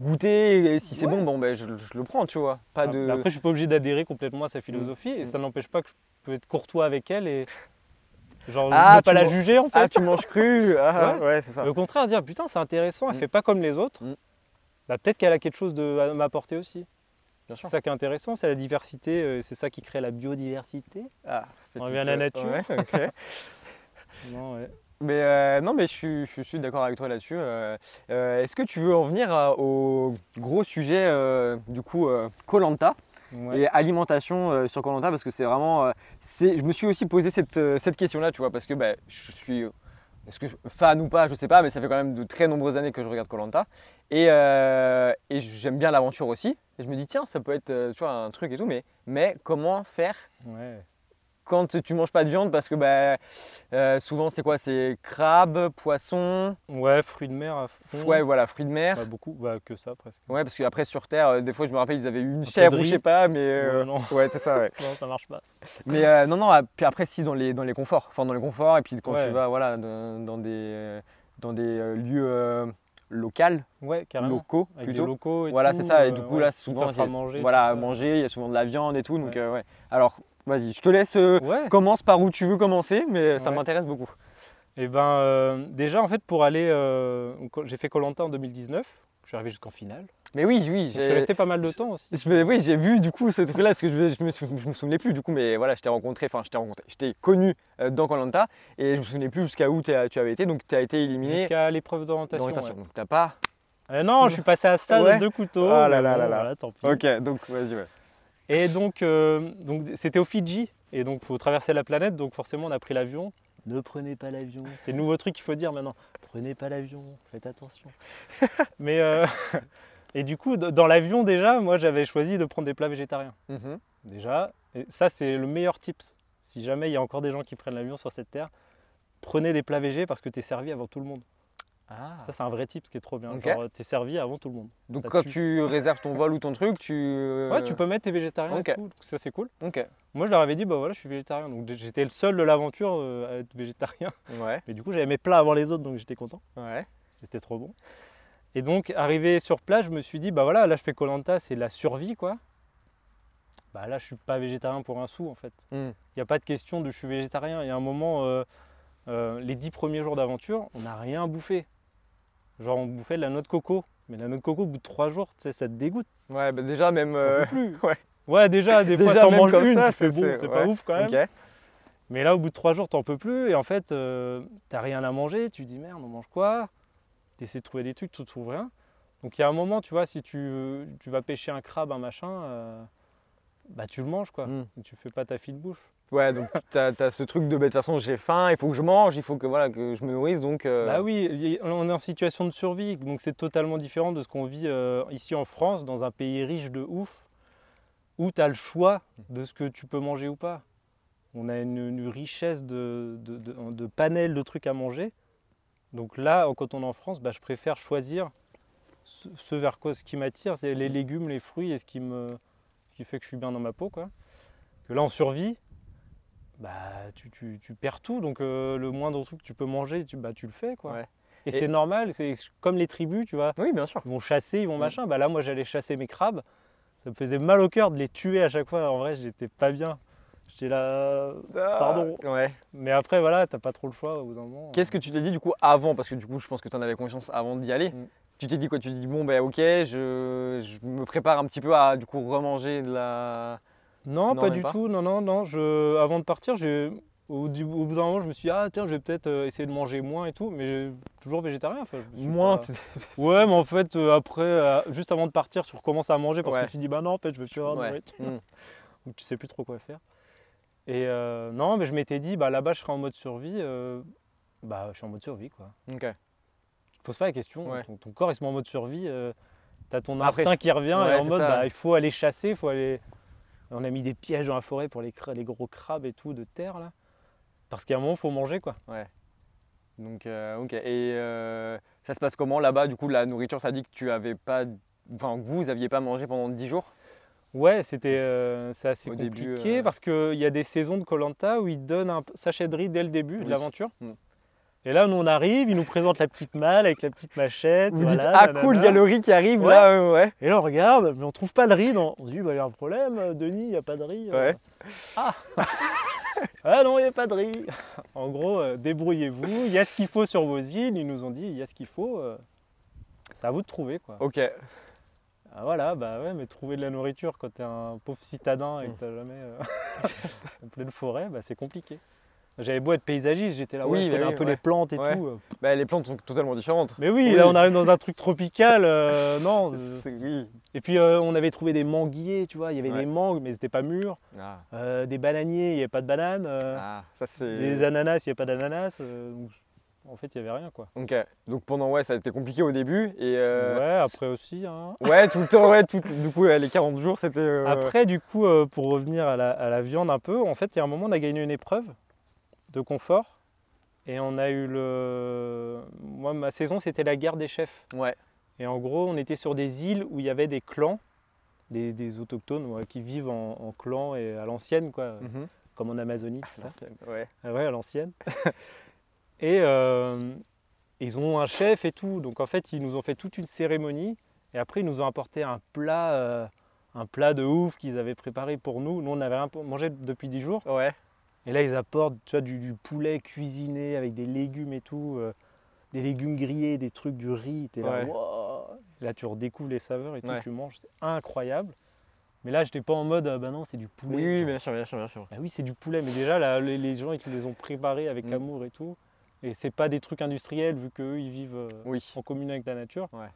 [SPEAKER 1] goûter et si c'est
[SPEAKER 2] Ouais.
[SPEAKER 1] bon bon ben je, je le prends tu vois pas de
[SPEAKER 2] Après, je suis pas obligé d'adhérer complètement à sa philosophie et
[SPEAKER 1] Mm.
[SPEAKER 2] ça n'empêche pas que je peux être courtois avec elle et genre
[SPEAKER 1] Ah,
[SPEAKER 2] ne pas la juger en fait.
[SPEAKER 1] ah tu manges cru ah,
[SPEAKER 2] Ouais.
[SPEAKER 1] ouais, c'est ça
[SPEAKER 2] au contraire, dire putain, c'est intéressant, elle
[SPEAKER 1] Mm.
[SPEAKER 2] fait pas comme les autres.
[SPEAKER 1] Mm.
[SPEAKER 2] Bah, peut-être qu'elle a quelque chose de, à m'apporter aussi. C'est ça qui est intéressant, c'est la diversité, euh, c'est ça qui crée la biodiversité.
[SPEAKER 1] ah,
[SPEAKER 2] On revient à la
[SPEAKER 1] euh,
[SPEAKER 2] nature.
[SPEAKER 1] ouais.
[SPEAKER 2] Non, ouais.
[SPEAKER 1] mais euh, non mais je suis, je suis d'accord avec toi là-dessus euh, est-ce que tu veux en venir à- au gros sujet du coup Colanta?
[SPEAKER 2] Ouais.
[SPEAKER 1] et alimentation euh, sur Colanta parce que c'est vraiment euh, je me suis aussi posé cette, euh, cette question là tu vois parce que bah, je suis est-ce que fan ou pas je sais pas mais ça fait quand même de très nombreuses années que je regarde Colanta et, et j'aime bien l'aventure aussi et je me dis tiens ça peut être tu vois un truc et tout mais mais comment faire
[SPEAKER 2] Ouais.
[SPEAKER 1] Quand tu manges pas de viande parce que bah, euh, souvent c'est quoi? C'est crabe poisson
[SPEAKER 2] Ouais, fruits de mer à fond.
[SPEAKER 1] ouais voilà fruits de mer
[SPEAKER 2] Pas beaucoup, bah, que ça presque.
[SPEAKER 1] ouais parce qu'après sur terre euh, des fois je me rappelle ils avaient une chèvre ou je sais pas mais euh,
[SPEAKER 2] Ouais, non.
[SPEAKER 1] ouais c'est ça ouais
[SPEAKER 2] non, ça marche pas.
[SPEAKER 1] Mais euh, non, non, ah, puis après, si, dans les, dans les conforts. Enfin, dans les conforts, et puis quand
[SPEAKER 2] Ouais.
[SPEAKER 1] tu vas voilà, dans, dans des, euh, dans des euh, lieux euh, locaux,
[SPEAKER 2] Ouais, carrément.
[SPEAKER 1] locaux
[SPEAKER 2] Avec
[SPEAKER 1] plutôt.
[SPEAKER 2] des locaux et
[SPEAKER 1] Voilà, c'est ça. Et
[SPEAKER 2] euh,
[SPEAKER 1] du coup,
[SPEAKER 2] ouais,
[SPEAKER 1] là, souvent, il y a-
[SPEAKER 2] manger.
[SPEAKER 1] voilà, à manger, il y a souvent de la viande et tout. Donc,
[SPEAKER 2] Ouais.
[SPEAKER 1] euh, ouais. Alors, vas-y, je te laisse. euh,
[SPEAKER 2] Ouais.
[SPEAKER 1] Commence par où tu veux commencer, mais ça
[SPEAKER 2] Ouais.
[SPEAKER 1] m'intéresse beaucoup.
[SPEAKER 2] Et ben, euh, déjà, en fait, pour aller. euh, j'ai fait Colanta en 2019. Je suis arrivé jusqu'en finale.
[SPEAKER 1] Mais oui, oui, j'ai.
[SPEAKER 2] resté pas mal de temps aussi.
[SPEAKER 1] je oui, j'ai vu du coup ce truc-là, parce que je, me- je me, sou- je me souvenais plus du coup, mais voilà, je t'ai rencontré, enfin, je t'ai rencontré, je t'ai connu euh, dans Colanta, et je me souvenais plus jusqu'à où tu avais été, donc tu as été éliminé
[SPEAKER 2] Jusqu'à l'épreuve d'orientation. ouais.
[SPEAKER 1] Donc, t'as pas.
[SPEAKER 2] Euh, non, je suis passé à ça
[SPEAKER 1] Ouais.
[SPEAKER 2] de deux couteaux.
[SPEAKER 1] Ah là là là là.
[SPEAKER 2] voilà, tant pis.
[SPEAKER 1] Ok, donc vas-y, ouais.
[SPEAKER 2] Et donc, euh, donc c'était au Fidji. Et donc, il faut traverser la planète. Donc, forcément, on a pris l'avion. Ne prenez pas l'avion. C'est le nouveau truc qu'il faut dire maintenant. Prenez pas l'avion. Faites attention. Mais, euh, et du coup, dans l'avion, déjà, moi, j'avais choisi de prendre des plats végétariens.
[SPEAKER 1] Mhm.
[SPEAKER 2] Déjà, et ça, c'est le meilleur tips. Si jamais il y a encore des gens qui prennent l'avion sur cette terre, prenez des plats végés parce que tu es servi avant tout le monde.
[SPEAKER 1] Ah.
[SPEAKER 2] Ça, c'est un vrai tip, ce qui est trop bien. Genre, tu es servi avant tout le monde.
[SPEAKER 1] Donc
[SPEAKER 2] ça
[SPEAKER 1] quand
[SPEAKER 2] tue.
[SPEAKER 1] tu réserves ton vol ou ton truc, tu. euh,
[SPEAKER 2] Ouais, tu peux mettre tes végétariens
[SPEAKER 1] ok.
[SPEAKER 2] et tout. donc ça, c'est cool.
[SPEAKER 1] Ok.
[SPEAKER 2] Moi, je leur avais dit, bah voilà, je suis végétarien. Donc j'étais le seul de l'aventure euh, à être végétarien.
[SPEAKER 1] Ouais.
[SPEAKER 2] Mais du coup, j'avais mes plats avant les autres, donc j'étais content.
[SPEAKER 1] Ouais.
[SPEAKER 2] C'était trop bon. Et donc, arrivé sur place, je me suis dit, bah voilà, là, je fais Colanta, c'est la survie, quoi. Bah là, je suis pas végétarien pour un sou, en fait. Il
[SPEAKER 1] Hmm.
[SPEAKER 2] n'y a pas de question de je suis végétarien. Il y a un moment, euh, euh, les dix premiers jours d'aventure, on n'a rien bouffé. Genre, on bouffait de la noix de coco. Mais la noix de coco, au bout de trois jours, tu sais, ça te dégoûte.
[SPEAKER 1] Ouais, bah déjà, même. Euh,
[SPEAKER 2] plus.
[SPEAKER 1] ouais.
[SPEAKER 2] Ouais, déjà, des fois, t'en manges une,
[SPEAKER 1] ça,
[SPEAKER 2] tu fais bon,
[SPEAKER 1] c'est-
[SPEAKER 2] pas ouf quand même. Mais là, au bout de trois jours, t'en peux plus. Et en fait, euh, t'as rien à manger. Tu dis merde, on mange quoi? Tu essaies de trouver des trucs, tu trouves rien. Donc il y a un moment, tu vois, si tu, tu vas pêcher un crabe, un machin, euh, bah tu le manges quoi.
[SPEAKER 1] Hmm.
[SPEAKER 2] Tu fais pas ta file bouche.
[SPEAKER 1] Ouais, donc t'as as ce truc de. bah, De toute façon, j'ai faim, il faut que je mange, il faut que, voilà, que je me nourrisse, donc. euh,
[SPEAKER 2] Bah oui, on est en situation de survie, donc c'est totalement différent de ce qu'on vit euh, ici en France, dans un pays riche de ouf, où tu as le choix de ce que tu peux manger ou pas. On a une, richesse de, de, de- panels de trucs à manger. Donc là, quand on est en France, bah, je préfère choisir ce, ce vers quoi ce qui m'attire, c'est les légumes, les fruits et ce qui, me, ce qui fait que je suis bien dans ma peau. Quoi. Que là, en survie, bah, tu, tu- tu perds tout. Donc euh, le moindre truc que tu peux manger, tu, bah, tu le fais. Quoi.
[SPEAKER 1] Ouais.
[SPEAKER 2] Et,
[SPEAKER 1] Et-
[SPEAKER 2] c'est normal, c'est comme les tribus, tu vois.
[SPEAKER 1] Oui, bien sûr.
[SPEAKER 2] Ils vont chasser, ils vont
[SPEAKER 1] Mm.
[SPEAKER 2] machin. Bah là, moi, j'allais chasser mes crabes. Ça me faisait mal au cœur de les tuer à chaque fois. En vrai, j'étais pas bien. J'étais là. Pardon.
[SPEAKER 1] Ah, Ouais.
[SPEAKER 2] Mais après, voilà, t'as pas trop le choix au bout d'un moment.
[SPEAKER 1] Qu'est-ce que tu t'es dit du coup avant? Parce que du coup, je pense que tu en avais conscience avant d'y aller.
[SPEAKER 2] Mm.
[SPEAKER 1] Tu t'es dit quoi? Tu t'es dit, bon, ben ok, je, je me prépare un petit peu à du coup remanger de la.
[SPEAKER 2] Non,
[SPEAKER 1] Non,
[SPEAKER 2] pas du
[SPEAKER 1] pas
[SPEAKER 2] tout. Non, non, non. Je... Avant de partir, j'ai. Au, bout d'un moment, je me suis dit, ah tiens, je vais peut-être euh, essayer de manger moins et tout, mais j'ai toujours végétarien. Enfin, je
[SPEAKER 1] Moins.
[SPEAKER 2] pas- Ouais, mais en fait, euh, après, euh, juste avant de partir, tu recommences à manger parce
[SPEAKER 1] Ouais.
[SPEAKER 2] que tu dis, bah non, en fait, je veux plus avoir de
[SPEAKER 1] Ouais.
[SPEAKER 2] nourriture.
[SPEAKER 1] Mm.
[SPEAKER 2] Donc tu sais plus trop quoi faire. Et euh, non, mais je m'étais dit, bah là-bas, je serai en mode survie. euh, bah, je suis en mode survie, quoi.
[SPEAKER 1] Ok.
[SPEAKER 2] Tu te poses pas la question.
[SPEAKER 1] Ouais.
[SPEAKER 2] Ton, ton corps, il se met en mode survie. euh, T'as ton
[SPEAKER 1] Après,
[SPEAKER 2] instinct qui revient et en mode, bah, il faut aller chasser, il faut aller. On a mis des pièges dans la forêt pour les, gros crabes et tout de terre là. Parce qu'à un moment, il faut manger quoi.
[SPEAKER 1] Donc, euh, ok. Et euh, ça se passe comment là-bas? Du coup, la nourriture, t'as dit que tu avais pas. Enfin, vous, vous aviez pas mangé pendant 10 jours?
[SPEAKER 2] Ouais, c'était euh, c'est assez
[SPEAKER 1] Au
[SPEAKER 2] compliqué
[SPEAKER 1] début,
[SPEAKER 2] parce qu'il y a des saisons de Colanta où ils donnent un sachet de riz dès le début de l'aventure.
[SPEAKER 1] Mm.
[SPEAKER 2] Et là, nous, on arrive, ils nous présentent la petite malle avec la petite machette.
[SPEAKER 1] Vous dites ah
[SPEAKER 2] nanana.
[SPEAKER 1] cool, il y a le riz qui arrive
[SPEAKER 2] Ouais.
[SPEAKER 1] là, euh, ouais.
[SPEAKER 2] Et là, on regarde, mais on trouve pas le riz. dans- On se dit, bah, il y a un problème, Denis, il n'y a pas de riz. euh.
[SPEAKER 1] Ouais.
[SPEAKER 2] Ah Ah non, il n'y a pas de riz. En gros, euh, débrouillez-vous, il y a ce qu'il faut sur vos îles. Ils nous ont dit, il y a ce qu'il faut. euh, c'est à vous de trouver, quoi.
[SPEAKER 1] Ok.
[SPEAKER 2] Ah, voilà, bah ouais, mais trouver de la nourriture quand t'es un pauvre citadin et que
[SPEAKER 1] Mm.
[SPEAKER 2] t'as jamais en pleine forêt, bah, c'est compliqué. J'avais beau être paysagiste, j'étais là, ouais,
[SPEAKER 1] Oui,
[SPEAKER 2] je
[SPEAKER 1] bah
[SPEAKER 2] connais
[SPEAKER 1] oui,
[SPEAKER 2] un peu
[SPEAKER 1] ouais.
[SPEAKER 2] les plantes et
[SPEAKER 1] Ouais.
[SPEAKER 2] tout. euh.
[SPEAKER 1] Bah, les plantes sont totalement différentes.
[SPEAKER 2] Mais oui,
[SPEAKER 1] Oui.
[SPEAKER 2] là on arrive dans un truc tropical, euh, non. euh.
[SPEAKER 1] Oui.
[SPEAKER 2] Et puis euh, on avait trouvé des manguiers, tu vois, il y avait
[SPEAKER 1] Ouais.
[SPEAKER 2] des mangues mais c'était pas mûr.
[SPEAKER 1] Ah,
[SPEAKER 2] Euh, des bananiers, il n'y avait pas de bananes.
[SPEAKER 1] ah, ça.
[SPEAKER 2] Des ananas, il n'y avait pas d'ananas. en fait, il n'y avait rien quoi.
[SPEAKER 1] Ok. Donc pendant ouais, ça a été compliqué au début et.
[SPEAKER 2] Ouais, après aussi. hein.
[SPEAKER 1] Ouais, tout le temps, ouais, tout, du coup, les 40 jours, c'était.
[SPEAKER 2] Après, du coup, pour revenir à la, à la viande un peu, en fait, il y a un moment, on a gagné une épreuve de confort. Et on a eu le. Moi, ma saison, c'était la guerre des chefs.
[SPEAKER 1] Ouais.
[SPEAKER 2] Et en gros, on était sur des îles où il y avait des clans, des, des autochtones ouais, qui vivent en, en clans et à l'ancienne, quoi,
[SPEAKER 1] Mhm.
[SPEAKER 2] comme en Amazonie, tout ça.
[SPEAKER 1] Ouais.
[SPEAKER 2] Ah ouais, à l'ancienne. et euh, ils ont un chef et tout. Donc en fait, ils nous ont fait toute une cérémonie. Et après, ils nous ont apporté un plat, euh, un plat de ouf qu'ils avaient préparé pour nous. Nous, on avait rien mangé depuis 10 jours.
[SPEAKER 1] Ouais.
[SPEAKER 2] Et là, ils apportent tu vois, du, du poulet cuisiné avec des légumes et tout. euh, des légumes grillés, des trucs, du riz. T'es là,
[SPEAKER 1] Ouais.
[SPEAKER 2] Wow. Là, tu redécouvres les saveurs et tout.
[SPEAKER 1] Ouais.
[SPEAKER 2] Tu manges. C'est incroyable. Mais là, j'étais pas en mode, ah bah non, c'est du poulet.
[SPEAKER 1] Oui, bien sûr, bien sûr, bien sûr.
[SPEAKER 2] ah oui, c'est du poulet, mais déjà, là, les, les gens, ils les ont préparés avec
[SPEAKER 1] Mm.
[SPEAKER 2] amour et tout. Et c'est pas des trucs industriels, vu qu'eux, ils vivent euh,
[SPEAKER 1] Oui.
[SPEAKER 2] en commune avec la nature.
[SPEAKER 1] Ouais.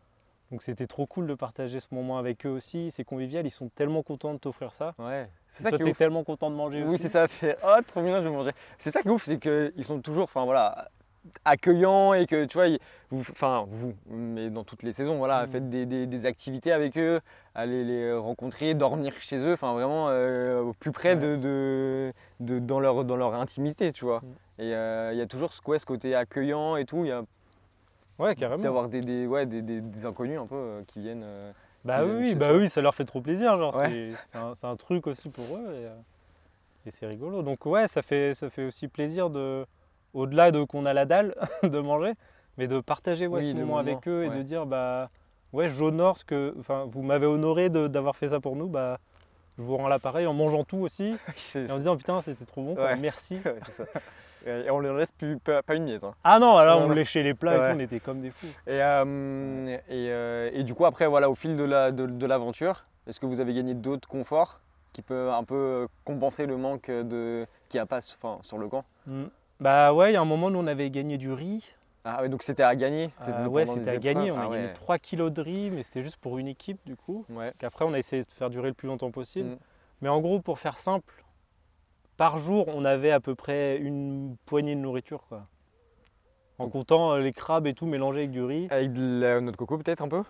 [SPEAKER 2] Donc c'était trop cool de partager ce moment avec eux aussi. C'est convivial, ils sont tellement contents de t'offrir ça.
[SPEAKER 1] Ouais. C'est ça
[SPEAKER 2] Toi,
[SPEAKER 1] qui est ouf.
[SPEAKER 2] tellement content de manger aussi.
[SPEAKER 1] Oui, c'est ça. C'est oh, trop bien, je vais manger. C'est ça qui est ouf, c'est qu'ils sont toujours, enfin voilà, accueillants et que tu vois, ils- vous, enfin vous, mais dans toutes les saisons, voilà,
[SPEAKER 2] Mm.
[SPEAKER 1] faites des, des- des activités avec eux, allez les rencontrer, dormir chez eux, enfin vraiment euh, au plus près
[SPEAKER 2] Ouais.
[SPEAKER 1] de, de, de- dans leur dans leur intimité, tu vois.
[SPEAKER 2] Mm.
[SPEAKER 1] Et euh, il y a toujours ce, ouais, ce côté accueillant et tout. Il y a
[SPEAKER 2] Ouais, carrément.
[SPEAKER 1] d'avoir des, des, ouais, des, des- des inconnus un peu euh, qui viennent. euh,
[SPEAKER 2] Bah
[SPEAKER 1] qui
[SPEAKER 2] oui,
[SPEAKER 1] viennent
[SPEAKER 2] bah
[SPEAKER 1] soi.
[SPEAKER 2] oui, ça leur fait trop plaisir. Genre,
[SPEAKER 1] Ouais.
[SPEAKER 2] c'est- un, truc aussi pour eux. Et, euh, et c'est rigolo. Donc ouais, ça fait, ça fait aussi plaisir de, au-delà de qu'on a la dalle de manger, mais de partager ouais,
[SPEAKER 1] Oui,
[SPEAKER 2] ce moment, avec eux et
[SPEAKER 1] ouais.
[SPEAKER 2] de dire bah ouais, j'honore ce que, enfin, vous m'avez honoré d'avoir fait ça pour nous, bah je vous rends l'appareil en mangeant tout aussi et en disant putain c'était trop bon, quoi, merci.
[SPEAKER 1] ça. Et on ne laisse plus, pas, pas une miette. hein.
[SPEAKER 2] Ah non, là
[SPEAKER 1] Non,
[SPEAKER 2] on
[SPEAKER 1] non.
[SPEAKER 2] léchait les plats et
[SPEAKER 1] Ouais.
[SPEAKER 2] tout, on était comme des fous.
[SPEAKER 1] Et, euh, et, euh, et du coup, après, voilà, au fil de la- de, de l'aventure, est-ce que vous avez gagné d'autres conforts qui peuvent un peu compenser le manque de qu'il n'y a pas enfin, sur le camp?
[SPEAKER 2] Mm. Bah ouais, il y a un moment où on avait gagné du riz.
[SPEAKER 1] Ah ouais, donc c'était à gagner
[SPEAKER 2] Euh,
[SPEAKER 1] c'était
[SPEAKER 2] ouais, c'était à gagner. On a
[SPEAKER 1] Ah
[SPEAKER 2] gagné
[SPEAKER 1] ouais.
[SPEAKER 2] 3 kilos de riz, mais c'était juste pour une équipe du coup.
[SPEAKER 1] Ouais.
[SPEAKER 2] Qu'après, on a essayé de faire durer le plus longtemps possible.
[SPEAKER 1] Mm.
[SPEAKER 2] Mais en gros, pour faire simple, par jour, on avait à peu près une poignée de nourriture. Quoi. En comptant euh, les crabes et tout mélangés avec du riz.
[SPEAKER 1] Avec de la noix de coco peut-être un peu?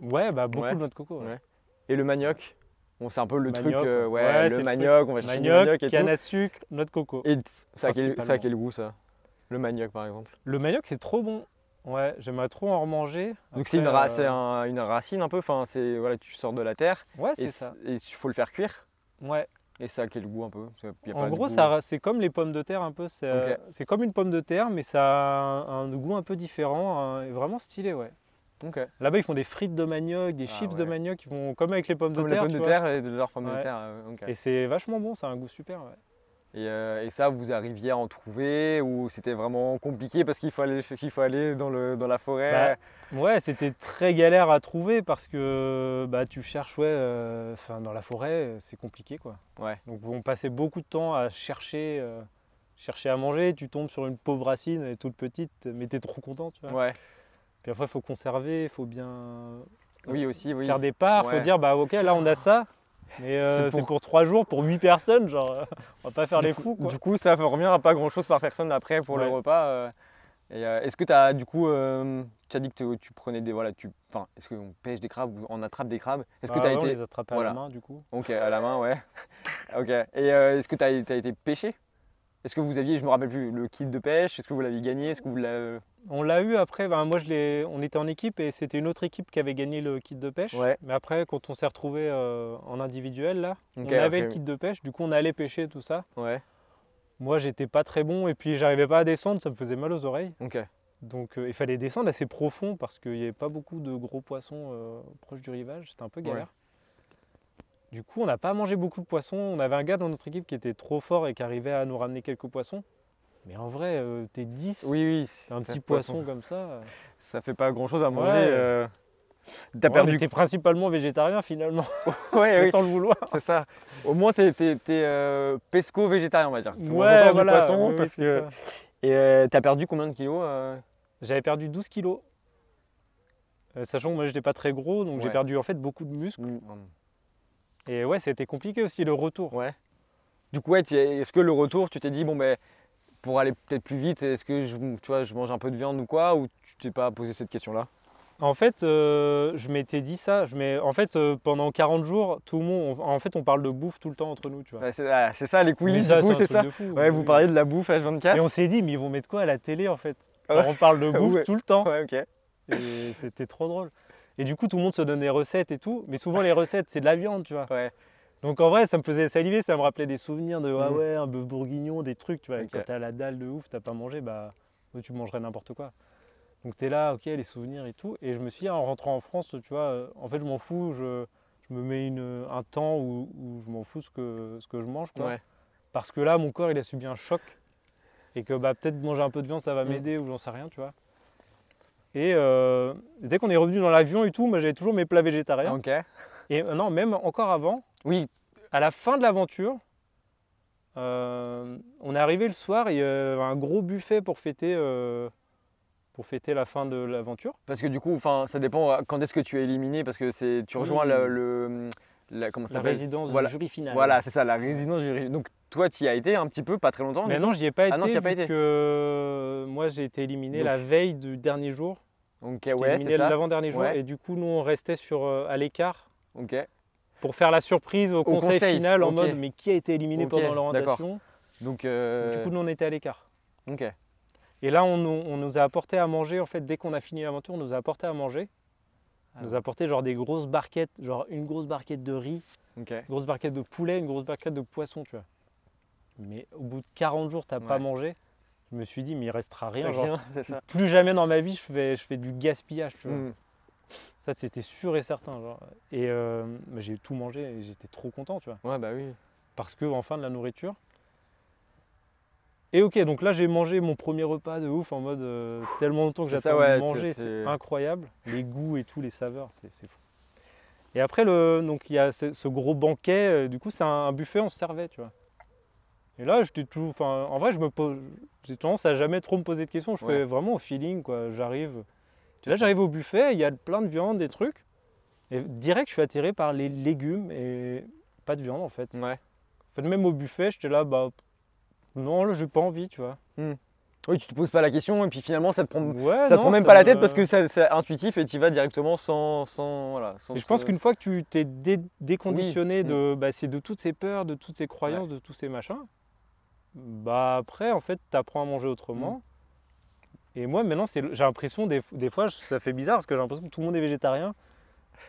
[SPEAKER 2] Ouais, bah beaucoup
[SPEAKER 1] Ouais.
[SPEAKER 2] de noix de coco. ouais.
[SPEAKER 1] Ouais. Et le manioc? Bon, c'est un peu le truc, euh, ouais, le manioc, on va chercher du
[SPEAKER 2] Manioc,
[SPEAKER 1] manioc et
[SPEAKER 2] canne
[SPEAKER 1] tout.
[SPEAKER 2] à sucre, noix de coco.
[SPEAKER 1] Et ça a, quel, ça a
[SPEAKER 2] Principalement.
[SPEAKER 1] quel goût ça? Le manioc par exemple
[SPEAKER 2] Le manioc, c'est trop bon. Ouais, j'aimerais trop en remanger.
[SPEAKER 1] Donc c'est une, ra-
[SPEAKER 2] euh,
[SPEAKER 1] un- une racine un peu, enfin c'est voilà, tu sors de la terre
[SPEAKER 2] Ouais, c'est ça.
[SPEAKER 1] et il faut le faire cuire?
[SPEAKER 2] Ouais.
[SPEAKER 1] Et ça a quel goût un peu? Y a
[SPEAKER 2] En gros, ça, c'est comme les pommes de terre un peu. C'est euh, c'est comme une pomme de terre, mais ça a un, un goût un peu différent, un- vraiment stylé, ouais. Là-bas, ils font des frites de manioc, des
[SPEAKER 1] Ah
[SPEAKER 2] chips de manioc, ils font comme avec les pommes
[SPEAKER 1] Comme
[SPEAKER 2] de
[SPEAKER 1] les
[SPEAKER 2] terre.
[SPEAKER 1] pommes
[SPEAKER 2] tu
[SPEAKER 1] de
[SPEAKER 2] vois.
[SPEAKER 1] terre et de leurs pommes de terre. euh.
[SPEAKER 2] Et c'est vachement bon, ça a un goût super. ouais.
[SPEAKER 1] Et, euh, et ça, vous arriviez à en trouver ou c'était vraiment compliqué parce qu'il faut aller, qu'il faut aller dans, le, dans la forêt?
[SPEAKER 2] Ouais, c'était très galère à trouver parce que bah, tu cherches, ouais, euh, dans la forêt, c'est compliqué quoi.
[SPEAKER 1] Ouais.
[SPEAKER 2] Donc on passait beaucoup de temps à chercher, euh, chercher à manger. Tu tombes sur une pauvre racine, elle est toute petite, mais t'es trop content, tu vois.
[SPEAKER 1] Ouais.
[SPEAKER 2] Puis après, il faut conserver, il faut bien
[SPEAKER 1] Oui, aussi, oui.
[SPEAKER 2] faire des parts, il
[SPEAKER 1] Ouais.
[SPEAKER 2] faut dire, bah ok, là on a ça, mais euh,
[SPEAKER 1] C'est pour-
[SPEAKER 2] pour... trois jours, pour huit personnes, genre, euh, on va pas faire
[SPEAKER 1] Du
[SPEAKER 2] les fous quoi.
[SPEAKER 1] Du coup, ça revient à pas grand chose par personne après pour le repas. euh. Euh, est-ce que tu as du coup, tu as dit que tu- prenais des. Voilà, tu, enfin, est-ce qu'on pêche des crabes ou on attrape des crabes? Est-ce que
[SPEAKER 2] Bah
[SPEAKER 1] tu as
[SPEAKER 2] ouais, on
[SPEAKER 1] été.
[SPEAKER 2] les attrape à
[SPEAKER 1] voilà.
[SPEAKER 2] la main du coup.
[SPEAKER 1] Ok, à la main, ouais. ok. Et est-ce que tu as, été pêché? Est-ce que vous aviez, je me rappelle plus, le kit de pêche? Est-ce que vous l'aviez gagné? Est-ce que vous l'avez.
[SPEAKER 2] On l'a eu après, ben, moi je l'ai, on était en équipe et c'était une autre équipe qui avait gagné le kit de pêche.
[SPEAKER 1] Ouais.
[SPEAKER 2] Mais après, quand on s'est retrouvé en individuel là, on avait le kit de pêche, du coup on allait pêcher tout ça.
[SPEAKER 1] Ouais.
[SPEAKER 2] moi, j'étais pas très bon et puis j'arrivais pas à descendre, ça me faisait mal aux oreilles. Donc euh, il fallait descendre assez profond parce qu'il n'y avait pas beaucoup de gros poissons euh, proches du rivage, c'était un peu galère. Du coup, on n'a pas mangé beaucoup de poissons. On avait un gars dans notre équipe qui était trop fort et qui arrivait à nous ramener quelques poissons. Mais en vrai, euh, t'es 10,
[SPEAKER 1] Oui, oui.
[SPEAKER 2] un petit poisson comme ça. euh,
[SPEAKER 1] Ça fait pas grand chose à manger.
[SPEAKER 2] Ouais.
[SPEAKER 1] euh. T'as
[SPEAKER 2] ouais,
[SPEAKER 1] perdu.
[SPEAKER 2] On était principalement végétarien finalement,
[SPEAKER 1] Ouais, oui,
[SPEAKER 2] sans le vouloir.
[SPEAKER 1] c'est ça. Au moins, t'es, t'es, t'es, euh, pesco végétarien, on va dire. Tu
[SPEAKER 2] Ouais, voilà.
[SPEAKER 1] poisson.
[SPEAKER 2] oui,
[SPEAKER 1] parce que...
[SPEAKER 2] ça.
[SPEAKER 1] Et euh, t'as perdu combien de kilos euh?
[SPEAKER 2] J'avais perdu 12 kilos. Euh, sachant que moi j'étais pas très gros, donc j'ai perdu en fait beaucoup de muscles.
[SPEAKER 1] Mm,
[SPEAKER 2] Et ouais, c'était compliqué aussi le retour.
[SPEAKER 1] Ouais. Du coup, ouais, est-ce que le retour, tu t'es dit, bon, ben, pour aller peut-être plus vite, est-ce que je, tu vois, je mange un peu de viande ou quoi Ou tu t'es pas posé cette question-là?
[SPEAKER 2] En fait, euh, je m'étais dit ça. Je en fait, euh, pendant 40 jours, tout le monde, on- en fait, on parle de bouffe tout le temps entre nous, tu vois.
[SPEAKER 1] Ouais, c'est, ah, ça, les coulisses,
[SPEAKER 2] ça,
[SPEAKER 1] c'est ça
[SPEAKER 2] fou.
[SPEAKER 1] Ouais, vous
[SPEAKER 2] Oui.
[SPEAKER 1] parliez de la bouffe H24
[SPEAKER 2] Et on s'est dit, mais ils vont mettre quoi à la télé en fait? Alors, On parle de bouffe tout le temps.
[SPEAKER 1] Ouais, ok.
[SPEAKER 2] Et c'était trop drôle. Et du coup, tout le monde se donnait des recettes et tout. Mais souvent, les recettes, c'est de la viande, tu vois.
[SPEAKER 1] Ouais.
[SPEAKER 2] Donc en vrai, ça me faisait saliver, ça me rappelait des souvenirs de ah
[SPEAKER 1] Mhm.
[SPEAKER 2] ouais, un bœuf bourguignon, des trucs, tu vois. Quand t'as la dalle de ouf, t'as pas mangé, bah tu mangerais n'importe quoi. Donc t'es là, ok, les souvenirs et tout. Et je me suis dit, en rentrant en France, tu vois, euh, en fait, je m'en fous, je, je me mets une, un temps où, où je m'en fous ce que, ce que je mange, quoi.
[SPEAKER 1] Ouais.
[SPEAKER 2] Parce que là, mon corps, il a subi un choc. Et que bah, peut-être manger un peu de viande, ça va
[SPEAKER 1] Mm.
[SPEAKER 2] m'aider ou j'en sais rien, tu vois. Et euh, dès qu'on est revenu dans l'avion et tout, moi j'avais toujours mes plats végétariens.
[SPEAKER 1] Ok.
[SPEAKER 2] Et euh, non, même encore avant,
[SPEAKER 1] Oui,
[SPEAKER 2] à la fin de l'aventure, euh, on est arrivé le soir et il y avait un gros buffet pour fêter, euh, pour fêter la fin de l'aventure.
[SPEAKER 1] parce que du coup, enfin, ça dépend quand est-ce que tu es éliminé, parce que c'est, tu rejoins le, le- la, comment ça
[SPEAKER 2] La
[SPEAKER 1] s'appelle
[SPEAKER 2] résidence
[SPEAKER 1] Voilà.
[SPEAKER 2] du jury final.
[SPEAKER 1] Voilà, c'est ça, la résidence du jury. Donc toi, tu y as été un petit peu, pas très longtemps.
[SPEAKER 2] Mais non, j'y ai pas été.
[SPEAKER 1] Ah non, as pas été.
[SPEAKER 2] que moi j'ai été éliminé
[SPEAKER 1] Donc-
[SPEAKER 2] la veille du dernier jour.
[SPEAKER 1] Ok, ouais, c'est ça.
[SPEAKER 2] l'avant-dernier jour.
[SPEAKER 1] Ouais.
[SPEAKER 2] Et du coup, nous on restait sur, euh, à l'écart
[SPEAKER 1] Ok.
[SPEAKER 2] pour faire la surprise au, conseil,
[SPEAKER 1] conseil,
[SPEAKER 2] final en mode mais qui a été éliminé pendant l'orientation?
[SPEAKER 1] Donc, euh,
[SPEAKER 2] Du coup, nous on était à l'écart.
[SPEAKER 1] ok.
[SPEAKER 2] Et là, on, nous- on nous a apporté à manger. En fait, dès qu'on a fini l'aventure, on nous a apporté à manger. On nous a apporté genre des grosses barquettes, genre une grosse barquette de riz, une grosse barquette de poulet, une grosse barquette de poisson, tu vois. Mais au bout de 40 jours, t'as pas
[SPEAKER 1] Ouais.
[SPEAKER 2] mangé. Je me suis dit, mais il restera rien.
[SPEAKER 1] T'as
[SPEAKER 2] Genre,
[SPEAKER 1] rien, c'est ça.
[SPEAKER 2] plus jamais dans ma vie, je fais, je fais du gaspillage, tu vois.
[SPEAKER 1] Mm.
[SPEAKER 2] Ça, c'était sûr et certain. Genre. Et euh, bah, j'ai tout mangé et j'étais trop content, tu vois.
[SPEAKER 1] Ouais, bah oui.
[SPEAKER 2] Parce que, enfin, de la nourriture. Et ok, donc là, j'ai mangé mon premier repas de ouf en mode euh, tellement longtemps que j'attends
[SPEAKER 1] ouais,
[SPEAKER 2] de manger,
[SPEAKER 1] c'est-
[SPEAKER 2] incroyable. Les goûts et tout, les saveurs, c'est c'est fou. Et après, le, donc il y a ce, ce gros banquet, euh, du coup, c'est un, un buffet, on se servait, tu vois. Et là, j'étais enfin, en vrai, je me pose, j'ai tendance à jamais trop me poser de questions. Je
[SPEAKER 1] Ouais.
[SPEAKER 2] fais vraiment au feeling, quoi. J'arrive. Là, j'arrive au buffet, il y a plein de viande, des trucs. Et direct, je suis attiré par les légumes et pas de viande, en fait.
[SPEAKER 1] Ouais.
[SPEAKER 2] En fait, même au buffet, j'étais là, bah non, là, j'ai pas envie, tu vois.
[SPEAKER 1] Oui, tu te poses pas la question et puis finalement, ça te prend,
[SPEAKER 2] Ouais,
[SPEAKER 1] ça te
[SPEAKER 2] non,
[SPEAKER 1] prend même pas la tête parce que c'est intuitif et tu y vas directement sans, sans, voilà, sans
[SPEAKER 2] Et je
[SPEAKER 1] te-
[SPEAKER 2] pense qu'une fois que tu t'es dé- déconditionné
[SPEAKER 1] Oui, Mm.
[SPEAKER 2] de, bah, de toutes ces peurs, de toutes ces croyances, de tous ces machins, bah après, en fait, tu apprends à manger autrement.
[SPEAKER 1] Mm.
[SPEAKER 2] Et moi, maintenant, j'ai l'impression, des, des fois, ça fait bizarre parce que j'ai l'impression que tout le monde est végétarien.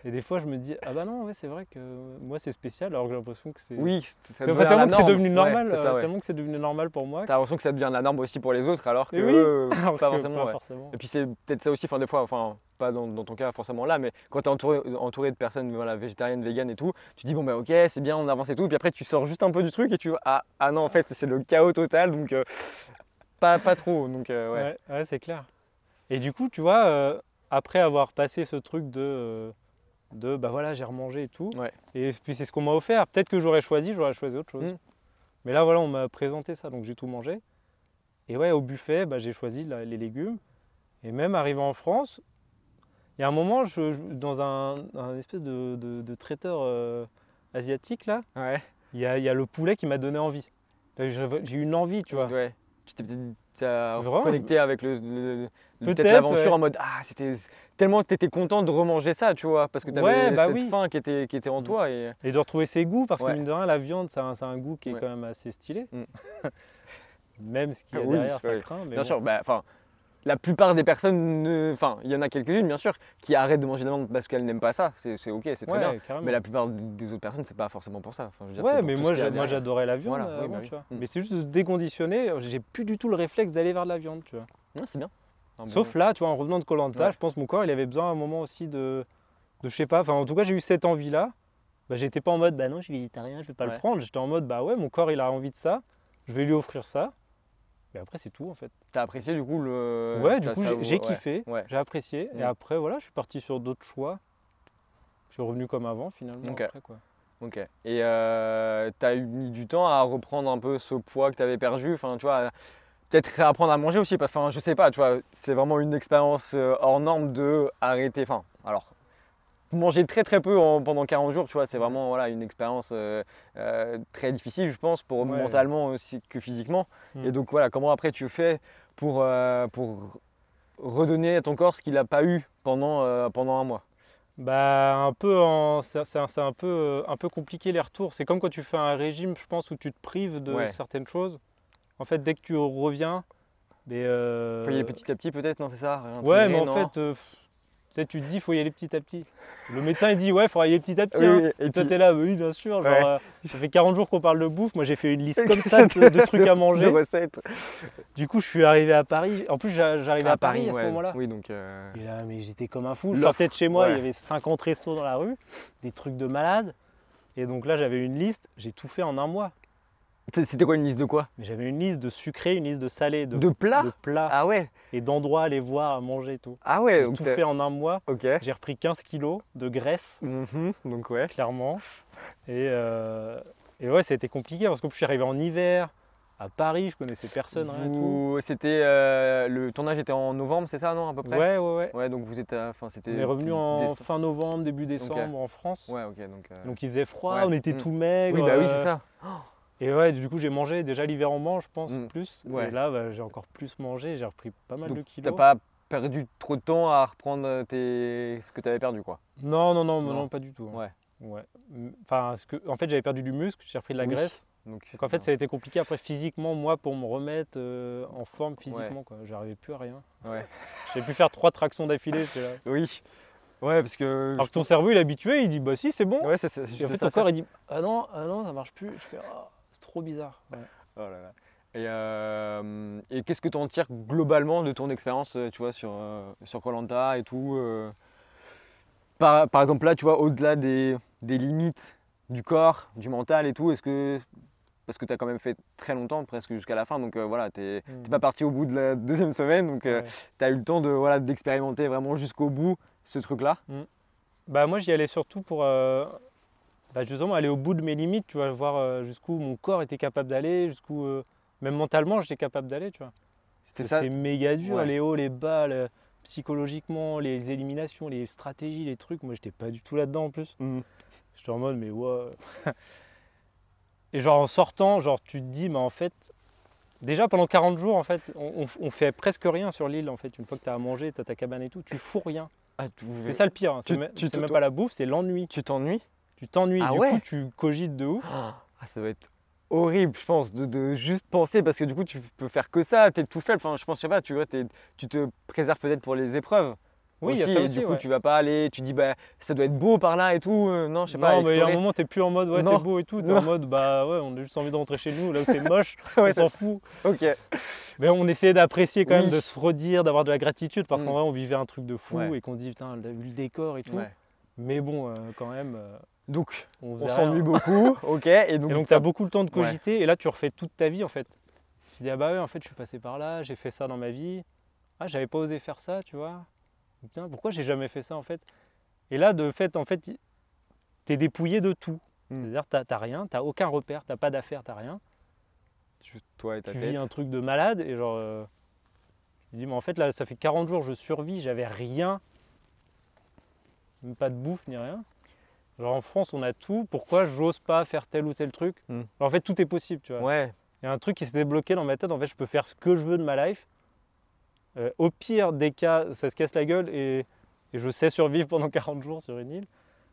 [SPEAKER 2] Et des fois, je me dis, ah bah non, ouais, c'est vrai que moi, c'est spécial, alors que j'ai l'impression que c'est.
[SPEAKER 1] Oui, ça
[SPEAKER 2] C'est-
[SPEAKER 1] devient
[SPEAKER 2] tellement
[SPEAKER 1] la
[SPEAKER 2] que c'est devenu normal,
[SPEAKER 1] ça,
[SPEAKER 2] euh,
[SPEAKER 1] ouais.
[SPEAKER 2] tellement que c'est devenu normal pour moi.
[SPEAKER 1] T'as l'impression que ça devient la norme aussi pour les autres alors que
[SPEAKER 2] Et oui,
[SPEAKER 1] eux,
[SPEAKER 2] alors
[SPEAKER 1] pas
[SPEAKER 2] que
[SPEAKER 1] forcément. Et puis c'est peut-être ça aussi, enfin des fois, enfin pas dans, dans ton cas forcément là, mais quand tu es entouré, entouré de personnes voilà, végétariennes, véganes et tout, tu dis bon bah ok c'est bien, on avance et tout, et puis après tu sors juste un peu du truc et tu vois ah, ah non en fait c'est le chaos total donc euh, pas, pas trop donc euh, ouais.
[SPEAKER 2] Ouais, ouais, c'est clair. Et du coup, tu vois, euh, après avoir passé ce truc de, de bah voilà, j'ai remangé et tout,
[SPEAKER 1] Ouais.
[SPEAKER 2] et puis c'est ce qu'on m'a offert. Peut-être que j'aurais choisi, j'aurais choisi autre chose.
[SPEAKER 1] Mm.
[SPEAKER 2] Mais là, voilà, on m'a présenté ça, donc j'ai tout mangé. Et ouais, au buffet, bah, j'ai choisi la- les légumes. Et même arrivé en France, il y a un moment, je, je- dans un, un espèce de, de- de traiteur euh, asiatique, là,
[SPEAKER 1] Ouais.
[SPEAKER 2] il y a, y a le poulet qui m'a donné envie. J'ai eu une envie, tu vois.
[SPEAKER 1] Ouais. Tu t'es peut-être t'as
[SPEAKER 2] Vraiment,
[SPEAKER 1] connecté avec le, le- peut-être l'aventure
[SPEAKER 2] ouais.
[SPEAKER 1] en mode ah c'était tellement tu étais content de remanger ça tu vois parce que tu avais
[SPEAKER 2] Ouais, bah
[SPEAKER 1] cette
[SPEAKER 2] oui.
[SPEAKER 1] faim qui était, qui était en
[SPEAKER 2] Mm.
[SPEAKER 1] toi et
[SPEAKER 2] Et de retrouver ses goûts, parce
[SPEAKER 1] Ouais.
[SPEAKER 2] que mine de rien, la viande, ça a, un- ça a un goût qui est quand même assez stylé.
[SPEAKER 1] Mm.
[SPEAKER 2] Même ce qu'il y a
[SPEAKER 1] Oui,
[SPEAKER 2] derrière, ça craint. Mais
[SPEAKER 1] bien
[SPEAKER 2] bon.
[SPEAKER 1] sûr bah enfin la plupart des personnes, ne- enfin, il y en a quelques-unes bien sûr, qui arrêtent de manger de la viande parce qu'elles n'aiment pas ça. C'est ok, c'est très
[SPEAKER 2] Ouais,
[SPEAKER 1] bien.
[SPEAKER 2] carrément.
[SPEAKER 1] Mais la plupart des- autres personnes, c'est pas forcément pour ça. Enfin, je veux dire, c'est
[SPEAKER 2] Ouais, mais moi, j'adorais la viande
[SPEAKER 1] Voilà, oui,
[SPEAKER 2] avant,
[SPEAKER 1] bah oui.
[SPEAKER 2] tu vois.
[SPEAKER 1] Mm.
[SPEAKER 2] Mais c'est juste de se déconditionner, j'ai plus du tout le réflexe d'aller vers la viande, tu vois.
[SPEAKER 1] Ouais, c'est bien. Un bon-
[SPEAKER 2] Sauf là, tu vois, en revenant de Colanta, je pense que mon corps, il avait besoin à un moment aussi de, de je sais pas, enfin en tout cas, j'ai eu cette envie-là. Bah, j'étais pas en mode, bah non, je suis végétarien, je vais pas le prendre. J'étais en mode, bah ouais, mon corps, il a envie de ça, je vais lui offrir ça. Et après, c'est tout en fait.
[SPEAKER 1] T'as apprécié du coup le.
[SPEAKER 2] ouais, du coup, j'ai- kiffé,
[SPEAKER 1] ouais.
[SPEAKER 2] j'ai apprécié.
[SPEAKER 1] Mm.
[SPEAKER 2] Et après, voilà, je suis parti sur d'autres choix. Je suis revenu comme avant finalement.
[SPEAKER 1] Ok.
[SPEAKER 2] Après, quoi.
[SPEAKER 1] Ok. Et euh, t'as eu mis du temps à reprendre un peu ce poids que t'avais perdu? Enfin, tu vois, peut-être réapprendre à manger aussi. Parce que, enfin, je sais pas, tu vois, c'est vraiment une expérience euh, hors norme de arrêter. Enfin, alors. Manger très très peu en- pendant 40 jours, tu vois, c'est vraiment voilà, une expérience euh, euh, très difficile, je pense, pour
[SPEAKER 2] Ouais.
[SPEAKER 1] mentalement aussi que physiquement.
[SPEAKER 2] Mm.
[SPEAKER 1] Et donc voilà, comment après tu fais pour, euh, pour redonner à ton corps ce qu'il n'a pas eu pendant, pendant un mois?
[SPEAKER 2] Bah un peu en- c'est un, un peu un peu compliqué les retours. C'est comme quand tu fais un régime, je pense, où tu te prives de
[SPEAKER 1] Ouais.
[SPEAKER 2] certaines choses. En fait, dès que tu reviens, mais euh,
[SPEAKER 1] Faut y aller petit à petit peut-être, non c'est ça?
[SPEAKER 2] Ouais, mais en
[SPEAKER 1] non?
[SPEAKER 2] fait, euh, tu sais, tu te dis, faut y aller petit à petit. Le médecin il dit, ouais, faut y aller petit à petit. Hein.
[SPEAKER 1] oui, et
[SPEAKER 2] Et toi,
[SPEAKER 1] puis-
[SPEAKER 2] t'es là, bah oui, bien sûr. Genre,
[SPEAKER 1] Ouais.
[SPEAKER 2] euh, ça fait 40 jours qu'on parle de bouffe. Moi, j'ai fait une liste comme ça de, de trucs à
[SPEAKER 1] de
[SPEAKER 2] manger.
[SPEAKER 1] recettes.
[SPEAKER 2] Du coup, je suis arrivé à Paris. En plus, j'a- j'arrivais à, Paris, à ce moment-là.
[SPEAKER 1] Oui, donc. euh,
[SPEAKER 2] Et là, mais j'étais comme un fou. Je sortais de chez moi, il y avait 50 restos dans la rue, des trucs de malade. Et donc là, j'avais une liste, j'ai tout fait en un mois.
[SPEAKER 1] C'était quoi une liste de quoi?
[SPEAKER 2] J'avais une liste de sucré, une liste de salé, de,
[SPEAKER 1] De plats?
[SPEAKER 2] de plats
[SPEAKER 1] Ah ouais
[SPEAKER 2] et d'endroits à aller voir, à manger et tout.
[SPEAKER 1] Ah ouais
[SPEAKER 2] J'ai
[SPEAKER 1] donc
[SPEAKER 2] tout fait en un mois. J'ai repris 15 kilos de graisse,
[SPEAKER 1] Mhm, Donc ouais.
[SPEAKER 2] clairement. Et, euh, et ouais, ça a été compliqué parce que je suis arrivé en hiver, à Paris, je connaissais personne, rien.
[SPEAKER 1] Vous- C'était euh, le tournage était en novembre, c'est ça non à peu près?
[SPEAKER 2] Ouais, ouais, ouais.
[SPEAKER 1] Ouais, donc vous enfin c'était.
[SPEAKER 2] On est revenu en
[SPEAKER 1] décembre.
[SPEAKER 2] fin novembre, début décembre en France.
[SPEAKER 1] Ouais, ok donc. euh,
[SPEAKER 2] Donc il faisait froid,
[SPEAKER 1] Ouais.
[SPEAKER 2] on était
[SPEAKER 1] Mm.
[SPEAKER 2] tout maigre.
[SPEAKER 1] Oui bah oui
[SPEAKER 2] euh,
[SPEAKER 1] c'est ça.
[SPEAKER 2] Et ouais, du coup, j'ai mangé. Déjà, l'hiver, on mange, je pense,
[SPEAKER 1] Mm.
[SPEAKER 2] plus.
[SPEAKER 1] Ouais.
[SPEAKER 2] Et là, bah, j'ai encore plus mangé. J'ai repris pas mal
[SPEAKER 1] Donc,
[SPEAKER 2] de kilos.
[SPEAKER 1] T'as pas perdu trop de temps à reprendre tes... ce que tu avais perdu quoi.
[SPEAKER 2] Non, non, non,
[SPEAKER 1] Non.
[SPEAKER 2] non, pas du tout. hein.
[SPEAKER 1] Ouais.
[SPEAKER 2] Ouais. Enfin, ce que... en fait, j'avais perdu du muscle, j'ai repris de la
[SPEAKER 1] Oui.
[SPEAKER 2] graisse.
[SPEAKER 1] Donc,
[SPEAKER 2] Donc, en fait, ça a été compliqué après physiquement, moi, pour me remettre euh, en forme physiquement.
[SPEAKER 1] Ouais.
[SPEAKER 2] quoi. J'arrivais plus à rien.
[SPEAKER 1] Ouais.
[SPEAKER 2] J'ai pu faire trois tractions d'affilée.
[SPEAKER 1] Oui. Ouais parce que.
[SPEAKER 2] Alors que ton cerveau, il est habitué, il dit, bah si, c'est bon.
[SPEAKER 1] Ouais c'est
[SPEAKER 2] en fait,
[SPEAKER 1] ça
[SPEAKER 2] ton corps, il dit, ah non, ah non, ça marche plus. Je fais, Ah, trop bizarre. Ouais.
[SPEAKER 1] Oh là là. Et, euh, et qu'est-ce que tu en tires globalement de ton expérience, euh, tu vois, sur euh, sur Koh-Lanta et tout euh, par, par exemple là, tu vois, au-delà des, des limites du corps, du mental et tout, est-ce que parce que tu as quand même fait très longtemps, presque jusqu'à la fin, donc euh, voilà, tu n'es
[SPEAKER 2] Mm.
[SPEAKER 1] pas parti au bout de la deuxième semaine, donc
[SPEAKER 2] Ouais.
[SPEAKER 1] tu as eu le temps de voilà, d'expérimenter vraiment jusqu'au bout ce truc-là?
[SPEAKER 2] Bah moi j'y allais surtout pour euh, bah, justement aller au bout de mes limites, tu vois, voir euh, jusqu'où mon corps était capable d'aller, jusqu'où euh, même mentalement j'étais capable d'aller, tu vois.
[SPEAKER 1] C'était ça
[SPEAKER 2] C'est méga dur,
[SPEAKER 1] Ouais.
[SPEAKER 2] les hauts, les bas, le- psychologiquement, les éliminations, les stratégies, les trucs. Moi j'étais pas du tout là-dedans en plus.
[SPEAKER 1] Mhm.
[SPEAKER 2] J'étais en mode mais ouais. Et genre en sortant, genre tu te dis mais en fait déjà pendant 40 jours en fait on, on- fait presque rien sur l'île en fait une fois que tu as à manger, tu as ta cabane et tout, tu fous rien.
[SPEAKER 1] Ah,
[SPEAKER 2] C'est ça le pire, hein. c'est même pas la bouffe, c'est l'ennui.
[SPEAKER 1] Tu t'ennuies
[SPEAKER 2] Tu t'ennuies,
[SPEAKER 1] Ah
[SPEAKER 2] du
[SPEAKER 1] ouais
[SPEAKER 2] coup tu cogites de ouf.
[SPEAKER 1] Ah, ça doit être horrible, je pense, de, de juste penser, parce que du coup, tu peux faire que ça, t'es tout faible. Enfin, je pense, je sais pas, tu vois, tu te préserves peut-être pour les épreuves.
[SPEAKER 2] Oui, il y a
[SPEAKER 1] aussi,
[SPEAKER 2] ça
[SPEAKER 1] et
[SPEAKER 2] aussi.
[SPEAKER 1] du coup,
[SPEAKER 2] ouais.
[SPEAKER 1] tu vas pas aller, tu dis, bah, ça doit être beau par là et tout. euh, non, je sais pas.
[SPEAKER 2] non, mais il y a un moment, t'es plus en mode ouais, c'est beau et tout. T'es en mode bah ouais, on a juste envie de rentrer chez nous, là où c'est moche,
[SPEAKER 1] Ouais,
[SPEAKER 2] on s'en fout.
[SPEAKER 1] Ok.
[SPEAKER 2] Mais on essayait d'apprécier quand
[SPEAKER 1] Oui.
[SPEAKER 2] même, de se redire, d'avoir de la gratitude parce
[SPEAKER 1] Mm.
[SPEAKER 2] qu'en vrai, on vivait un truc de fou et qu'on dit putain, vu le décor et tout. Mais bon, euh, quand même, euh,
[SPEAKER 1] Donc,
[SPEAKER 2] on
[SPEAKER 1] s'ennuie beaucoup. ok. Et donc,
[SPEAKER 2] Et donc,
[SPEAKER 1] t'as-
[SPEAKER 2] t'as beaucoup le temps de
[SPEAKER 1] Ouais.
[SPEAKER 2] cogiter et là, tu refais toute ta vie en fait. Tu dis ah bah ouais, en fait, je suis passé par là, j'ai fait ça dans ma vie. Ah, j'avais pas osé faire ça, tu vois. Putain, pourquoi j'ai jamais fait ça en fait? Et là, de fait, en fait, t'es dépouillé de tout.
[SPEAKER 1] Mm.
[SPEAKER 2] C'est-à-dire, t'as t'as rien, t'as aucun repère, t'as pas d'affaires, t'as rien.
[SPEAKER 1] tu- toi et ta
[SPEAKER 2] tu
[SPEAKER 1] tête.
[SPEAKER 2] vis un truc de malade et genre. euh, je dis, mais en fait, là, ça fait 40 jours, je survis, j'avais rien. Même pas de bouffe ni rien. Genre en France, on a tout. Pourquoi j'ose pas faire tel ou tel truc
[SPEAKER 1] Mm.
[SPEAKER 2] Alors, En fait, tout est possible, tu vois.
[SPEAKER 1] Ouais.
[SPEAKER 2] Il y a un truc qui s'est débloqué dans ma tête. En fait, je peux faire ce que je veux de ma life. Euh, au pire des cas, ça se casse la gueule et, et je sais survivre pendant 40 jours sur une île.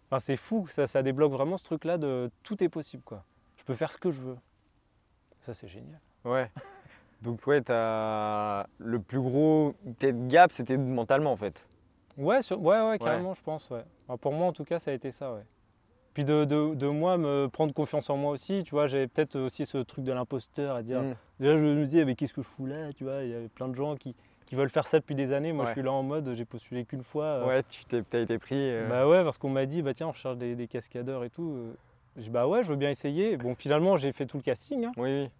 [SPEAKER 2] Enfin, c'est fou, ça, ça débloque vraiment ce truc-là de tout est possible, quoi. Je peux faire ce que je veux. Ça, c'est génial.
[SPEAKER 1] Ouais. Donc ouais, t'as le plus gros peut-être gap, c'était mentalement en fait.
[SPEAKER 2] Ouais, sur- ouais, ouais, carrément, je pense. Ouais. Enfin, pour moi, en tout cas, ça a été ça. Ouais. Puis de, de, de moi, me prendre confiance en moi aussi. Tu vois, j'avais peut-être aussi ce truc de l'imposteur à dire.
[SPEAKER 1] Mm.
[SPEAKER 2] Déjà, je me disais, mais qu'est-ce que je fous là Tu vois, il y avait plein de gens qui, qui veulent faire ça depuis des années. Moi,
[SPEAKER 1] Ouais.
[SPEAKER 2] je suis là en mode, j'ai postulé qu'une fois. euh,
[SPEAKER 1] Ouais, tu t'es, t'as été pris. euh,
[SPEAKER 2] Bah ouais, parce qu'on m'a dit, bah tiens, on cherche des, des cascadeurs et tout. Euh, J'ai dit, bah ouais, je veux bien essayer. Bon, finalement, j'ai fait tout le casting. hein.
[SPEAKER 1] Oui, oui.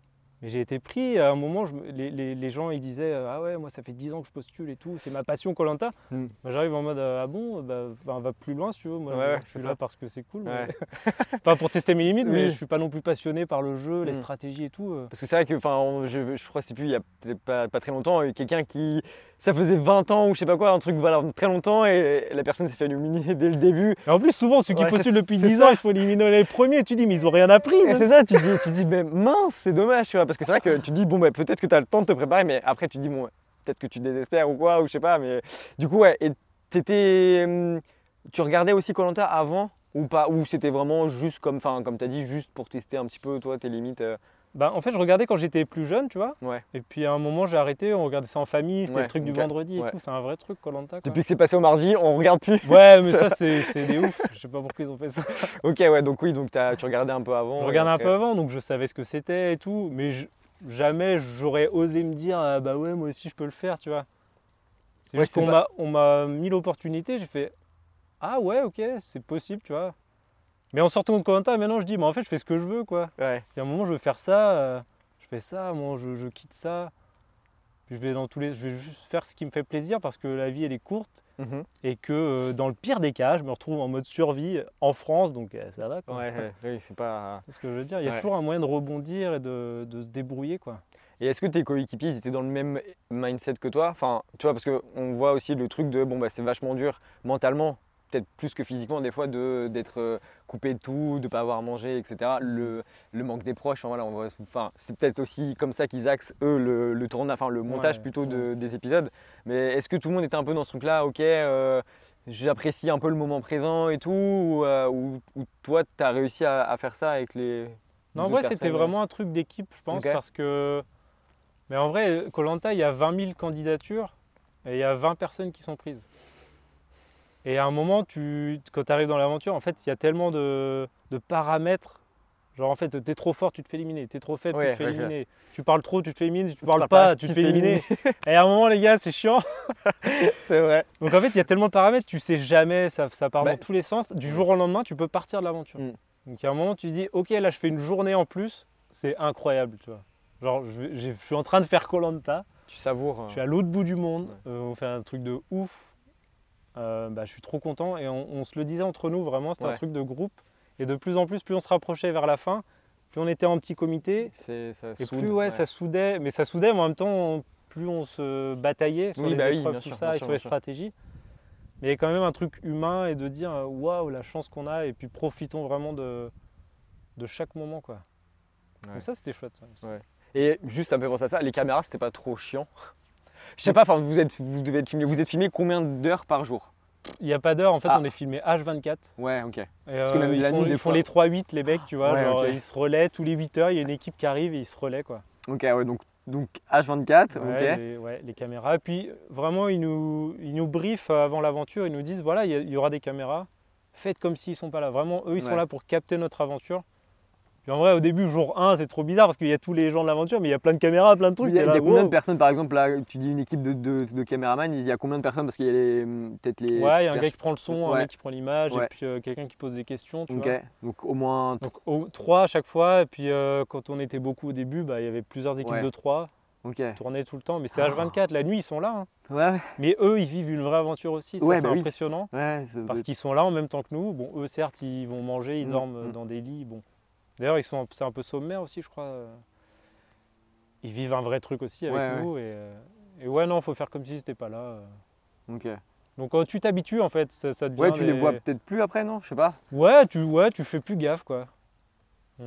[SPEAKER 2] Mais j'ai été pris, à un moment, je les, les- les gens ils disaient euh, Ah ouais, moi ça fait 10 ans que je postule et tout, c'est ma passion Colanta.
[SPEAKER 1] Hmm.
[SPEAKER 2] J'arrive en mode euh, Ah bon, bah, va plus loin si tu veux. Moi,
[SPEAKER 1] Ouais,
[SPEAKER 2] je suis là
[SPEAKER 1] ça.
[SPEAKER 2] parce que c'est cool.
[SPEAKER 1] Ouais.
[SPEAKER 2] mais- enfin, pour tester mes limites, mais je suis pas non plus passionné par le jeu, les
[SPEAKER 1] Hmm.
[SPEAKER 2] stratégies et tout. euh.
[SPEAKER 1] Parce que c'est vrai que, enfin, je, je crois que c'est plus il y a pas, pas très longtemps, quelqu'un qui, ça faisait 20 ans ou je sais pas quoi, un truc voilà très longtemps et la personne s'est fait éliminer dès le début.
[SPEAKER 2] Et en plus, souvent, ceux qui
[SPEAKER 1] Ouais,
[SPEAKER 2] postulent depuis
[SPEAKER 1] c'est
[SPEAKER 2] 10
[SPEAKER 1] ça.
[SPEAKER 2] ans, ils se font éliminer les premiers. Tu dis, mais ils ont rien appris.
[SPEAKER 1] Et c'est ça, tu dis, tu dis, mais mince, c'est dommage, tu vois, parce que c'est vrai que tu dis, bon, bah, peut-être que tu as le temps de te préparer, mais après tu dis, bon, peut-être que tu désespères ou quoi, ou je sais pas, mais du coup, ouais, et t'étais, hum, tu regardais aussi Colanta avant ou pas, ou c'était vraiment juste comme, enfin, comme tu as dit, juste pour tester un petit peu, toi, tes limites. euh,
[SPEAKER 2] Bah, en fait, je regardais quand j'étais plus jeune, tu vois.
[SPEAKER 1] Ouais.
[SPEAKER 2] Et puis à un moment, j'ai arrêté. On regardait ça en famille. C'était
[SPEAKER 1] Ouais,
[SPEAKER 2] le truc du vendredi et
[SPEAKER 1] Ouais.
[SPEAKER 2] tout. C'est un vrai truc, Colanta.
[SPEAKER 1] Depuis que c'est passé au mardi, on regarde plus.
[SPEAKER 2] Ouais, mais ça, c'est des ouf. Je sais pas pourquoi ils ont fait ça.
[SPEAKER 1] ok, ouais, donc oui, donc tu regardais un peu avant.
[SPEAKER 2] Je regardais un peu avant, donc je savais ce que c'était et tout. Mais je- jamais j'aurais osé me dire, ah, bah ouais, moi aussi, je peux le faire, tu vois. C'est juste qu'on m'a on m'a mis l'opportunité. J'ai fait, ah ouais, ok, c'est possible, tu vois. Mais en sortant de Colanta, maintenant, je dis, mais en fait, je fais ce que je veux, quoi.
[SPEAKER 1] Ouais,
[SPEAKER 2] Si à un moment, je veux faire ça, euh, je fais ça, moi, je, je quitte ça. Je vais dans tous les, je vais juste faire ce qui me fait plaisir parce que la vie elle est courte
[SPEAKER 1] Mhm.
[SPEAKER 2] et que euh, dans le pire des cas, je me retrouve en mode survie en France, donc euh, ça va. Quoi.
[SPEAKER 1] ouais, ouais, oui, c'est pas.
[SPEAKER 2] C'est ce que je veux dire. Il y a toujours un moyen de rebondir et de, de se débrouiller, quoi.
[SPEAKER 1] Et est-ce que tes coéquipiers ils étaient dans le même mindset que toi? Enfin, tu vois, parce qu'on voit aussi le truc de bon, bah, c'est vachement dur mentalement, peut-être plus que physiquement, des fois, d'être coupé de tout, de pas avoir à manger, etc. Le, le manque des proches, enfin, voilà, c'est peut-être aussi comme ça qu'ils axent, eux, le, le tournage, enfin, le montage
[SPEAKER 2] Ouais,
[SPEAKER 1] plutôt de- des épisodes. Mais est-ce que tout le monde était un peu dans ce truc-là Ok, euh, j'apprécie un peu le moment présent et tout, ou, euh, ou- ou toi, tu as réussi à, à faire ça avec les.
[SPEAKER 2] Non, en vrai, c'était
[SPEAKER 1] personnes,
[SPEAKER 2] vraiment un truc d'équipe, je pense, parce que. Mais en vrai, Colanta, il y a 20 000 candidatures et il y a 20 personnes qui sont prises. Et à un moment, tu, quand tu arrives dans l'aventure, en fait, il y a tellement de, de paramètres. Genre, en fait, t'es trop fort, tu te fais éliminer. T'es trop faible,
[SPEAKER 1] Ouais,
[SPEAKER 2] tu te fais
[SPEAKER 1] ouais,
[SPEAKER 2] éliminer. Tu parles trop, tu te fais éliminer. Tu,
[SPEAKER 1] Tu
[SPEAKER 2] parles
[SPEAKER 1] parles
[SPEAKER 2] pas,
[SPEAKER 1] pas,
[SPEAKER 2] tu te fais éliminer. et à un moment, les gars, c'est chiant.
[SPEAKER 1] C'est vrai.
[SPEAKER 2] Donc, en fait, il y a tellement de paramètres, tu sais jamais, ça, ça part
[SPEAKER 1] Bah,
[SPEAKER 2] dans tous les sens. Du jour au lendemain, tu peux partir de l'aventure.
[SPEAKER 1] Mm.
[SPEAKER 2] Donc, il y a un moment, tu dis, OK, là, je fais une journée en plus. C'est incroyable, tu vois. Genre, je, suis en train de faire Colanta.
[SPEAKER 1] Tu savoures.
[SPEAKER 2] Je suis à l'autre bout du monde.
[SPEAKER 1] Ouais.
[SPEAKER 2] euh, on fait un truc de ouf. Euh, bah, je suis trop content. Et on, on se le disait entre nous, vraiment, c'était
[SPEAKER 1] Ouais.
[SPEAKER 2] un truc de groupe. Et de plus en plus, plus on se rapprochait vers la fin, plus on était en petit comité.
[SPEAKER 1] C'est, ça
[SPEAKER 2] Et
[SPEAKER 1] soude,
[SPEAKER 2] plus ouais, ça soudait. Mais ça soudait, mais en même temps, plus on se bataillait sur
[SPEAKER 1] Oui,
[SPEAKER 2] les
[SPEAKER 1] bah
[SPEAKER 2] épreuves, tout
[SPEAKER 1] sûr,
[SPEAKER 2] ça, et
[SPEAKER 1] sûr,
[SPEAKER 2] sur les
[SPEAKER 1] sûr.
[SPEAKER 2] stratégies. Mais il y a quand même un truc humain et de dire euh, waouh, la chance qu'on a. Et puis profitons vraiment de, de chaque moment. Quoi.
[SPEAKER 1] Ouais.
[SPEAKER 2] Donc ça, c'était chouette.
[SPEAKER 1] Et juste, ça me fait penser à ça, les caméras, c'était pas trop chiant? Je sais pas, enfin, vous, êtes, vous devez être filmé, vous êtes filmé combien d'heures par jour?
[SPEAKER 2] Il n'y a pas d'heure, en fait,
[SPEAKER 1] Ah.
[SPEAKER 2] on est filmé H24.
[SPEAKER 1] Ouais, ok.
[SPEAKER 2] Et,
[SPEAKER 1] Parce que
[SPEAKER 2] euh,
[SPEAKER 1] même
[SPEAKER 2] ils
[SPEAKER 1] la
[SPEAKER 2] font,
[SPEAKER 1] nuit,
[SPEAKER 2] ils font les 3-8, les mecs, tu vois.
[SPEAKER 1] Ouais,
[SPEAKER 2] genre. Ils se relaient tous les 8 heures, il y a une équipe qui arrive et ils se relaient. Quoi.
[SPEAKER 1] Ok, ouais, donc, donc H24,
[SPEAKER 2] Ouais,
[SPEAKER 1] ok.
[SPEAKER 2] les, ouais, les caméras. Et puis, vraiment, ils nous, ils nous briefent avant l'aventure. Ils nous disent voilà, il y, aura des caméras. Faites comme s'ils ne sont pas là. Vraiment, eux, ils sont là pour capter notre aventure. Puis en vrai, au début, jour 1, c'est trop bizarre parce qu'il y a tous les gens de l'aventure, mais il y a plein de caméras, plein de trucs.
[SPEAKER 1] Il y a,
[SPEAKER 2] t'es
[SPEAKER 1] il y a
[SPEAKER 2] là,
[SPEAKER 1] combien
[SPEAKER 2] wow.
[SPEAKER 1] de personnes, par exemple, là, tu dis une équipe de, de, de caméramans, il y a combien de personnes? Parce qu'il y a les, peut-être les.
[SPEAKER 2] Ouais, il y a un gars qui prend le son, un mec qui prend l'image,
[SPEAKER 1] Ouais.
[SPEAKER 2] et puis euh, quelqu'un qui pose des questions. Tu
[SPEAKER 1] Ok,
[SPEAKER 2] vois.
[SPEAKER 1] donc au moins.
[SPEAKER 2] Donc au- trois à chaque fois, et puis euh, quand on était beaucoup au début, bah, il y avait plusieurs équipes
[SPEAKER 1] Ouais.
[SPEAKER 2] de trois,
[SPEAKER 1] Ok.
[SPEAKER 2] tournaient tout le temps. Mais c'est
[SPEAKER 1] Ah.
[SPEAKER 2] H24, la nuit ils sont là. hein.
[SPEAKER 1] Ouais,
[SPEAKER 2] Mais eux ils vivent une vraie aventure aussi,
[SPEAKER 1] Ouais,
[SPEAKER 2] c'est
[SPEAKER 1] bah oui.
[SPEAKER 2] impressionnant.
[SPEAKER 1] ouais, ça
[SPEAKER 2] Parce qu'ils sont là en même temps que nous. Bon, eux certes ils vont manger, ils
[SPEAKER 1] Mm,
[SPEAKER 2] dorment
[SPEAKER 1] mm.
[SPEAKER 2] dans des lits. Bon. D'ailleurs ils sont, c'est un peu sommaire aussi je crois. Ils vivent un vrai truc aussi avec
[SPEAKER 1] Ouais, ouais.
[SPEAKER 2] nous. Et, euh, et ouais non, faut faire comme si c'était pas là. euh.
[SPEAKER 1] Ok.
[SPEAKER 2] Donc quand tu t'habitues en fait, ça, ça devient
[SPEAKER 1] Ouais, tu les
[SPEAKER 2] des-
[SPEAKER 1] vois peut-être plus après, non? Je sais pas.
[SPEAKER 2] Ouais, tu, ouais, tu fais plus gaffe quoi.
[SPEAKER 1] Ok.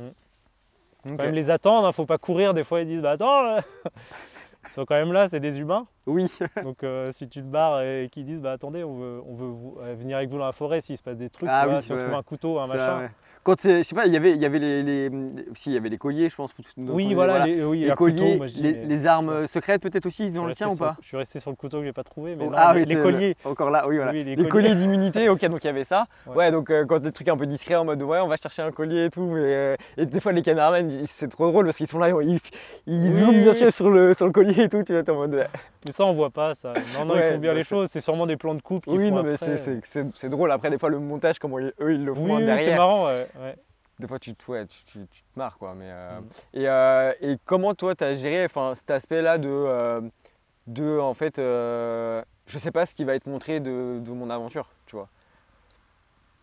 [SPEAKER 2] quand même les attendre, hein, faut pas courir. Des fois, ils disent bah attends, ils sont quand même là, c'est des humains.
[SPEAKER 1] Oui.
[SPEAKER 2] Donc euh, si tu te barres et qu'ils disent bah attendez, on veut, on veut vous- euh, venir avec vous dans la forêt s'il se passe des trucs,
[SPEAKER 1] Ah oui,
[SPEAKER 2] si on trouve
[SPEAKER 1] ouais.
[SPEAKER 2] un couteau, un machin.
[SPEAKER 1] ouais. Quand c'est, je sais pas, il y avait, il y avait les, les, si, il y avait les colliers, je pense. pour tout-
[SPEAKER 2] Oui,
[SPEAKER 1] pour-
[SPEAKER 2] voilà, les, oui,
[SPEAKER 1] les
[SPEAKER 2] couteau,
[SPEAKER 1] colliers,
[SPEAKER 2] moi, je dis,
[SPEAKER 1] les,
[SPEAKER 2] mais-
[SPEAKER 1] les armes secrètes peut-être aussi dans le tien ou pas
[SPEAKER 2] Je suis resté sur le couteau que j'ai pas trouvé, mais
[SPEAKER 1] Oh,
[SPEAKER 2] non,
[SPEAKER 1] ah oui,
[SPEAKER 2] les
[SPEAKER 1] le-
[SPEAKER 2] colliers.
[SPEAKER 1] Encore là, oui, voilà.
[SPEAKER 2] Oui, les
[SPEAKER 1] colliers d'immunité, ok, donc il y avait ça.
[SPEAKER 2] Ouais.
[SPEAKER 1] Ouais, donc euh, quand des trucs un peu discrets en mode ouais, on va chercher un collier et tout, mais euh, et des fois les caméramans, c'est trop drôle parce qu'ils sont là, ils, zooment bien sûr sur le, sur le collier et tout, tu vois, t'es en mode.
[SPEAKER 2] Mais ça, on voit pas ça. Non, non, ils font bien les choses. C'est sûrement des plans de coupe qui
[SPEAKER 1] Oui, non, mais c'est- drôle. Après, des fois, le montage, comment eux ils le font
[SPEAKER 2] oui, c'est
[SPEAKER 1] derrière.
[SPEAKER 2] marrant, ouais. Ouais.
[SPEAKER 1] des fois tu, te- ouais, tu, tu- tu te marres quoi. Mais, euh,
[SPEAKER 2] Mm.
[SPEAKER 1] et, euh, et comment toi tu as géré cet aspect-là de, euh, de en fait, je sais pas ce qui va être montré de, de mon aventure, tu vois.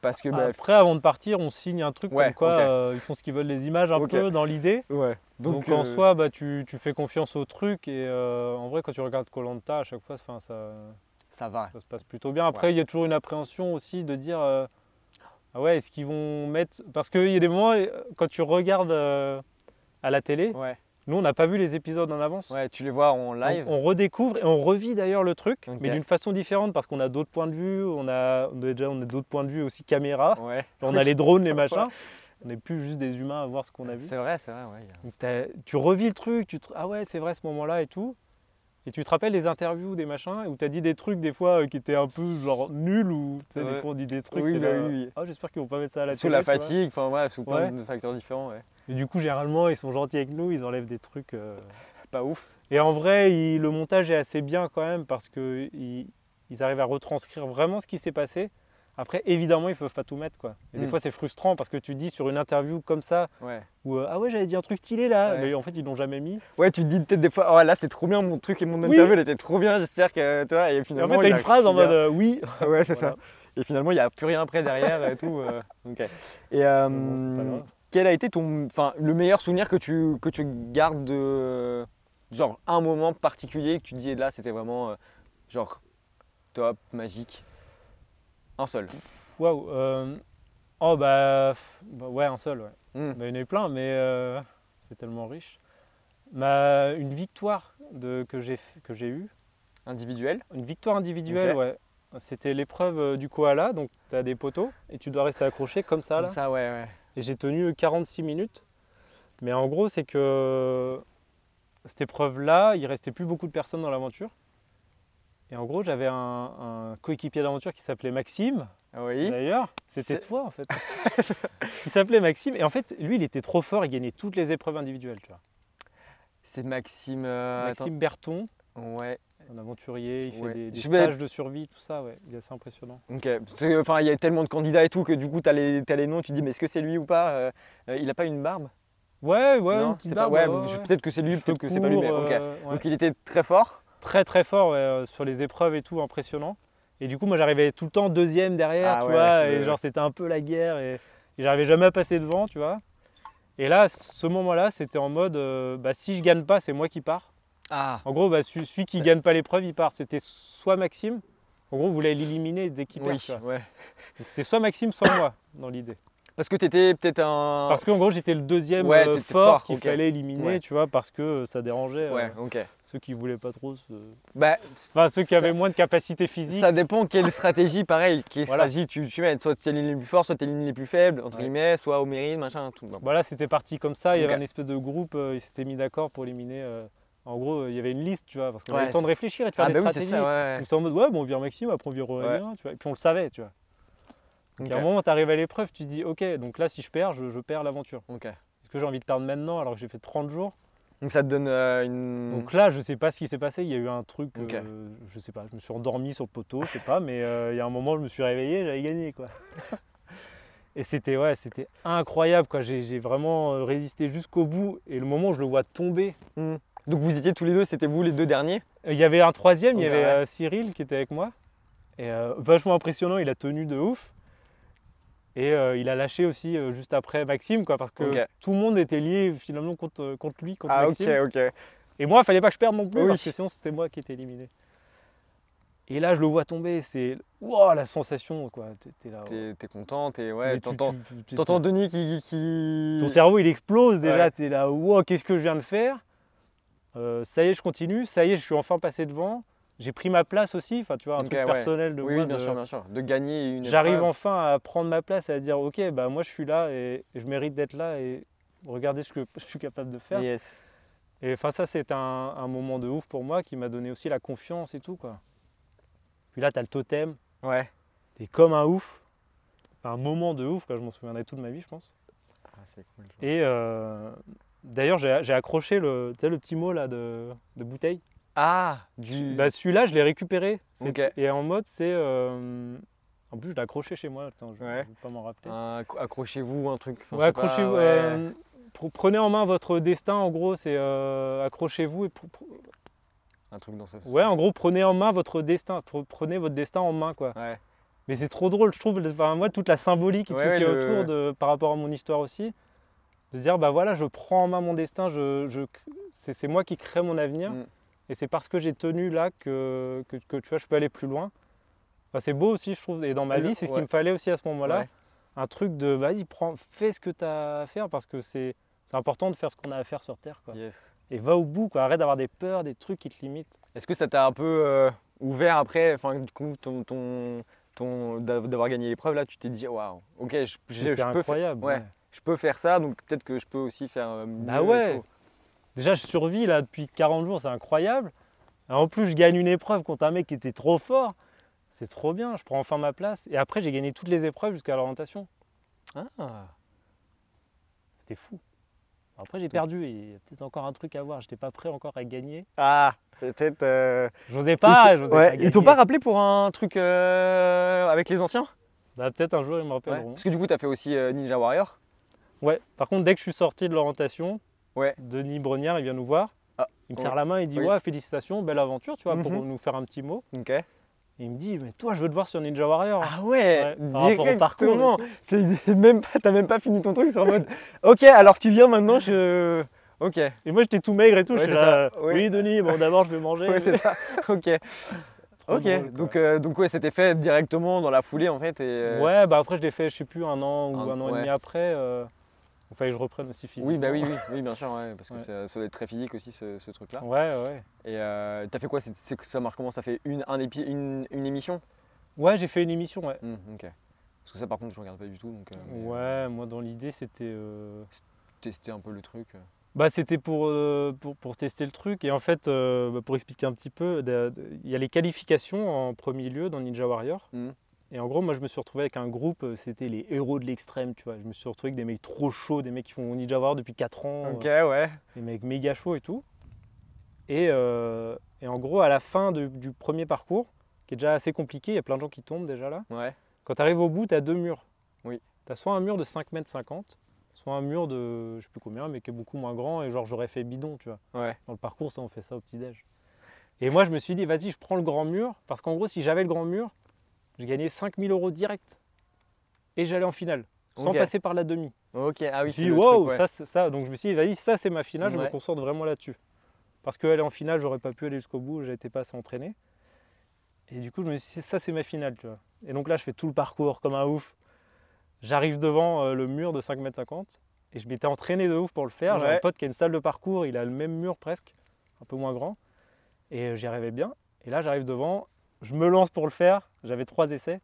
[SPEAKER 1] Parce que bah,
[SPEAKER 2] Après, avant de partir, on signe un truc
[SPEAKER 1] Ouais,
[SPEAKER 2] comme quoi euh, ils font ce qu'ils veulent, les images un peu dans l'idée.
[SPEAKER 1] ouais.
[SPEAKER 2] Donc,
[SPEAKER 1] euh,
[SPEAKER 2] en soi, bah, tu, tu fais confiance au truc et euh, en vrai, quand tu regardes Colanta, à chaque fois, enfin, ça,
[SPEAKER 1] ça va.
[SPEAKER 2] ça se passe plutôt bien. Après, il y a toujours une appréhension aussi de dire ah ouais, est-ce qu'ils vont mettre. Parce qu'il y a des moments, euh, quand tu regardes euh, à la télé,
[SPEAKER 1] Ouais.
[SPEAKER 2] nous, on n'a pas vu les épisodes en avance.
[SPEAKER 1] ouais, tu les vois en live.
[SPEAKER 2] On, on redécouvre et on revit d'ailleurs le truc, mais d'une façon différente parce qu'on a d'autres points de vue, on a, on a déjà on a d'autres points de vue aussi caméra,
[SPEAKER 1] Ouais.
[SPEAKER 2] On a les drones, les machins. On n'est plus juste des humains à voir ce qu'on a vu.
[SPEAKER 1] C'est vrai, c'est vrai. Ouais.
[SPEAKER 2] Donc, tu revis le truc, tu te- ah ouais, c'est vrai ce moment-là et tout. Et tu te rappelles les interviews, des machins, où tu as dit des trucs des fois euh, qui étaient un peu genre nuls, ou tu sais, des fois on dit des trucs.
[SPEAKER 1] Oui, bah
[SPEAKER 2] là,
[SPEAKER 1] oui, oui.
[SPEAKER 2] Ah, j'espère qu'ils vont pas mettre ça à la
[SPEAKER 1] Sous
[SPEAKER 2] télé.
[SPEAKER 1] la fatigue, enfin ouais, sous plein
[SPEAKER 2] Ouais.
[SPEAKER 1] de facteurs différents. Ouais.
[SPEAKER 2] Et du coup, généralement, ils sont gentils avec nous, ils enlèvent des trucs. euh,
[SPEAKER 1] Pas ouf.
[SPEAKER 2] Et en vrai, il- le montage est assez bien quand même parce qu'ils ils arrivent à retranscrire vraiment ce qui s'est passé. Après, évidemment, ils peuvent pas tout mettre. Quoi. Et des
[SPEAKER 1] Mm.
[SPEAKER 2] fois, c'est frustrant parce que tu dis sur une interview comme ça,
[SPEAKER 1] Ouais.
[SPEAKER 2] où euh, Ah ouais, j'avais dit un truc stylé là,
[SPEAKER 1] Ouais.
[SPEAKER 2] mais en fait, ils l'ont jamais mis.
[SPEAKER 1] Ouais, tu te dis peut-être des fois, oh là c'est trop bien mon truc et mon
[SPEAKER 2] Oui.
[SPEAKER 1] interview elle était trop bien, j'espère que tu vois. Et
[SPEAKER 2] Et en
[SPEAKER 1] finalement,
[SPEAKER 2] fait, t'as une phrase en mode euh, Oui.
[SPEAKER 1] Ouais, c'est
[SPEAKER 2] Voilà.
[SPEAKER 1] ça. Et finalement, il n'y a plus rien après derrière et tout. euh. Et euh,
[SPEAKER 2] Bon,
[SPEAKER 1] quel a été ton, enfin, le meilleur souvenir que tu, que tu gardes de, genre, un moment particulier que tu dis là, c'était vraiment, genre, top, magique? Un seul.
[SPEAKER 2] Waouh. euh, Oh bah, bah, ouais, un seul, ouais.
[SPEAKER 1] Hmm.
[SPEAKER 2] Bah, il y en a eu plein, mais euh, c'est tellement riche. Ma, une victoire de, que j'ai que j'ai eue,
[SPEAKER 1] Individuel.
[SPEAKER 2] Une victoire individuelle, ouais. C'était l'épreuve euh, du koala, donc tu as des poteaux et tu dois rester accroché comme ça
[SPEAKER 1] Comme
[SPEAKER 2] là.
[SPEAKER 1] ça, ouais, ouais.
[SPEAKER 2] Et j'ai tenu 46 minutes. Mais en gros, c'est que cette épreuve-là, il restait plus beaucoup de personnes dans l'aventure. Et en gros, j'avais un, un coéquipier d'aventure qui s'appelait Maxime,
[SPEAKER 1] Ah Oui.
[SPEAKER 2] d'ailleurs. C'était toi en fait. qui s'appelait Maxime. Et en fait, lui, il était trop fort, il gagnait toutes les épreuves individuelles. Tu vois.
[SPEAKER 1] C'est Maxime. euh,
[SPEAKER 2] Maxime Berton.
[SPEAKER 1] Ouais.
[SPEAKER 2] un aventurier, il fait
[SPEAKER 1] Ouais.
[SPEAKER 2] des, des
[SPEAKER 1] Je vais-
[SPEAKER 2] stages de survie, tout ça, ouais. Il est assez impressionnant.
[SPEAKER 1] Ok. Enfin, il y a tellement de candidats et tout que du coup, tu as, les t'as les noms, tu te dis, mais est-ce que c'est lui ou pas Euh, euh, Il a pas une barbe?
[SPEAKER 2] Ouais, ouais,
[SPEAKER 1] Non,
[SPEAKER 2] une petite
[SPEAKER 1] c'est pas.
[SPEAKER 2] barbe,
[SPEAKER 1] Ouais,
[SPEAKER 2] ouais,
[SPEAKER 1] je-
[SPEAKER 2] ouais.
[SPEAKER 1] peut-être que c'est lui, peut-être que c'est pas lui, mais ok.
[SPEAKER 2] euh.
[SPEAKER 1] Donc il était très fort.
[SPEAKER 2] Très très fort ouais, euh, sur les épreuves et tout, impressionnant. Et du coup, moi j'arrivais tout le temps deuxième derrière,
[SPEAKER 1] Ah
[SPEAKER 2] tu
[SPEAKER 1] ouais,
[SPEAKER 2] vois, et genre c'était un peu la guerre et, et j'arrivais jamais à passer devant, tu vois. Et là, ce moment-là, c'était en mode, euh, bah, si je gagne pas, c'est moi qui pars.
[SPEAKER 1] Ah.
[SPEAKER 2] En gros, bah, celui, qui gagne pas l'épreuve, il part. C'était soit Maxime, en gros, vous voulez l'éliminer dès qu'il.
[SPEAKER 1] Oui, ouais.
[SPEAKER 2] Donc c'était soit Maxime, soit moi, dans l'idée.
[SPEAKER 1] Parce que tu étais peut-être un.
[SPEAKER 2] Parce qu'en gros, j'étais le deuxième
[SPEAKER 1] Ouais,
[SPEAKER 2] euh, fort,
[SPEAKER 1] fort,
[SPEAKER 2] qu'il fallait éliminer,
[SPEAKER 1] Ouais.
[SPEAKER 2] tu vois, parce que euh, ça dérangeait euh, ceux qui voulaient pas trop se...
[SPEAKER 1] Bah,
[SPEAKER 2] Enfin, ceux qui
[SPEAKER 1] Ça-
[SPEAKER 2] avaient moins de capacité physique.
[SPEAKER 1] ça dépend quelle stratégie, pareil. Quelle
[SPEAKER 2] Voilà.
[SPEAKER 1] stratégie tu, tu mets. Soit tu élimines les plus forts, soit tu élimines les plus faibles, entre guillemets, soit au mérite, machin, tout.
[SPEAKER 2] Voilà, c'était parti comme ça. Il y avait un espèce de groupe, euh, ils s'étaient mis d'accord pour éliminer. euh, en gros, il y avait une liste, tu vois, parce qu'on avait le temps de réfléchir et de faire
[SPEAKER 1] Ah,
[SPEAKER 2] des
[SPEAKER 1] bah oui,
[SPEAKER 2] stratégies.
[SPEAKER 1] ça, ouais.
[SPEAKER 2] Donc c'est en mode, ouais, bon, on vire Maxime, après on vire Aurélien, tu vois. Et puis on le savait, tu vois. Donc à un moment, tu arrives à l'épreuve, tu te dis, ok, donc là, si je perds, je, je perds l'aventure. Est-ce que j'ai envie de perdre maintenant alors que j'ai fait 30 jours
[SPEAKER 1] Donc ça te donne euh, une.
[SPEAKER 2] Donc là, je sais pas ce qui s'est passé. Il y a eu un truc,
[SPEAKER 1] Ok.
[SPEAKER 2] euh, je sais pas, je me suis endormi sur le poteau, je sais pas, mais euh, il y a un moment, je me suis réveillé, j'avais gagné, quoi. Et c'était ouais, c'était incroyable, quoi. J'ai vraiment euh, résisté jusqu'au bout. Et le moment où je le vois tomber,
[SPEAKER 1] Donc vous étiez tous les deux, c'était vous les deux derniers?
[SPEAKER 2] Il y avait un troisième, il y avait Cyril qui était avec moi. Et vachement impressionnant, il a tenu de ouf. Et euh, il a lâché aussi euh, juste après Maxime, quoi, parce que
[SPEAKER 1] Ok.
[SPEAKER 2] tout le monde était lié finalement contre, contre lui, contre
[SPEAKER 1] Ah, ok,
[SPEAKER 2] Maxime.
[SPEAKER 1] ok.
[SPEAKER 2] Et moi, il fallait pas que je perde non plus,
[SPEAKER 1] Oui.
[SPEAKER 2] parce que sinon c'était moi qui étais éliminé. Et là, je le vois tomber, c'est wow, la sensation, quoi. T'es- là,
[SPEAKER 1] T'es t'es content, t'es. Ouais, t'entends. Denis qui. qui...
[SPEAKER 2] Ton cerveau, il explose déjà.
[SPEAKER 1] Ouais.
[SPEAKER 2] T'es là, wow, qu'est-ce que je viens de faire? Euh, Ça y est, je continue. Ça y est, je suis enfin passé devant. J'ai pris ma place aussi, enfin tu vois, un truc
[SPEAKER 1] ouais.
[SPEAKER 2] personnel de
[SPEAKER 1] Oui,
[SPEAKER 2] moi.
[SPEAKER 1] oui, bien
[SPEAKER 2] de-
[SPEAKER 1] sûr, bien sûr. De gagner une
[SPEAKER 2] J'arrive enfin à prendre ma place et à dire ok, bah moi je suis là et, et je mérite d'être là et regardez ce que je suis capable de faire.
[SPEAKER 1] Yes.
[SPEAKER 2] Et enfin ça c'était un, un moment de ouf pour moi qui m'a donné aussi la confiance et tout quoi. Puis là tu as le totem,
[SPEAKER 1] Ouais.
[SPEAKER 2] t'es comme un ouf. Un moment de ouf, quoi. je m'en souviendrai toute ma vie je pense.
[SPEAKER 1] Ah, c'est cool.
[SPEAKER 2] Et euh, d'ailleurs j'ai accroché le, tu sais, le petit mot là de, de bouteille.
[SPEAKER 1] Ah, du.
[SPEAKER 2] Bah, celui-là je l'ai récupéré. Et en mode c'est... euh, En plus je l'ai accroché chez moi, Attends, je ne
[SPEAKER 1] Ouais.
[SPEAKER 2] vais pas m'en rappeler.
[SPEAKER 1] un- accrochez-vous, un truc. enfin,
[SPEAKER 2] Ouais,
[SPEAKER 1] je sais pas,
[SPEAKER 2] accrochez-vous.
[SPEAKER 1] ouais.
[SPEAKER 2] euh, pr- prenez en main votre destin, en gros, c'est euh, accrochez-vous et pr-
[SPEAKER 1] Un truc dans ce
[SPEAKER 2] ouais, en gros, prenez en main votre destin, pr- prenez votre destin en main, quoi.
[SPEAKER 1] Ouais.
[SPEAKER 2] Mais c'est trop drôle, je trouve. Enfin, moi, toute la symbolique et
[SPEAKER 1] Ouais,
[SPEAKER 2] tout
[SPEAKER 1] ouais,
[SPEAKER 2] qui est
[SPEAKER 1] le-
[SPEAKER 2] autour de, par rapport à mon histoire aussi, de se dire, bah voilà, je prends en main mon destin, je, je- c'est c'est moi qui crée mon avenir,
[SPEAKER 1] Mm.
[SPEAKER 2] Et c'est parce que j'ai tenu là que, que, que, tu vois, je peux aller plus loin. Enfin, c'est beau aussi, je trouve, et dans ma vie, c'est ce
[SPEAKER 1] ouais.
[SPEAKER 2] qu'il me fallait aussi à ce moment-là
[SPEAKER 1] Ouais.
[SPEAKER 2] un truc de vas-y, prends, fais ce que tu as à faire parce que c'est c'est important de faire ce qu'on a à faire sur Terre. Quoi.
[SPEAKER 1] Yes.
[SPEAKER 2] Et va au bout, quoi. arrête d'avoir des peurs, des trucs qui te limitent.
[SPEAKER 1] Est-ce que ça t'a un peu euh, ouvert après, enfin, du coup, ton, ton, ton, d'a- d'avoir gagné l'épreuve là, tu t'es dit waouh, ok, je, je- peux, faire, ouais.
[SPEAKER 2] ouais.
[SPEAKER 1] je peux faire ça, donc peut-être que je peux aussi faire euh, mieux.
[SPEAKER 2] Bah ouais. Déjà, je survis là depuis 40 jours, c'est incroyable. Et en plus, je gagne une épreuve contre un mec qui était trop fort. C'est trop bien, je prends enfin ma place. Et après, j'ai gagné toutes les épreuves jusqu'à l'orientation.
[SPEAKER 1] Ah.
[SPEAKER 2] C'était fou. Après, j'ai perdu il y a peut-être encore un truc à voir. J'étais pas prêt encore à gagner.
[SPEAKER 1] Ah, peut-être. euh,
[SPEAKER 2] J'osais pas,
[SPEAKER 1] ils ouais, t'ont pas rappelé pour un truc euh, avec les anciens?
[SPEAKER 2] Bah, peut-être un jour, ils me
[SPEAKER 1] Ouais.
[SPEAKER 2] rappelleront.
[SPEAKER 1] Parce que du coup, t'as fait aussi euh, Ninja Warrior.
[SPEAKER 2] Ouais, par contre, dès que je suis sorti de l'orientation,
[SPEAKER 1] Ouais.
[SPEAKER 2] Denis Brognard, il vient nous voir.
[SPEAKER 1] Ah,
[SPEAKER 2] il me
[SPEAKER 1] oui.
[SPEAKER 2] serre la main, il dit
[SPEAKER 1] Oui.
[SPEAKER 2] Ouais, félicitations, belle aventure, tu vois, pour
[SPEAKER 1] Mhm.
[SPEAKER 2] nous faire un petit mot.
[SPEAKER 1] Ok.
[SPEAKER 2] Et il me dit Mais toi, je veux te voir sur Ninja Warrior.
[SPEAKER 1] Ah ouais,
[SPEAKER 2] par
[SPEAKER 1] directement. C'est même pas, t'as même pas fini ton truc, c'est en mode. Ok, alors tu viens maintenant, je. Ok.
[SPEAKER 2] Et moi, j'étais tout maigre et tout.
[SPEAKER 1] Ouais,
[SPEAKER 2] je suis là. Oui, Denis, bon, d'abord, je vais manger.
[SPEAKER 1] c'est ça. Ok. Ok.
[SPEAKER 2] drôle,
[SPEAKER 1] donc, euh, donc ouais, c'était fait directement dans la foulée en fait. Et, euh,
[SPEAKER 2] Ouais, bah après, je l'ai fait, je sais plus, un an ou
[SPEAKER 1] Un-
[SPEAKER 2] un, an
[SPEAKER 1] ouais.
[SPEAKER 2] et demi après. euh, il fallait que je reprenne aussi physiquement.
[SPEAKER 1] Oui, bah oui, oui, oui, bien sûr, ouais, parce que
[SPEAKER 2] Ouais.
[SPEAKER 1] ça, ça doit être très physique aussi ce, ce truc-là.
[SPEAKER 2] Ouais, ouais.
[SPEAKER 1] Et euh, t'as fait quoi? Ça marche comment? Ça fait une, un épi- une, une émission?
[SPEAKER 2] Ouais, j'ai fait une émission, ouais.
[SPEAKER 1] Hmm, Ok. Parce que ça, par contre, je regarde pas du tout. Donc, euh,
[SPEAKER 2] Ouais,
[SPEAKER 1] euh,
[SPEAKER 2] moi, dans l'idée, c'était. euh,
[SPEAKER 1] tester un peu le truc. euh.
[SPEAKER 2] Bah, c'était pour, euh, pour, pour tester le truc. Et en fait, euh, bah, pour expliquer un petit peu, il y a les qualifications en premier lieu dans Ninja Warrior.
[SPEAKER 1] Mhm.
[SPEAKER 2] Et en gros, moi, je me suis retrouvé avec un groupe, euh, c'était les héros de l'extrême, tu vois. Je me suis retrouvé avec des mecs trop chauds, des mecs qui font Ninja Warrior depuis 4 ans,
[SPEAKER 1] Ok,
[SPEAKER 2] euh,
[SPEAKER 1] ouais.
[SPEAKER 2] des mecs méga chauds et tout. Et, euh, et en gros, à la fin de- du premier parcours, qui est déjà assez compliqué, il y a plein de gens qui tombent déjà là.
[SPEAKER 1] Ouais.
[SPEAKER 2] Quand tu arrives au bout, tu as deux murs.
[SPEAKER 1] Oui.
[SPEAKER 2] Tu as soit un mur de 5 mètres 50, soit un mur de je sais plus combien, mais qui est beaucoup moins grand. Et genre, j'aurais fait bidon, tu vois.
[SPEAKER 1] Ouais.
[SPEAKER 2] Dans le parcours, ça, on fait ça au petit-déj. Et moi, je me suis dit, vas-y, je prends le grand mur. Parce qu'en gros, si j'avais le grand mur, je gagnais 5000 euros direct. Et j'allais en finale, sans passer par la demi.
[SPEAKER 1] Ok, ah oui,
[SPEAKER 2] je
[SPEAKER 1] c'est le
[SPEAKER 2] wow,
[SPEAKER 1] truc, ouais.
[SPEAKER 2] ça, ça. Donc je me suis dit, vas-y, ça, c'est ma finale, je me concentre vraiment là-dessus. Parce qu'aller en finale, j'aurais pas pu aller jusqu'au bout, j'étais pas assez entraîné. Et du coup, je me suis dit, ça, c'est ma finale, tu vois. Et donc là, je fais tout le parcours comme un ouf. J'arrive devant euh, le mur de 5 mètres 50 et je m'étais entraîné de ouf pour le faire. J'ai un pote qui a une salle de parcours, il a le même mur presque, un peu moins grand. Et euh, j'y arrivais bien. Et là, j'arrive devant, je me lance pour le faire. J'avais trois essais.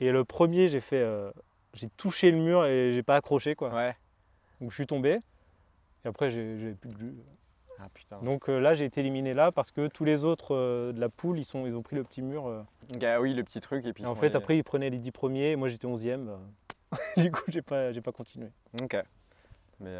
[SPEAKER 2] Et le premier, j'ai fait, euh, j'ai touché le mur et j'ai pas accroché quoi.
[SPEAKER 1] Ouais.
[SPEAKER 2] Donc je suis tombé. Et après, j'ai plus de jus.
[SPEAKER 1] Ah putain.
[SPEAKER 2] Donc euh, là, j'ai été éliminé là parce que tous les autres euh, de la poule, ils, sont, ils ont pris le petit mur. euh.
[SPEAKER 1] Ah oui, le petit truc. Et puis
[SPEAKER 2] Et en fait, après, ils prenaient les 10 premiers. Moi, j'étais 11e. bah. du coup, j'ai pas, pas continué.
[SPEAKER 1] Ok. Mais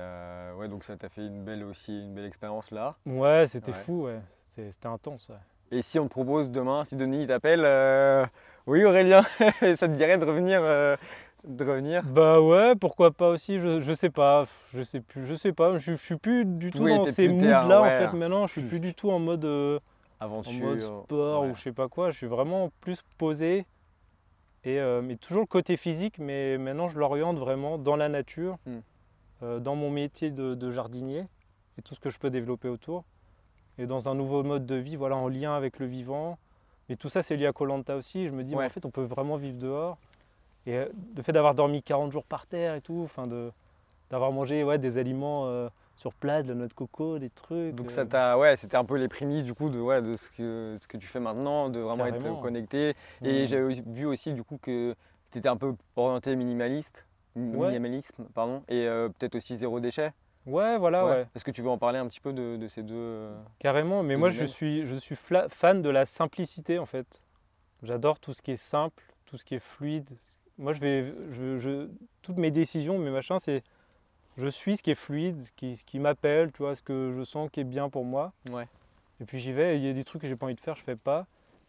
[SPEAKER 1] ouais, donc ça t'a fait une belle aussi une belle expérience là.
[SPEAKER 2] Ouais, c'était
[SPEAKER 1] Ouais.
[SPEAKER 2] fou. Ouais. C'était intense. ouais.
[SPEAKER 1] Et si on te propose demain, si Denis t'appelle, euh, oui Aurélien, ça te dirait de revenir, euh, de revenir
[SPEAKER 2] Bah ouais, pourquoi pas aussi. Je, je sais pas. Je sais plus. Je sais pas. Je, je suis plus du tout
[SPEAKER 1] Oui,
[SPEAKER 2] dans ces moods là en fait. Maintenant, je suis plus du tout en mode. euh, en
[SPEAKER 1] aventure.
[SPEAKER 2] mode sport
[SPEAKER 1] ouais.
[SPEAKER 2] ou je sais pas quoi. Je suis vraiment plus posé. Et, euh, mais toujours le côté physique, mais maintenant je l'oriente vraiment dans la nature,
[SPEAKER 1] Hmm.
[SPEAKER 2] dans mon métier de, de jardinier et tout ce que je peux développer autour. Et dans un nouveau mode de vie, voilà, en lien avec le vivant. Mais tout ça, c'est lié à Colanta aussi. Je me dis, mais
[SPEAKER 1] Ouais.
[SPEAKER 2] en fait, on peut vraiment vivre dehors. Et euh, le fait d'avoir dormi 40 jours par terre et tout, enfin de d'avoir mangé ouais, des aliments euh, sur place, de la noix de coco, des trucs.
[SPEAKER 1] Donc
[SPEAKER 2] euh,
[SPEAKER 1] ça t'a, ouais, c'était un peu les prémices du coup de, ouais, de ce, que, ce que tu fais maintenant, de vraiment
[SPEAKER 2] Carrément.
[SPEAKER 1] être connecté. Et j'avais vu aussi du coup que tu étais un peu orienté minimaliste,
[SPEAKER 2] Ouais.
[SPEAKER 1] minimalisme, pardon, et euh, peut-être aussi zéro déchet.
[SPEAKER 2] Ouais, voilà, ouais.
[SPEAKER 1] Est-ce que tu veux en parler un petit peu de, de ces deux euh,
[SPEAKER 2] Carrément, mais moi je suis, je suis fan de la simplicité en fait. J'adore tout ce qui est simple, tout ce qui est fluide. Moi je vais, je, je- toutes mes décisions, mes machins, c'est je suis ce qui est fluide, ce qui, ce qui m'appelle, tu vois, ce que je sens qui est bien pour moi.
[SPEAKER 1] Ouais.
[SPEAKER 2] Et puis j'y vais, il y a des trucs que j'ai pas envie de faire, je fais pas.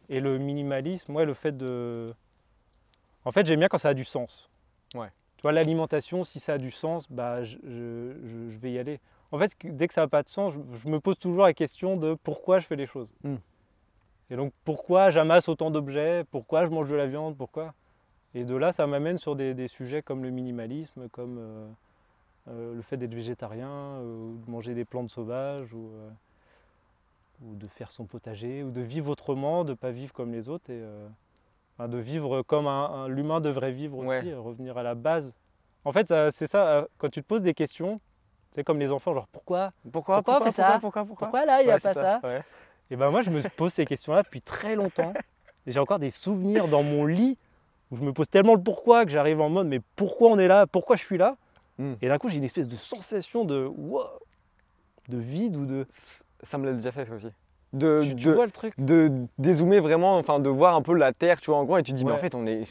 [SPEAKER 2] Et le minimalisme, ouais, le fait de. En fait, j'aime bien quand ça a du sens.
[SPEAKER 1] Ouais.
[SPEAKER 2] L'alimentation, si ça a du sens, bah, je, je- je- je vais y aller. En fait, dès que ça n'a pas de sens, je, je me pose toujours la question de pourquoi je fais les choses.
[SPEAKER 1] Hmm.
[SPEAKER 2] Et donc, pourquoi j'amasse autant d'objets Pourquoi je mange de la viande Pourquoi? Et de là, ça m'amène sur des, des sujets comme le minimalisme, comme euh, euh, le fait d'être végétarien, euh, ou de manger des plantes sauvages, ou, ou de faire son potager, ou de vivre autrement, de ne pas vivre comme les autres, et de vivre comme un, un- l'humain devrait vivre aussi,
[SPEAKER 1] Ouais.
[SPEAKER 2] euh, revenir à la base. En fait, euh, c'est ça, euh, quand tu te poses des questions, c'est comme les enfants, genre pourquoi?
[SPEAKER 1] Pourquoi?
[SPEAKER 2] Pourquoi on fait ça?
[SPEAKER 1] Pourquoi? Pourquoi?
[SPEAKER 2] Pourquoi là, il n'y a pas ça,
[SPEAKER 1] ouais.
[SPEAKER 2] Et ben moi, je me pose ces questions-là depuis très longtemps. Et j'ai encore des souvenirs dans mon lit où je me pose tellement le pourquoi que j'arrive en mode mais pourquoi on est là? Pourquoi je suis là?
[SPEAKER 1] Hmm.
[SPEAKER 2] Et d'un coup, j'ai une espèce de sensation de wow, de vide ou de.
[SPEAKER 1] Ça me l'a déjà fait ça aussi. De,
[SPEAKER 2] Tu, tu
[SPEAKER 1] de,
[SPEAKER 2] vois le truc?
[SPEAKER 1] de dézoomer vraiment, enfin de voir un peu la terre, tu vois, en gros, et tu te dis, mais en
[SPEAKER 2] Ouais.
[SPEAKER 1] fait, on est,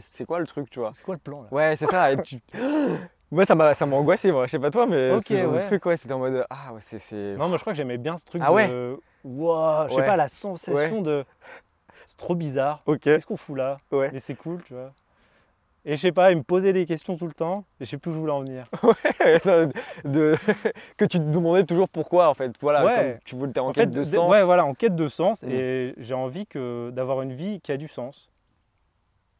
[SPEAKER 1] c'est quoi le truc, tu vois?
[SPEAKER 2] C'est quoi le plan là?
[SPEAKER 1] Ouais, c'est ça. Et tu... Moi, ça m'a ça m'a angoissé, moi. Je sais pas toi, mais
[SPEAKER 2] Ok,
[SPEAKER 1] ce genre de
[SPEAKER 2] ouais.
[SPEAKER 1] truc, ouais, c'était en mode, ah ouais, c'est.
[SPEAKER 2] Non, moi je crois que j'aimais bien ce truc
[SPEAKER 1] Ah ouais
[SPEAKER 2] de. Wow, je sais
[SPEAKER 1] Ouais.
[SPEAKER 2] pas, la sensation de. C'est trop bizarre.
[SPEAKER 1] Ok,
[SPEAKER 2] Qu'est-ce qu'on fout là?
[SPEAKER 1] Ouais.
[SPEAKER 2] Mais c'est cool, tu vois. Et je sais pas, il me posait des questions tout le temps et je sais plus où je voulais en venir.
[SPEAKER 1] de... que tu te demandais toujours pourquoi, en fait. Voilà,
[SPEAKER 2] Ouais.
[SPEAKER 1] comme tu voulais, en
[SPEAKER 2] En
[SPEAKER 1] quête
[SPEAKER 2] fait,
[SPEAKER 1] de sens.
[SPEAKER 2] Ouais, voilà, en quête de sens.
[SPEAKER 1] Mm.
[SPEAKER 2] Et j'ai envie que d'avoir une vie qui a du sens.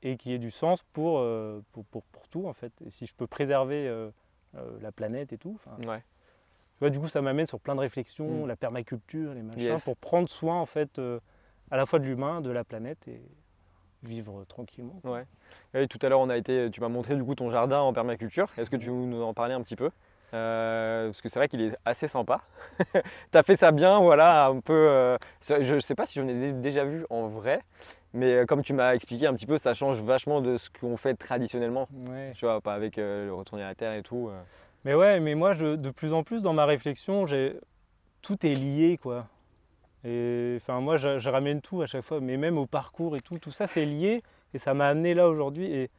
[SPEAKER 2] Et qui ait du sens pour, euh, pour, pour, pour tout, en fait. Et si je peux préserver euh, euh, la planète et tout.
[SPEAKER 1] Ouais.
[SPEAKER 2] Tu vois, du coup, ça m'amène sur plein de réflexions,
[SPEAKER 1] Mm.
[SPEAKER 2] la permaculture, les machins,
[SPEAKER 1] Yes.
[SPEAKER 2] pour prendre soin, en fait, à la fois de l'humain, de la planète et vivre tranquillement.
[SPEAKER 1] Ouais. Et tout à l'heure, on a été, tu m'as montré du coup ton jardin en permaculture. Est-ce que tu veux nous en parler un petit peu? Euh, Parce que c'est vrai qu'il est assez sympa. tu as fait ça bien, voilà, un peu. euh, je ne sais pas si j'en ai dé- déjà vu en vrai, mais euh, comme tu m'as expliqué un petit peu, ça change vachement de ce qu'on fait traditionnellement.
[SPEAKER 2] Ouais.
[SPEAKER 1] Tu vois, pas avec euh, le retourner à la terre et tout.
[SPEAKER 2] Mais ouais, mais moi, je, de plus en plus, dans ma réflexion, tout est lié, quoi. Et enfin, moi, je, je ramène tout à chaque fois, mais même au parcours et tout, tout ça, c'est lié, et ça m'a amené là aujourd'hui. Et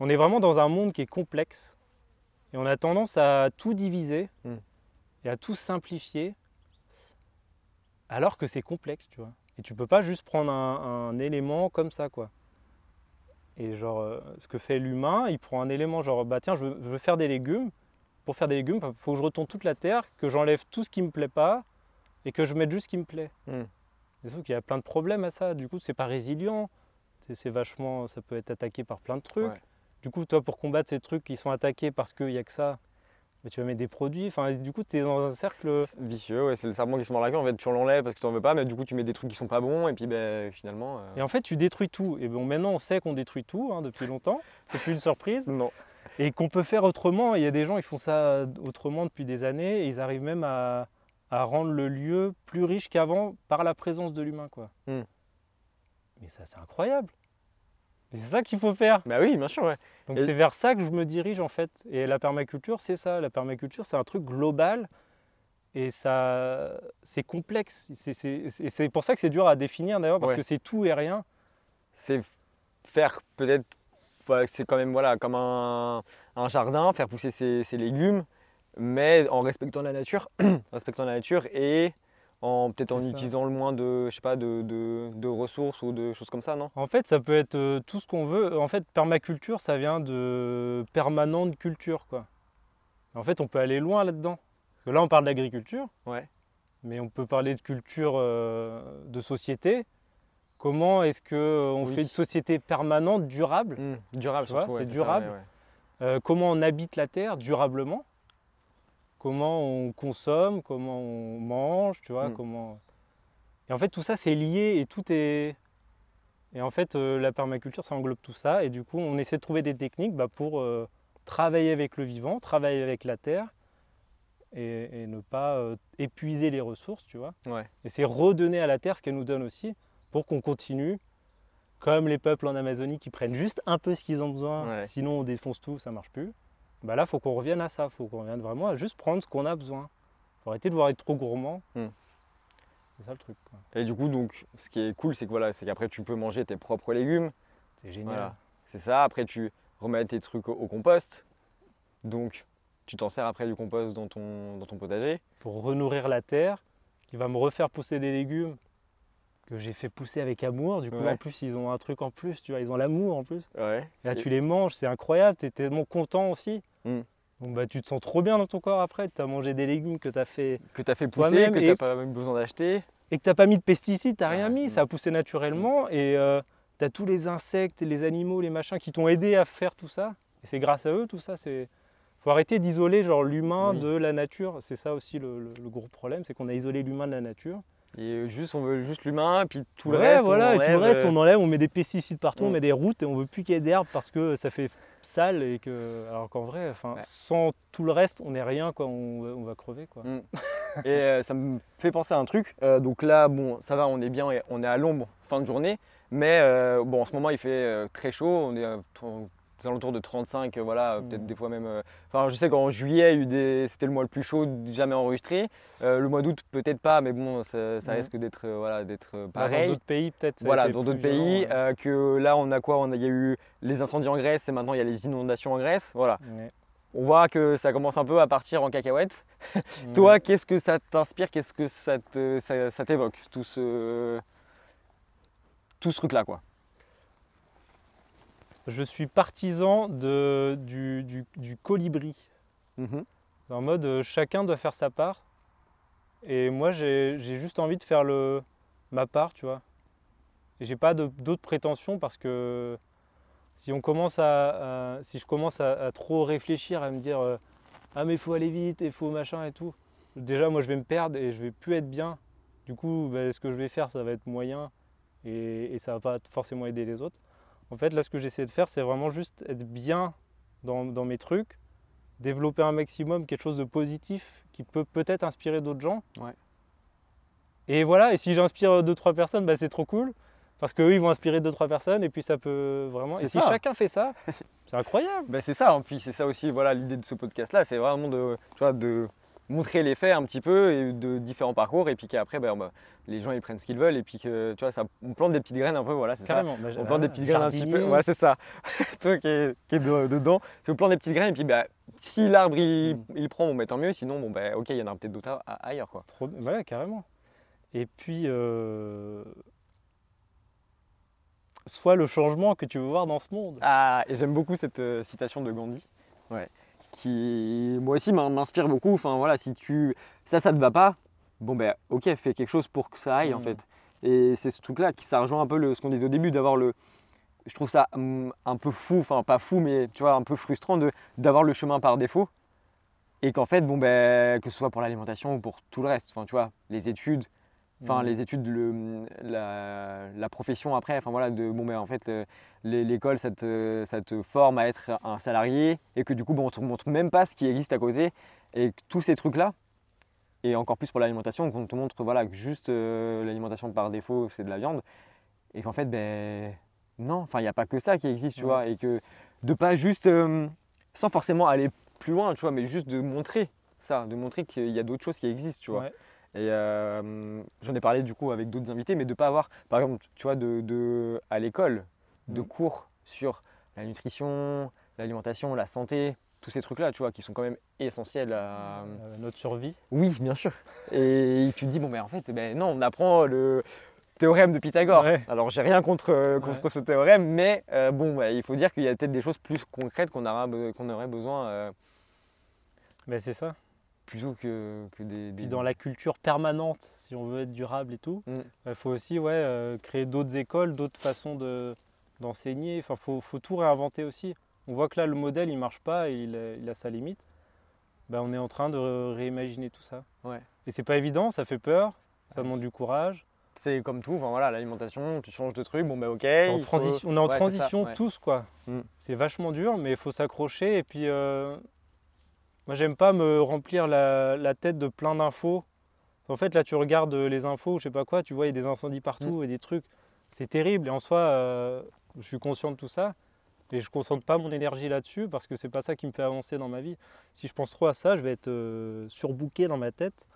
[SPEAKER 2] on est vraiment dans un monde qui est complexe, et on a tendance à tout diviser
[SPEAKER 1] Mm.
[SPEAKER 2] et à tout simplifier, alors que c'est complexe, tu vois. Et tu peux pas juste prendre un, un élément comme ça, quoi. Et genre, euh, ce que fait l'humain, il prend un élément, genre, bah tiens, je veux, je veux faire des légumes. Pour faire des légumes, il faut que je retourne toute la terre, que j'enlève tout ce qui me plaît pas et que je mette juste ce qui me plaît.
[SPEAKER 1] Mm.
[SPEAKER 2] Et sauf qu'il y a plein de problèmes à ça. Du coup, c'est pas résilient. C'est vachement, ça peut être attaqué par plein de trucs.
[SPEAKER 1] Ouais.
[SPEAKER 2] Du coup, toi, pour combattre ces trucs qui sont attaqués parce qu'il n'y a que ça, bah, tu vas mettre des produits. Enfin, du coup, tu es dans un cercle.
[SPEAKER 1] Vicieux, ouais, c'est le serpent qui se mord la queue. En fait, tu l'enlèves parce que tu n'en veux pas, mais du coup, tu mets des trucs qui sont pas bons, et puis ben, finalement. euh,
[SPEAKER 2] Et en fait, tu détruis tout. Et bon, maintenant, on sait qu'on détruit tout hein, depuis longtemps. C'est plus une surprise.
[SPEAKER 1] Non.
[SPEAKER 2] Et qu'on peut faire autrement. Il y a des gens, ils font ça autrement depuis des années. Et ils arrivent même à, à rendre le lieu plus riche qu'avant par la présence de l'humain. quoi.
[SPEAKER 1] Hmm.
[SPEAKER 2] Mais ça, c'est incroyable. C'est ça qu'il faut faire.
[SPEAKER 1] Bah oui, bien sûr, ouais.
[SPEAKER 2] Donc
[SPEAKER 1] Et-
[SPEAKER 2] c'est vers ça que je me dirige en fait. Et la permaculture, c'est ça. La permaculture, c'est un truc global. Et ça, c'est complexe. C'est- C'est c'est- c'est pour ça que c'est dur à définir d'ailleurs, parce
[SPEAKER 1] Ouais.
[SPEAKER 2] que c'est tout et rien.
[SPEAKER 1] c'est faire peut-être, c'est quand même voilà, comme un, un jardin, faire pousser ses, ses légumes, mais en respectant la nature, respectant la nature et en peut-être en
[SPEAKER 2] ça.
[SPEAKER 1] utilisant le moins de, je sais pas, de, de- de ressources ou de choses comme ça, non?
[SPEAKER 2] En fait, ça peut être euh, tout ce qu'on veut. En fait, permaculture, ça vient de permanente culture, quoi. En fait, on peut aller loin là-dedans. Parce que là, on parle d'agriculture,
[SPEAKER 1] Ouais.
[SPEAKER 2] mais on peut parler de culture euh, de société. Comment est-ce qu'on
[SPEAKER 1] Oui.
[SPEAKER 2] fait une société permanente, durable?
[SPEAKER 1] Mmh, Durable
[SPEAKER 2] Tu vois,
[SPEAKER 1] surtout. ouais,
[SPEAKER 2] c'est durable.
[SPEAKER 1] ouais.
[SPEAKER 2] Euh, Comment on habite la terre? Durablement Comment on consomme Comment on mange Tu vois
[SPEAKER 1] Mm.
[SPEAKER 2] comment... Et en fait, tout ça, c'est lié et tout est... Et en fait, euh, la permaculture, ça englobe tout ça. Et du coup, on essaie de trouver des techniques bah, pour euh, travailler avec le vivant, travailler avec la terre et, et ne pas euh, épuiser les ressources, tu vois.
[SPEAKER 1] Ouais.
[SPEAKER 2] Et c'est redonner à la terre ce qu'elle nous donne aussi pour qu'on continue, comme les peuples en Amazonie qui prennent juste un peu ce qu'ils ont besoin,
[SPEAKER 1] Ouais.
[SPEAKER 2] sinon on défonce tout, ça marche plus. Bah là, faut qu'on revienne à ça, faut qu'on revienne vraiment à juste prendre ce qu'on a besoin. Faut arrêter de vouloir être trop gourmand.
[SPEAKER 1] Hmm.
[SPEAKER 2] C'est ça le truc. quoi.
[SPEAKER 1] Et du coup, donc, ce qui est cool, c'est que voilà, c'est qu'après tu peux manger tes propres légumes.
[SPEAKER 2] C'est génial.
[SPEAKER 1] Voilà. C'est ça. Après, tu remets tes trucs au, au compost. Donc, tu t'en sers après du compost dans ton, dans ton potager.
[SPEAKER 2] Pour renourrir la terre, qui va me refaire pousser des légumes que j'ai fait pousser avec amour. Du coup,
[SPEAKER 1] Ouais.
[SPEAKER 2] en plus, ils ont un truc en plus, tu vois, ils ont l'amour en plus.
[SPEAKER 1] Ouais.
[SPEAKER 2] Et là,
[SPEAKER 1] Et-
[SPEAKER 2] tu les manges, c'est incroyable, tu es tellement content aussi.
[SPEAKER 1] Mm.
[SPEAKER 2] Donc, bah, tu te sens trop bien dans ton corps après. Tu as mangé des légumes que tu as fait
[SPEAKER 1] Que tu as fait pousser, que tu n'as pas même besoin d'acheter.
[SPEAKER 2] et que tu n'as pas mis de pesticides, tu
[SPEAKER 1] Ah,
[SPEAKER 2] rien mis,
[SPEAKER 1] mm.
[SPEAKER 2] ça a poussé naturellement. Et tu as tous les insectes, les animaux, les machins qui t'ont aidé à faire tout ça. Et c'est grâce à eux, tout ça. c'est faut arrêter d'isoler genre l'humain
[SPEAKER 1] Oui.
[SPEAKER 2] de la nature. C'est ça aussi le, le- le gros problème, c'est qu'on a isolé l'humain de la nature.
[SPEAKER 1] Et juste, on veut juste l'humain, puis tout le
[SPEAKER 2] Ouais,
[SPEAKER 1] reste.
[SPEAKER 2] voilà,
[SPEAKER 1] on
[SPEAKER 2] et tout le
[SPEAKER 1] enlève,
[SPEAKER 2] reste,
[SPEAKER 1] euh,
[SPEAKER 2] on enlève, on met des pesticides partout, on
[SPEAKER 1] Mm.
[SPEAKER 2] met des routes et on veut plus qu'il y ait d'herbe parce que ça fait sale et que. Alors qu'en vrai, enfin,
[SPEAKER 1] Ouais.
[SPEAKER 2] sans tout le reste, on n'est rien, quoi, on, va- on va crever, quoi.
[SPEAKER 1] Et euh, ça me fait penser à un truc. Euh, donc là, bon, ça va, on est bien, on est à l'ombre fin de journée. Mais euh, bon, en ce moment, il fait euh, très chaud. On est euh, aux alentours de 35, euh, voilà,
[SPEAKER 2] Mm.
[SPEAKER 1] peut-être des fois même. euh, Enfin, je sais qu'en juillet, il eu c'était le mois le plus chaud jamais enregistré. Euh, le mois d'août, peut-être pas, mais bon, ça, ça
[SPEAKER 2] Mm.
[SPEAKER 1] risque d'être voilà, d'être
[SPEAKER 2] Bah, Dans
[SPEAKER 1] pareil.
[SPEAKER 2] d'autres pays, peut-être.
[SPEAKER 1] Voilà, dans d'autres pays, que là on a quoi On a, Il y a eu les incendies en Grèce et maintenant il y a les inondations en Grèce. Voilà, on voit que ça commence un peu à partir en cacahuète. Toi, qu'est-ce que ça t'inspire Qu'est-ce que ça te- ça- ça t'évoque tout ce, tout ce truc-là, quoi?
[SPEAKER 2] Je suis partisan de, du, du- du colibri.
[SPEAKER 1] Mhm.
[SPEAKER 2] En mode, euh, chacun doit faire sa part. Et moi, j'ai juste envie de faire le, ma part, tu vois. Et j'ai pas d'autres prétentions parce que si on commence à, à- si je commence à, à trop réfléchir, à me dire euh, ah mais il faut aller vite, il faut machin et tout. Déjà, moi, je vais me perdre et je vais plus être bien. Du coup, bah, ce que je vais faire, ça va être moyen et, et ça va pas forcément aider les autres. En fait, là, ce que j'essaie de faire, c'est vraiment juste être bien dans, dans mes trucs, développer un maximum quelque chose de positif qui peut peut-être inspirer d'autres gens.
[SPEAKER 1] Ouais.
[SPEAKER 2] Et voilà, et si j'inspire deux trois personnes, bah, c'est trop cool parce qu'eux ils vont inspirer deux trois personnes et puis ça peut vraiment. Et
[SPEAKER 1] C'est
[SPEAKER 2] si
[SPEAKER 1] ça.
[SPEAKER 2] chacun fait ça, c'est incroyable.
[SPEAKER 1] Ben, c'est ça, hein. puis c'est ça aussi, voilà, l'idée de ce podcast-là, c'est vraiment de, tu vois, de montrer les faits un petit peu et de différents parcours, et puis qu'après, ben, bah, les gens ils prennent ce qu'ils veulent, et puis que, tu vois, ça, on plante des petites graines un peu, voilà, c'est ça.
[SPEAKER 2] Bah,
[SPEAKER 1] On plante des
[SPEAKER 2] voilà,
[SPEAKER 1] petites graines un petit peu. Ouais, c'est ça. Toi qui es, qui est de- dedans, tu plantes des petites graines et puis bah, si l'arbre il,
[SPEAKER 2] Mm.
[SPEAKER 1] il prend, bon, bah, tant mieux. Sinon, bon, bah, ok, il y en a peut-être d'autres ailleurs. Quoi.
[SPEAKER 2] Trop... Ouais, carrément. Et puis, euh, sois le changement que tu veux voir dans ce monde.
[SPEAKER 1] Ah, et j'aime beaucoup cette euh, citation de Gandhi. Ouais. Qui, moi aussi, m'in- m'inspire beaucoup. Enfin, voilà, si tu. Ça, ça te va pas, bon, ben, ok, fais quelque chose pour que ça aille en
[SPEAKER 2] Mm.
[SPEAKER 1] fait. Et c'est ce truc-là qui, ça rejoint un peu le, ce qu'on disait au début, d'avoir le. Je trouve ça hum, un peu fou, enfin, pas fou, mais tu vois, un peu frustrant de, d'avoir le chemin par défaut. Et qu'en fait, bon, ben, que ce soit pour l'alimentation ou pour tout le reste, enfin, tu vois, les études, enfin
[SPEAKER 2] Mm.
[SPEAKER 1] les études, le, la, la profession après, enfin voilà, de bon ben en fait l'école ça te, ça te forme à être un salarié et que du coup bon, on te montre même pas ce qui existe à côté et que tous ces trucs là et encore plus pour l'alimentation qu'on te montre voilà que juste euh, l'alimentation par défaut c'est de la viande et qu'en fait ben non, enfin il n'y a pas que ça qui existe tu vois et que de pas juste euh, sans forcément aller plus loin tu vois mais juste de montrer ça, de montrer qu'il y a d'autres choses qui existent tu vois.
[SPEAKER 2] Ouais.
[SPEAKER 1] Et euh, j'en ai parlé du coup avec d'autres invités, mais de ne pas avoir, par exemple, tu vois, de, de- à l'école, de
[SPEAKER 2] Mhm.
[SPEAKER 1] cours sur la nutrition, l'alimentation, la santé, tous ces trucs-là, tu vois, qui sont quand même essentiels à...
[SPEAKER 2] Notre survie.
[SPEAKER 1] Oui, bien sûr. Et tu te dis, bon, mais en fait, ben non, on apprend le théorème de Pythagore.
[SPEAKER 2] Ouais.
[SPEAKER 1] Alors, j'ai rien contre, euh,
[SPEAKER 2] Ouais.
[SPEAKER 1] contre ce théorème, mais euh, bon, ouais, il faut dire qu'il y a peut-être des choses plus concrètes qu'on qu'on aurait besoin euh,
[SPEAKER 2] Ben, c'est ça.
[SPEAKER 1] Plutôt que, que des,
[SPEAKER 2] Puis
[SPEAKER 1] des-
[SPEAKER 2] dans la culture permanente, si on veut être durable et tout,
[SPEAKER 1] Mm.
[SPEAKER 2] il faut aussi ouais, euh, créer d'autres écoles, d'autres façons de- d'enseigner. Enfin, faut, faut tout réinventer aussi. On voit que là, le modèle, il marche pas, et il, a- il a sa limite. Ben, on est en train de ré- réimaginer tout ça.
[SPEAKER 1] Ouais.
[SPEAKER 2] Et c'est pas évident, ça fait peur, ça
[SPEAKER 1] Ouais.
[SPEAKER 2] demande du courage.
[SPEAKER 1] C'est comme tout, enfin voilà, l'alimentation, tu changes de truc, bon ben ok.
[SPEAKER 2] En
[SPEAKER 1] il faut-
[SPEAKER 2] transition- on est en
[SPEAKER 1] Ouais, c'est ça,
[SPEAKER 2] transition tous, quoi.
[SPEAKER 1] Mm.
[SPEAKER 2] C'est vachement dur, mais il faut s'accrocher. Et puis, euh, Moi, j'aime pas me remplir la, la tête de plein d'infos. En fait, là, tu regardes les infos, je sais pas quoi, tu vois, il y a des incendies partout et des trucs. C'est terrible. Et en soi, euh, je suis conscient de tout ça. Mais je concentre pas mon énergie là-dessus parce que c'est pas ça qui me fait avancer dans ma vie. Si je pense trop à ça, je vais être euh, surbooké dans ma tête.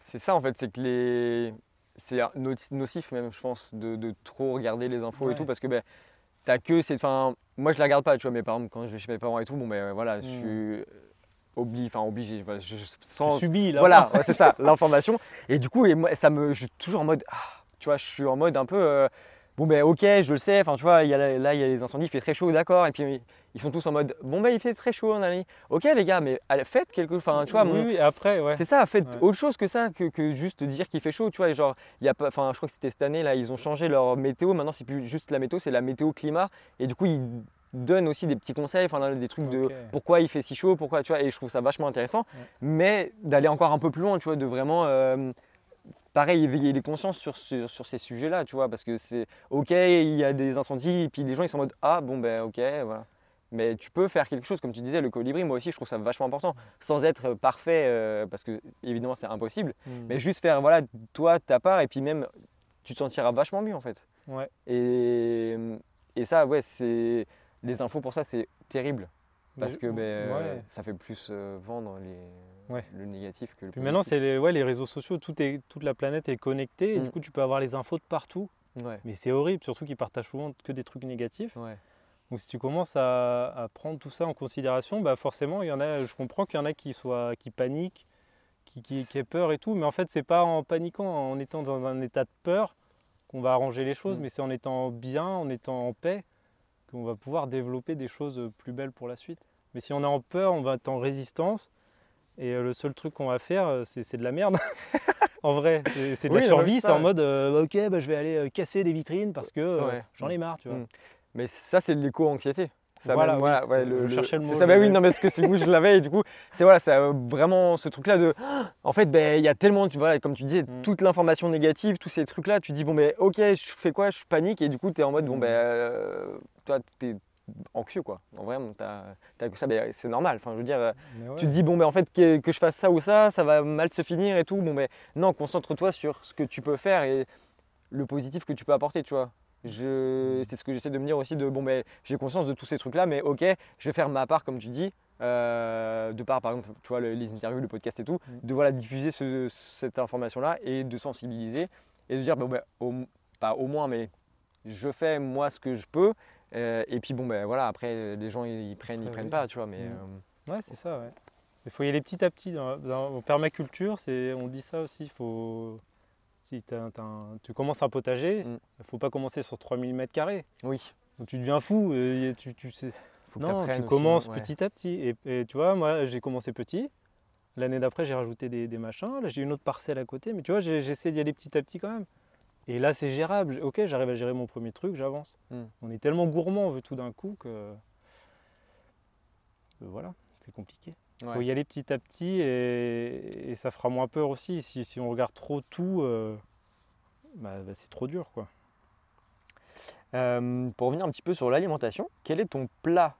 [SPEAKER 1] C'est ça en fait, c'est que les. C'est nocif même, je pense, de, de trop regarder les infos
[SPEAKER 2] Ouais.
[SPEAKER 1] et tout, parce que ben, t'as que. c'est- Enfin, moi je la regarde pas, tu vois, mais par exemple, quand je vais chez mes parents et tout, bon ben voilà, je
[SPEAKER 2] Mm.
[SPEAKER 1] suis obligé, enfin obligé, voilà, je, sans,
[SPEAKER 2] subis là.
[SPEAKER 1] Voilà, ouais, c'est ça, l'information. Et du coup, et moi, ça me, je suis toujours en mode, ah, tu vois, je suis en mode un peu, euh, bon ben ok, je le sais. Enfin, tu vois, y a, là, il y a les incendies, il fait très chaud, d'accord. Et puis ils sont tous en mode, bon ben il fait très chaud, on a dit, ok les gars, mais faites quelque chose. Enfin, tu vois,
[SPEAKER 2] oui,
[SPEAKER 1] mon-
[SPEAKER 2] oui, et après, ouais.
[SPEAKER 1] c'est ça, faites
[SPEAKER 2] Ouais.
[SPEAKER 1] autre chose que ça, que, que juste dire qu'il fait chaud. Tu vois, genre, il y a pas, enfin, je crois que c'était cette année là, ils ont changé leur météo. Maintenant, c'est plus juste la météo, c'est la météo climat. Et du coup, ils donnent aussi des petits conseils, enfin, des trucs de pourquoi il fait si chaud, pourquoi, tu vois. Et je trouve ça vachement intéressant.
[SPEAKER 2] Ouais.
[SPEAKER 1] Mais d'aller encore un peu plus loin, tu vois, de vraiment, euh, pareil, éveiller les consciences sur, sur, sur ces sujets-là, tu vois, parce que c'est ok, il y a des incendies, et puis les gens ils sont en mode ah bon ben ok, voilà. Mais tu peux faire quelque chose, comme tu disais, le colibri, moi aussi je trouve ça vachement important, sans être parfait, euh, parce que évidemment c'est impossible,
[SPEAKER 2] Mm.
[SPEAKER 1] mais juste faire voilà, toi ta part, et puis même tu te sentiras vachement mieux en fait.
[SPEAKER 2] Ouais.
[SPEAKER 1] Et, et ça, ouais, c'est les infos pour ça, c'est terrible. Parce que ben, euh,
[SPEAKER 2] ouais.
[SPEAKER 1] ça fait plus euh, vendre les,
[SPEAKER 2] Ouais.
[SPEAKER 1] le négatif que le
[SPEAKER 2] Puis maintenant, c'est les, ouais, les réseaux sociaux, tout est, toute la planète est connectée. Et
[SPEAKER 1] Mm.
[SPEAKER 2] du coup, tu peux avoir les infos de partout. Mais c'est horrible, surtout qu'ils partagent souvent que des trucs négatifs. Donc si tu commences à, à prendre tout ça en considération, bah forcément, il y en a, je comprends qu'il y en a qui, soient, qui paniquent, qui, qui, qui aient peur et tout. Mais en fait, c'est pas en paniquant, en étant dans un état de peur qu'on va arranger les choses,
[SPEAKER 1] Mm.
[SPEAKER 2] mais c'est en étant bien, en étant en paix, qu'on va pouvoir développer des choses plus belles pour la suite. Mais si on est en peur, on va être en résistance. Et euh, le seul truc qu'on va faire, euh, c'est de la merde. en vrai, c'est de
[SPEAKER 1] Oui,
[SPEAKER 2] la survie, c'est en mode euh, ok, bah, je vais aller euh, casser des vitrines parce que euh,
[SPEAKER 1] Ouais.
[SPEAKER 2] j'en ai marre, tu vois.
[SPEAKER 1] Mm. Mais ça, c'est de l'éco-anxiété. Ça
[SPEAKER 2] Voilà,
[SPEAKER 1] même,
[SPEAKER 2] oui,
[SPEAKER 1] ouais,
[SPEAKER 2] je
[SPEAKER 1] le,
[SPEAKER 2] cherchais le
[SPEAKER 1] c'est
[SPEAKER 2] mot,
[SPEAKER 1] ça,
[SPEAKER 2] je
[SPEAKER 1] bah oui, non, mais parce que c'est goût, je l'avais, et du coup, c'est voilà, c'est euh, vraiment ce truc-là de. En fait, ben, il y a tellement, tu vois, comme tu disais,
[SPEAKER 2] Mm.
[SPEAKER 1] toute l'information négative, tous ces trucs-là, tu dis, bon, ben, ok, je fais quoi, je panique, et du coup, tu es en mode, bon, ben, euh, toi, tu es anxieux, quoi. En vrai, t'as as que ça, c'est normal. Enfin, je veux dire, euh,
[SPEAKER 2] Mais ouais.
[SPEAKER 1] tu te dis, bon, ben, en fait, que, que je fasse ça ou ça, ça va mal se finir et tout. Bon, ben, non, concentre-toi sur ce que tu peux faire et le positif que tu peux apporter, tu vois. Je, c'est ce que j'essaie de me dire aussi de bon ben j'ai conscience de tous ces trucs là mais ok je vais faire ma part comme tu dis euh, de part par exemple tu vois le- les interviews le podcast et tout
[SPEAKER 2] Mm.
[SPEAKER 1] de voilà diffuser ce- cette information là et de sensibiliser et de dire bon ben au, pas au moins mais je fais moi ce que je peux euh, et puis bon ben voilà après les gens ils, prennent ils prennent pas tu vois mais
[SPEAKER 2] Mm.
[SPEAKER 1] euh,
[SPEAKER 2] Ouais, c'est ça, ouais. Il faut y aller petit à petit. Dans, permaculture, c'est, on dit ça aussi. Faut, si un- tu commences un potager, il
[SPEAKER 1] Mm.
[SPEAKER 2] ne faut pas commencer sur 3000 m2.
[SPEAKER 1] oui
[SPEAKER 2] Donc tu deviens fou. et tu, tu sais.
[SPEAKER 1] faut que
[SPEAKER 2] Non, tu
[SPEAKER 1] aussi,
[SPEAKER 2] commences
[SPEAKER 1] ouais.
[SPEAKER 2] petit à petit. Et, et tu vois, moi, j'ai commencé petit. L'année d'après, j'ai rajouté des, des machins. Là, j'ai une autre parcelle à côté. Mais tu vois, j'ai- j'essaie d'y aller petit à petit quand même. Et là, c'est gérable. Ok, j'arrive à gérer mon premier truc, j'avance.
[SPEAKER 1] Mm.
[SPEAKER 2] On est tellement gourmand, on veut tout d'un coup que. que voilà, c'est compliqué. Il faut y aller petit à petit et, et ça fera moins peur aussi. Si, si on regarde trop tout, euh, bah, bah, c'est trop dur quoi.
[SPEAKER 1] Euh, pour revenir un petit peu sur l'alimentation, quel est ton plat,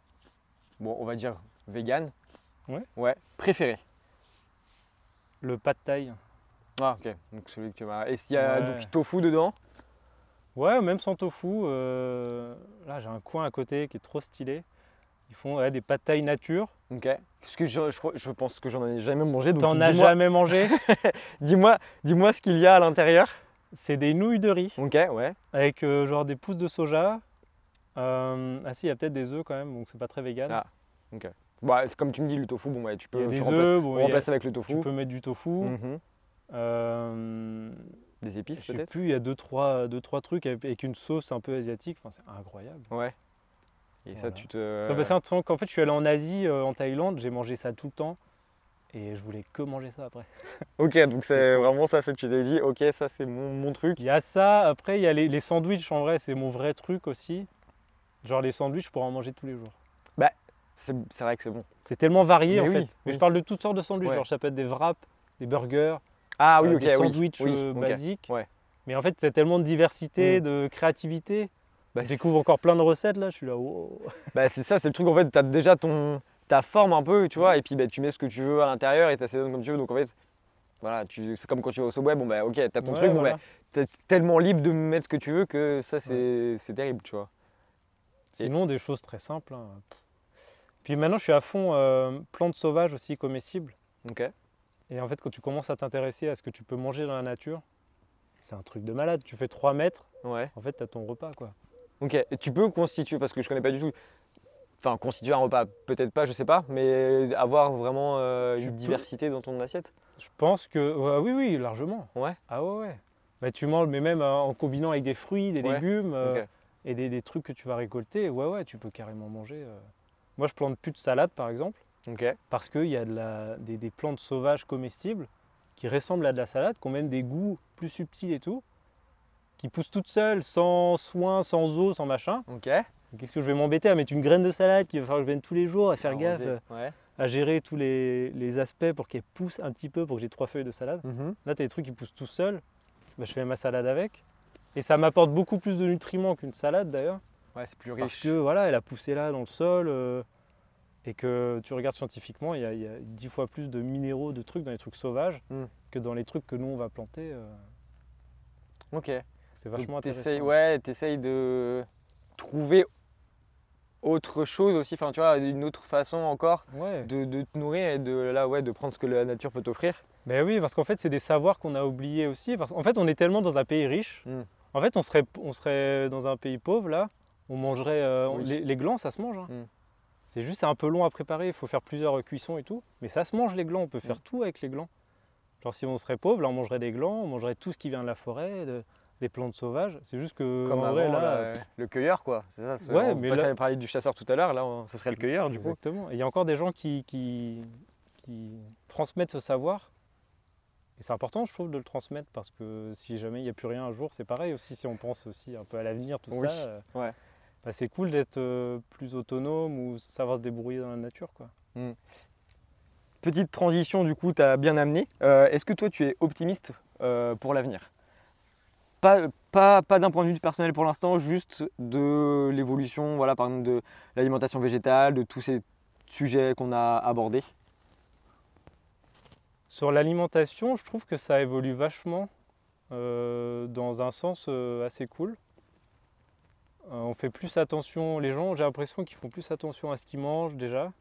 [SPEAKER 1] bon, on va dire vegan,
[SPEAKER 2] Ouais.
[SPEAKER 1] ouais, préféré?
[SPEAKER 2] Le pas de taille.
[SPEAKER 1] Ah, ok. Donc celui que tu m'as. Et s'il y a
[SPEAKER 2] Ouais.
[SPEAKER 1] du tofu dedans
[SPEAKER 2] Ouais, même sans tofu. euh, là, j'ai un coin à côté qui est trop stylé. Ils font ouais, des pâtes taille nature.
[SPEAKER 1] Ok. Parce que je, je, crois- je pense que j'en ai jamais mangé.
[SPEAKER 2] T'en as jamais mangé?
[SPEAKER 1] Dis-moi, dis-moi ce qu'il y a à l'intérieur.
[SPEAKER 2] C'est des nouilles de riz
[SPEAKER 1] Ok, ouais.
[SPEAKER 2] avec euh, genre des pousses de soja. Euh, ah si, il y a peut-être des œufs quand même, donc c'est pas très vegan.
[SPEAKER 1] Ah, Bah, c'est comme tu me dis, le tofu, bon, ouais, tu
[SPEAKER 2] il y
[SPEAKER 1] peux
[SPEAKER 2] a
[SPEAKER 1] tu
[SPEAKER 2] des
[SPEAKER 1] remplaces,
[SPEAKER 2] œufs, bon, y a-
[SPEAKER 1] avec le tofu.
[SPEAKER 2] tu peux mettre du tofu.
[SPEAKER 1] Mhm. Des épices
[SPEAKER 2] je sais
[SPEAKER 1] peut-être?
[SPEAKER 2] plus, il y a deux trois, deux, trois trucs avec, une sauce un peu asiatique. Enfin, c'est incroyable.
[SPEAKER 1] Ouais. Et ça, tu te.
[SPEAKER 2] Ça me fait l'impression qu'en fait, je suis allé en Asie, euh, en Thaïlande, j'ai mangé ça tout le temps. Et je voulais que manger ça après.
[SPEAKER 1] Ok, donc c'est vraiment ça, tu t'es dit, ok, ça c'est mon, mon truc.
[SPEAKER 2] Il y a ça, après il y a les, les sandwichs en vrai, c'est mon vrai truc aussi. Genre les sandwichs, je pourrais en manger tous les jours.
[SPEAKER 1] C'est c'est vrai que c'est bon.
[SPEAKER 2] C'est tellement varié
[SPEAKER 1] Mais
[SPEAKER 2] en
[SPEAKER 1] oui,
[SPEAKER 2] fait. Mais je parle de toutes sortes de sandwichs.
[SPEAKER 1] Ouais.
[SPEAKER 2] Genre ça peut être des wraps, des burgers,
[SPEAKER 1] Ah oui,
[SPEAKER 2] euh,
[SPEAKER 1] ok,
[SPEAKER 2] des sandwichs
[SPEAKER 1] oui,
[SPEAKER 2] euh, basiques.
[SPEAKER 1] Ouais.
[SPEAKER 2] Mais en fait, c'est tellement de diversité,
[SPEAKER 1] Mm.
[SPEAKER 2] de créativité.
[SPEAKER 1] Bah,
[SPEAKER 2] je découvre encore plein de recettes là, je suis là, wow.
[SPEAKER 1] Bah, c'est ça, c'est le truc en fait, tu as déjà ton, ta forme un peu, tu vois, et puis bah, tu mets ce que tu veux à l'intérieur et tu assaisonnes comme tu veux. Donc en fait, voilà, c'est comme quand tu vas au Subway, bon bah ok, t'as ton
[SPEAKER 2] Ouais,
[SPEAKER 1] truc, bon
[SPEAKER 2] voilà.
[SPEAKER 1] bah t'es tellement libre de mettre ce que tu veux que ça c'est c'est terrible, tu vois.
[SPEAKER 2] Sinon, des choses très simples. hein. Puis maintenant, je suis à fond euh, plantes sauvages aussi comestibles.
[SPEAKER 1] Ok.
[SPEAKER 2] Et en fait, quand tu commences à t'intéresser à ce que tu peux manger dans la nature, c'est un truc de malade. Tu fais 3 mètres,
[SPEAKER 1] Ouais.
[SPEAKER 2] en fait, tu as ton repas. quoi.
[SPEAKER 1] Ok. Et tu peux constituer, parce que je connais pas du tout. Enfin, constituer un repas, peut-être pas, je sais pas, mais avoir vraiment euh, une
[SPEAKER 2] peux.
[SPEAKER 1] diversité dans ton assiette?
[SPEAKER 2] Je pense que. oui, oui, largement.
[SPEAKER 1] Ouais.
[SPEAKER 2] Ah ouais, ouais. Bah, tu manges, mais même euh, en combinant avec des fruits, des
[SPEAKER 1] Ouais.
[SPEAKER 2] légumes euh, et des, des trucs que tu vas récolter, ouais, ouais, tu peux carrément manger. Moi, je plante plus de salade, par exemple. Parce qu'il y a de la- des, des plantes sauvages comestibles qui ressemblent à de la salade, qui ont même des goûts plus subtils et tout, qui poussent toutes seules, sans soin, sans eau, sans machin.
[SPEAKER 1] Ok.
[SPEAKER 2] Qu'est-ce que je vais m'embêter à mettre une graine de salade qu'il va falloir que je vienne tous les jours et faire gaffe
[SPEAKER 1] Ouais.
[SPEAKER 2] à gérer tous les, les aspects pour qu'elle pousse un petit peu, pour que j'ai trois feuilles de salade.
[SPEAKER 1] Mhm.
[SPEAKER 2] Là, tu as des trucs qui poussent tout seuls, bah, je fais ma salade avec. Et ça m'apporte beaucoup plus de nutriments qu'une salade d'ailleurs.
[SPEAKER 1] Ouais, c'est plus
[SPEAKER 2] Parce
[SPEAKER 1] riche.
[SPEAKER 2] que voilà, elle a poussé là dans le sol euh, et que tu regardes scientifiquement, il y, a, il y a dix fois plus de minéraux, de trucs dans les trucs sauvages
[SPEAKER 1] Mm.
[SPEAKER 2] que dans les trucs que nous on va planter. euh,
[SPEAKER 1] Ok.
[SPEAKER 2] c'est vachement
[SPEAKER 1] Donc,
[SPEAKER 2] intéressant.
[SPEAKER 1] t'essayes- ouais, t'essayes de trouver autre chose aussi, enfin tu vois, une autre façon encore
[SPEAKER 2] Ouais.
[SPEAKER 1] de, de te nourrir et de là ouais de prendre ce que la nature peut t'offrir.
[SPEAKER 2] Ben oui, parce qu'en fait, c'est des savoirs qu'on a oubliés aussi. Parce qu'en fait, on est tellement dans un pays riche.
[SPEAKER 1] Mm.
[SPEAKER 2] En fait, on serait, on serait dans un pays pauvre là. On mangerait euh,
[SPEAKER 1] Oui.
[SPEAKER 2] les, les glands, ça se mange. hein.
[SPEAKER 1] Mm.
[SPEAKER 2] C'est juste c'est un peu long à préparer. Il faut faire plusieurs euh, cuissons et tout. Mais ça se mange les glands. On peut faire
[SPEAKER 1] Mm.
[SPEAKER 2] tout avec les glands. Genre si on serait pauvre, là, on mangerait des glands, on mangerait tout ce qui vient de la forêt, de- des plantes sauvages. C'est juste que
[SPEAKER 1] Comme
[SPEAKER 2] en
[SPEAKER 1] avant,
[SPEAKER 2] vrai, là,
[SPEAKER 1] là, le cueilleur quoi. C'est ça, c'est-
[SPEAKER 2] Ouais,
[SPEAKER 1] on
[SPEAKER 2] mais là-
[SPEAKER 1] parler du chasseur tout à l'heure, là on- ce serait le cueilleur du coup.
[SPEAKER 2] Exactement. Il y a encore des gens qui, qui, qui transmettent ce savoir. Et c'est important, je trouve, de le transmettre parce que si jamais il n'y a plus rien un jour, c'est pareil aussi. Si on pense aussi un peu à l'avenir, tout
[SPEAKER 1] Oui,
[SPEAKER 2] ça, euh,
[SPEAKER 1] ouais.
[SPEAKER 2] Bah, c'est cool d'être euh, plus autonome ou savoir se débrouiller dans la nature. Quoi.
[SPEAKER 1] Petite transition du coup, tu as bien amené. Euh, Est-ce que toi tu es optimiste euh, pour l'avenir? Pas, pas, pas d'un point de vue personnel pour l'instant, juste de l'évolution, voilà, par exemple de l'alimentation végétale, de tous ces sujets qu'on a abordés?
[SPEAKER 2] Sur l'alimentation, je trouve que ça évolue vachement euh, dans un sens assez cool. Euh, on fait plus attention, les gens, j'ai l'impression qu'ils font plus attention à ce qu'ils mangent déjà.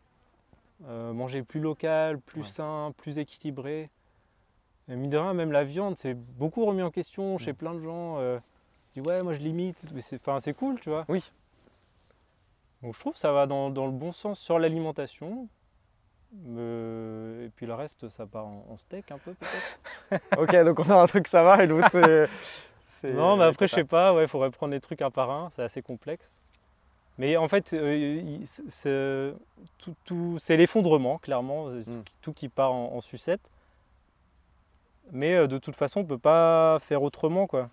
[SPEAKER 2] Euh, manger plus local, plus
[SPEAKER 1] Ouais.
[SPEAKER 2] sain, plus équilibré. Et mine de rien, même la viande, c'est beaucoup remis en question chez
[SPEAKER 1] Mm.
[SPEAKER 2] plein de gens. Euh, ils disent ouais, moi je limite, mais c'est, enfin, c'est cool, tu vois.
[SPEAKER 1] Oui.
[SPEAKER 2] Donc je trouve que ça va dans, dans le bon sens sur l'alimentation. Euh, et puis le reste, ça part en, en steak un peu peut-être.
[SPEAKER 1] ok, donc on a un truc ça va et l'autre c'est.
[SPEAKER 2] Non, mais après, je sais pas, ouais, faudrait prendre les trucs un par un, c'est assez complexe. Mais en fait, euh, c'est- tout, tout- l'effondrement, clairement, c'est
[SPEAKER 1] Mm.
[SPEAKER 2] tout qui part en, en sucette. Mais euh, de toute façon, on peut pas faire autrement, quoi.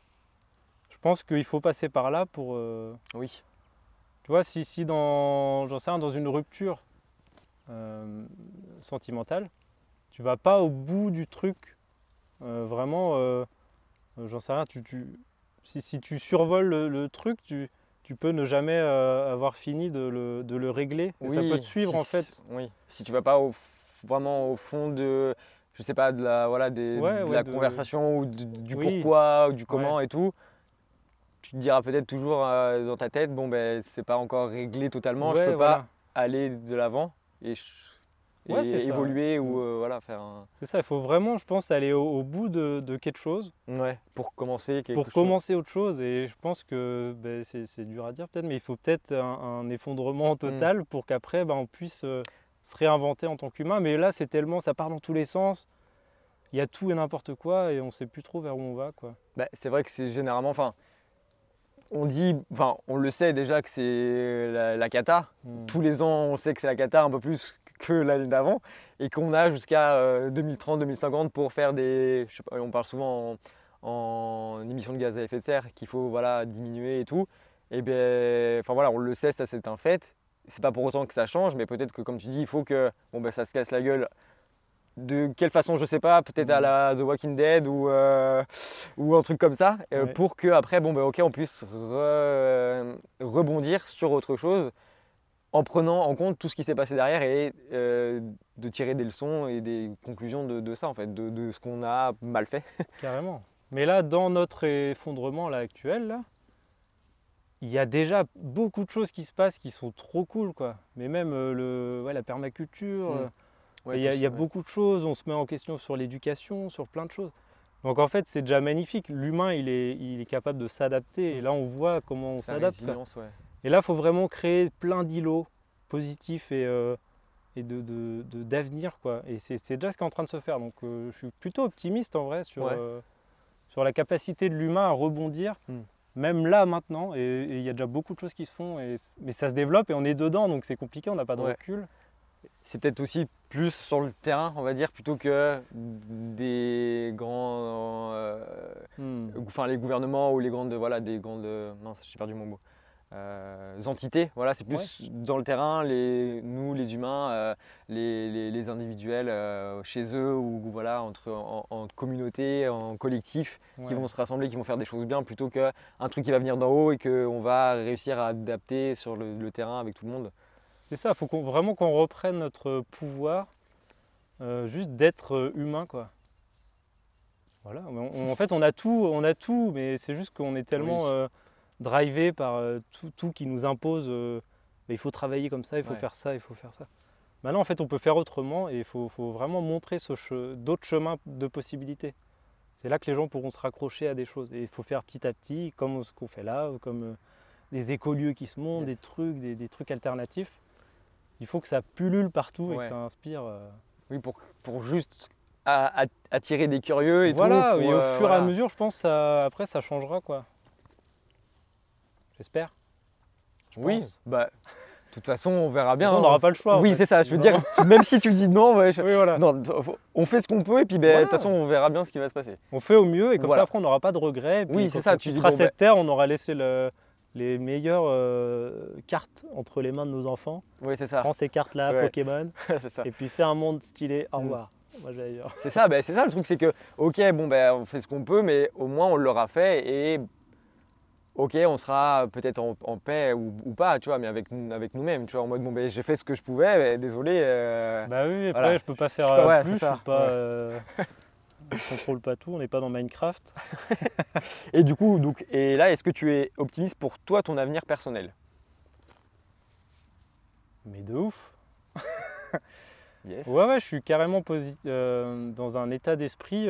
[SPEAKER 2] Je pense qu'il faut passer par là pour. euh,
[SPEAKER 1] Oui.
[SPEAKER 2] tu vois, si, si dans, j'en sais rien, dans une rupture euh, sentimentale, tu vas pas au bout du truc, euh, vraiment, euh, j'en sais rien, tu, tu- si, si tu survoles le, le truc, tu, tu peux ne jamais euh, avoir fini de le, de le régler. Et ça peut te suivre
[SPEAKER 1] si-
[SPEAKER 2] en fait.
[SPEAKER 1] Oui. Si tu vas pas au, vraiment au fond de, je sais pas, de la, voilà, des,
[SPEAKER 2] Ouais,
[SPEAKER 1] de
[SPEAKER 2] ouais,
[SPEAKER 1] la
[SPEAKER 2] de-
[SPEAKER 1] conversation ou du, du
[SPEAKER 2] Oui.
[SPEAKER 1] pourquoi ou du comment et tout, tu te diras peut-être toujours euh, dans ta tête, bon ben c'est pas encore réglé totalement, je peux
[SPEAKER 2] voilà.
[SPEAKER 1] pas aller de l'avant et, je- et
[SPEAKER 2] Ouais, c'est ça.
[SPEAKER 1] évoluer ou
[SPEAKER 2] Mm.
[SPEAKER 1] euh, voilà faire un,
[SPEAKER 2] C'est ça, il faut vraiment, je pense, aller au, au bout de, de quelque chose
[SPEAKER 1] ouais, pour commencer quelque
[SPEAKER 2] pour
[SPEAKER 1] chose.
[SPEAKER 2] commencer autre chose. Et je pense que ben, c'est dur à dire peut-être, mais il faut peut-être un, un effondrement total pour qu'après ben, on puisse euh, se réinventer en tant qu'humain. Mais là, c'est tellement, ça part dans tous les sens. Il y a tout et n'importe quoi et on sait plus trop vers où on va. Quoi.
[SPEAKER 1] Bah, c'est vrai que c'est généralement, enfin, on dit, enfin, on le sait déjà que c'est la, la cata.
[SPEAKER 2] Hmm.
[SPEAKER 1] Tous les ans, on sait que c'est la cata un peu plus que l'année d'avant et qu'on a jusqu'à 2030-2050 pour faire des, je sais pas, on parle souvent en, en émissions de gaz à effet de serre qu'il faut voilà diminuer et tout. Et bien, enfin voilà, on le sait, ça c'est un fait. C'est pas pour autant que ça change, mais peut-être que comme tu dis, il faut que bon ben ça se casse la gueule. De quelle façon, je sais pas, peut-être à
[SPEAKER 2] Mhm.
[SPEAKER 1] la The Walking Dead ou, euh, ou un truc comme ça, euh,
[SPEAKER 2] Ouais.
[SPEAKER 1] pour que après, bon ben ok, on puisse re- rebondir sur autre chose en prenant en compte tout ce qui s'est passé derrière et euh, de tirer des leçons et des conclusions de, de ça, en fait, de, de ce qu'on a mal fait.
[SPEAKER 2] Carrément. Mais là, dans notre effondrement là, actuel, là, il y a déjà beaucoup de choses qui se passent qui sont trop cool. Quoi. Mais même euh, le, ouais, la permaculture,
[SPEAKER 1] Mm.
[SPEAKER 2] euh,
[SPEAKER 1] Ouais,
[SPEAKER 2] il y a, y
[SPEAKER 1] ouais.
[SPEAKER 2] beaucoup de choses, on se met en question sur l'éducation, sur plein de choses. Donc en fait, c'est déjà magnifique. L'humain, il est, il est capable de s'adapter. Et là, on voit comment on
[SPEAKER 1] Sa
[SPEAKER 2] s'adapte.
[SPEAKER 1] ouais.
[SPEAKER 2] Et là, il faut vraiment créer plein d'îlots positifs et, euh, et de, de- de- d'avenir. quoi. Et c'est, déjà ce qui est en train de se faire. Donc euh, je suis plutôt optimiste en vrai sur,
[SPEAKER 1] Ouais.
[SPEAKER 2] euh, sur la capacité de l'humain à rebondir,
[SPEAKER 1] Hmm.
[SPEAKER 2] même là maintenant. Et il y a déjà beaucoup de choses qui se font. Et, mais ça se développe et on est dedans, donc c'est compliqué, on n'a pas de
[SPEAKER 1] Ouais.
[SPEAKER 2] recul.
[SPEAKER 1] C'est peut-être aussi plus sur le terrain, on va dire, plutôt que des grands, euh,
[SPEAKER 2] Hmm.
[SPEAKER 1] enfin les gouvernements ou les grandes, voilà, des grandes, mince, j'ai perdu mon mot, euh, entités. Voilà, c'est plus dans le terrain, les, nous, les humains, euh, les, les- les individuels euh, chez eux ou voilà, entre en, en communauté, en collectif, qui vont se rassembler, qui vont faire des choses bien, plutôt qu'un truc qui va venir d'en haut et qu'on va réussir à adapter sur le, le terrain avec tout le monde.
[SPEAKER 2] C'est ça, il faut vraiment qu'on reprenne notre pouvoir juste d'être humain. quoi. Voilà, mais on- on- en fait on a tout, on a tout, mais c'est juste qu'on est tellement
[SPEAKER 1] Oui.
[SPEAKER 2] Euh, drivé par euh, tout, tout qui nous impose. euh, mais il faut travailler comme ça, il faut
[SPEAKER 1] Ouais.
[SPEAKER 2] faire ça, il faut faire ça. Maintenant en fait on peut faire autrement et il faut, faut vraiment montrer che- d'autres chemins de possibilités. C'est là que les gens pourront se raccrocher à des choses. Et il faut faire petit à petit, comme ce qu'on fait là, comme euh, des écolieux qui se montent,
[SPEAKER 1] Yes.
[SPEAKER 2] des trucs, des, des trucs alternatifs. Il faut que ça pullule partout et que ça inspire. euh,
[SPEAKER 1] Oui, pour, pour juste attirer des curieux et
[SPEAKER 2] voilà,
[SPEAKER 1] tout. pour,
[SPEAKER 2] et au
[SPEAKER 1] euh,
[SPEAKER 2] fur et à mesure, je pense, ça, après, ça changera quoi. J'espère. Je
[SPEAKER 1] Oui,
[SPEAKER 2] pense.
[SPEAKER 1] bah, de toute façon, on verra bien.
[SPEAKER 2] façon, on
[SPEAKER 1] hein.
[SPEAKER 2] n'aura pas le choix. en
[SPEAKER 1] oui,
[SPEAKER 2] fait.
[SPEAKER 1] c'est ça. Je veux
[SPEAKER 2] Non.
[SPEAKER 1] dire, même si tu dis non, ouais, je-
[SPEAKER 2] Oui, voilà.
[SPEAKER 1] non, on fait ce qu'on peut et puis ben, de
[SPEAKER 2] Voilà.
[SPEAKER 1] toute façon, on verra bien ce qui va se passer.
[SPEAKER 2] On fait au mieux et comme
[SPEAKER 1] Voilà.
[SPEAKER 2] ça, après, on n'aura pas de regrets. puis
[SPEAKER 1] Oui, c'est ça, tu dis,
[SPEAKER 2] cette terre, on aura laissé le- les meilleures euh, cartes entre les mains de nos enfants.
[SPEAKER 1] Oui, c'est ça.
[SPEAKER 2] Prends ces cartes-là,
[SPEAKER 1] Ouais.
[SPEAKER 2] Pokémon,
[SPEAKER 1] ça.
[SPEAKER 2] et puis fais un monde stylé. Au
[SPEAKER 1] Mm.
[SPEAKER 2] revoir. Dire.
[SPEAKER 1] C'est ça, ben, c'est ça le truc, c'est que, ok, bon, ben, on fait ce qu'on peut, mais au moins on l'aura fait et ok, on sera peut-être en, en paix ou, ou pas, tu vois, mais avec, avec nous-mêmes, tu vois, en mode, bon, ben, j'ai fait ce que je pouvais, mais désolé. euh,
[SPEAKER 2] Bah oui, après,
[SPEAKER 1] Voilà.
[SPEAKER 2] je peux pas faire
[SPEAKER 1] Je peux-
[SPEAKER 2] euh,
[SPEAKER 1] ouais,
[SPEAKER 2] plus. Je
[SPEAKER 1] ça,
[SPEAKER 2] suis pas.
[SPEAKER 1] ouais.
[SPEAKER 2] euh, contrôle pas tout. On n'est pas dans Minecraft.
[SPEAKER 1] Et du coup, donc, et là, est-ce que tu es optimiste pour toi, ton avenir personnel?
[SPEAKER 2] Mais de ouf.
[SPEAKER 1] Yes.
[SPEAKER 2] Ouais, ouais, je suis carrément euh, dans un état d'esprit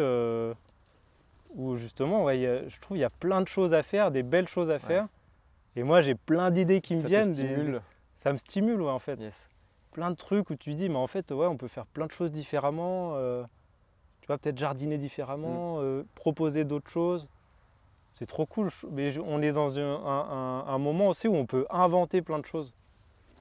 [SPEAKER 2] où justement, ouais, il y a- je trouve qu'il y a plein de choses à faire, des belles choses à faire. Et moi, j'ai plein d'idées qui me
[SPEAKER 1] Ça
[SPEAKER 2] viennent. des- ça me stimule, ouais, en fait.
[SPEAKER 1] Yes.
[SPEAKER 2] Plein de trucs où tu dis, mais en fait, ouais, on peut faire plein de choses différemment. euh, tu vois, peut-être jardiner différemment,
[SPEAKER 1] Mm.
[SPEAKER 2] euh, proposer d'autres choses. C'est trop cool. Mais on est dans un, un- un- un moment aussi où on peut inventer plein de choses.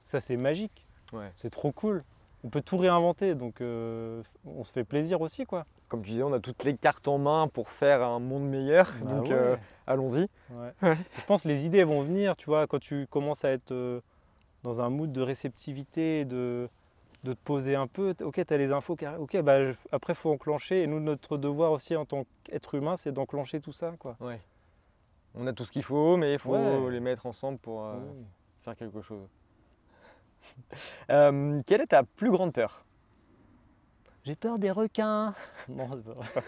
[SPEAKER 2] Ça, c'est magique.
[SPEAKER 1] Ouais.
[SPEAKER 2] C'est trop cool. On peut tout réinventer, donc euh, on se fait plaisir aussi, quoi.
[SPEAKER 1] Comme tu disais, on a toutes les cartes en main pour faire un monde meilleur,
[SPEAKER 2] Bah
[SPEAKER 1] donc
[SPEAKER 2] ouais,
[SPEAKER 1] euh, allons-y.
[SPEAKER 2] ouais.
[SPEAKER 1] Ouais.
[SPEAKER 2] Je pense que les idées vont venir, tu vois, quand tu commences à être euh, dans un mood de réceptivité, de, de te poser un peu. Ok, tu as les infos, ok, bah, je- après, il faut enclencher. Et nous, notre devoir aussi en tant qu'être humain, c'est d'enclencher tout ça, quoi.
[SPEAKER 1] On a tout ce qu'il faut, mais il faut les mettre ensemble pour faire quelque chose. Euh, quelle est ta plus grande peur?
[SPEAKER 2] J'ai peur des requins. non, c'est pas vrai.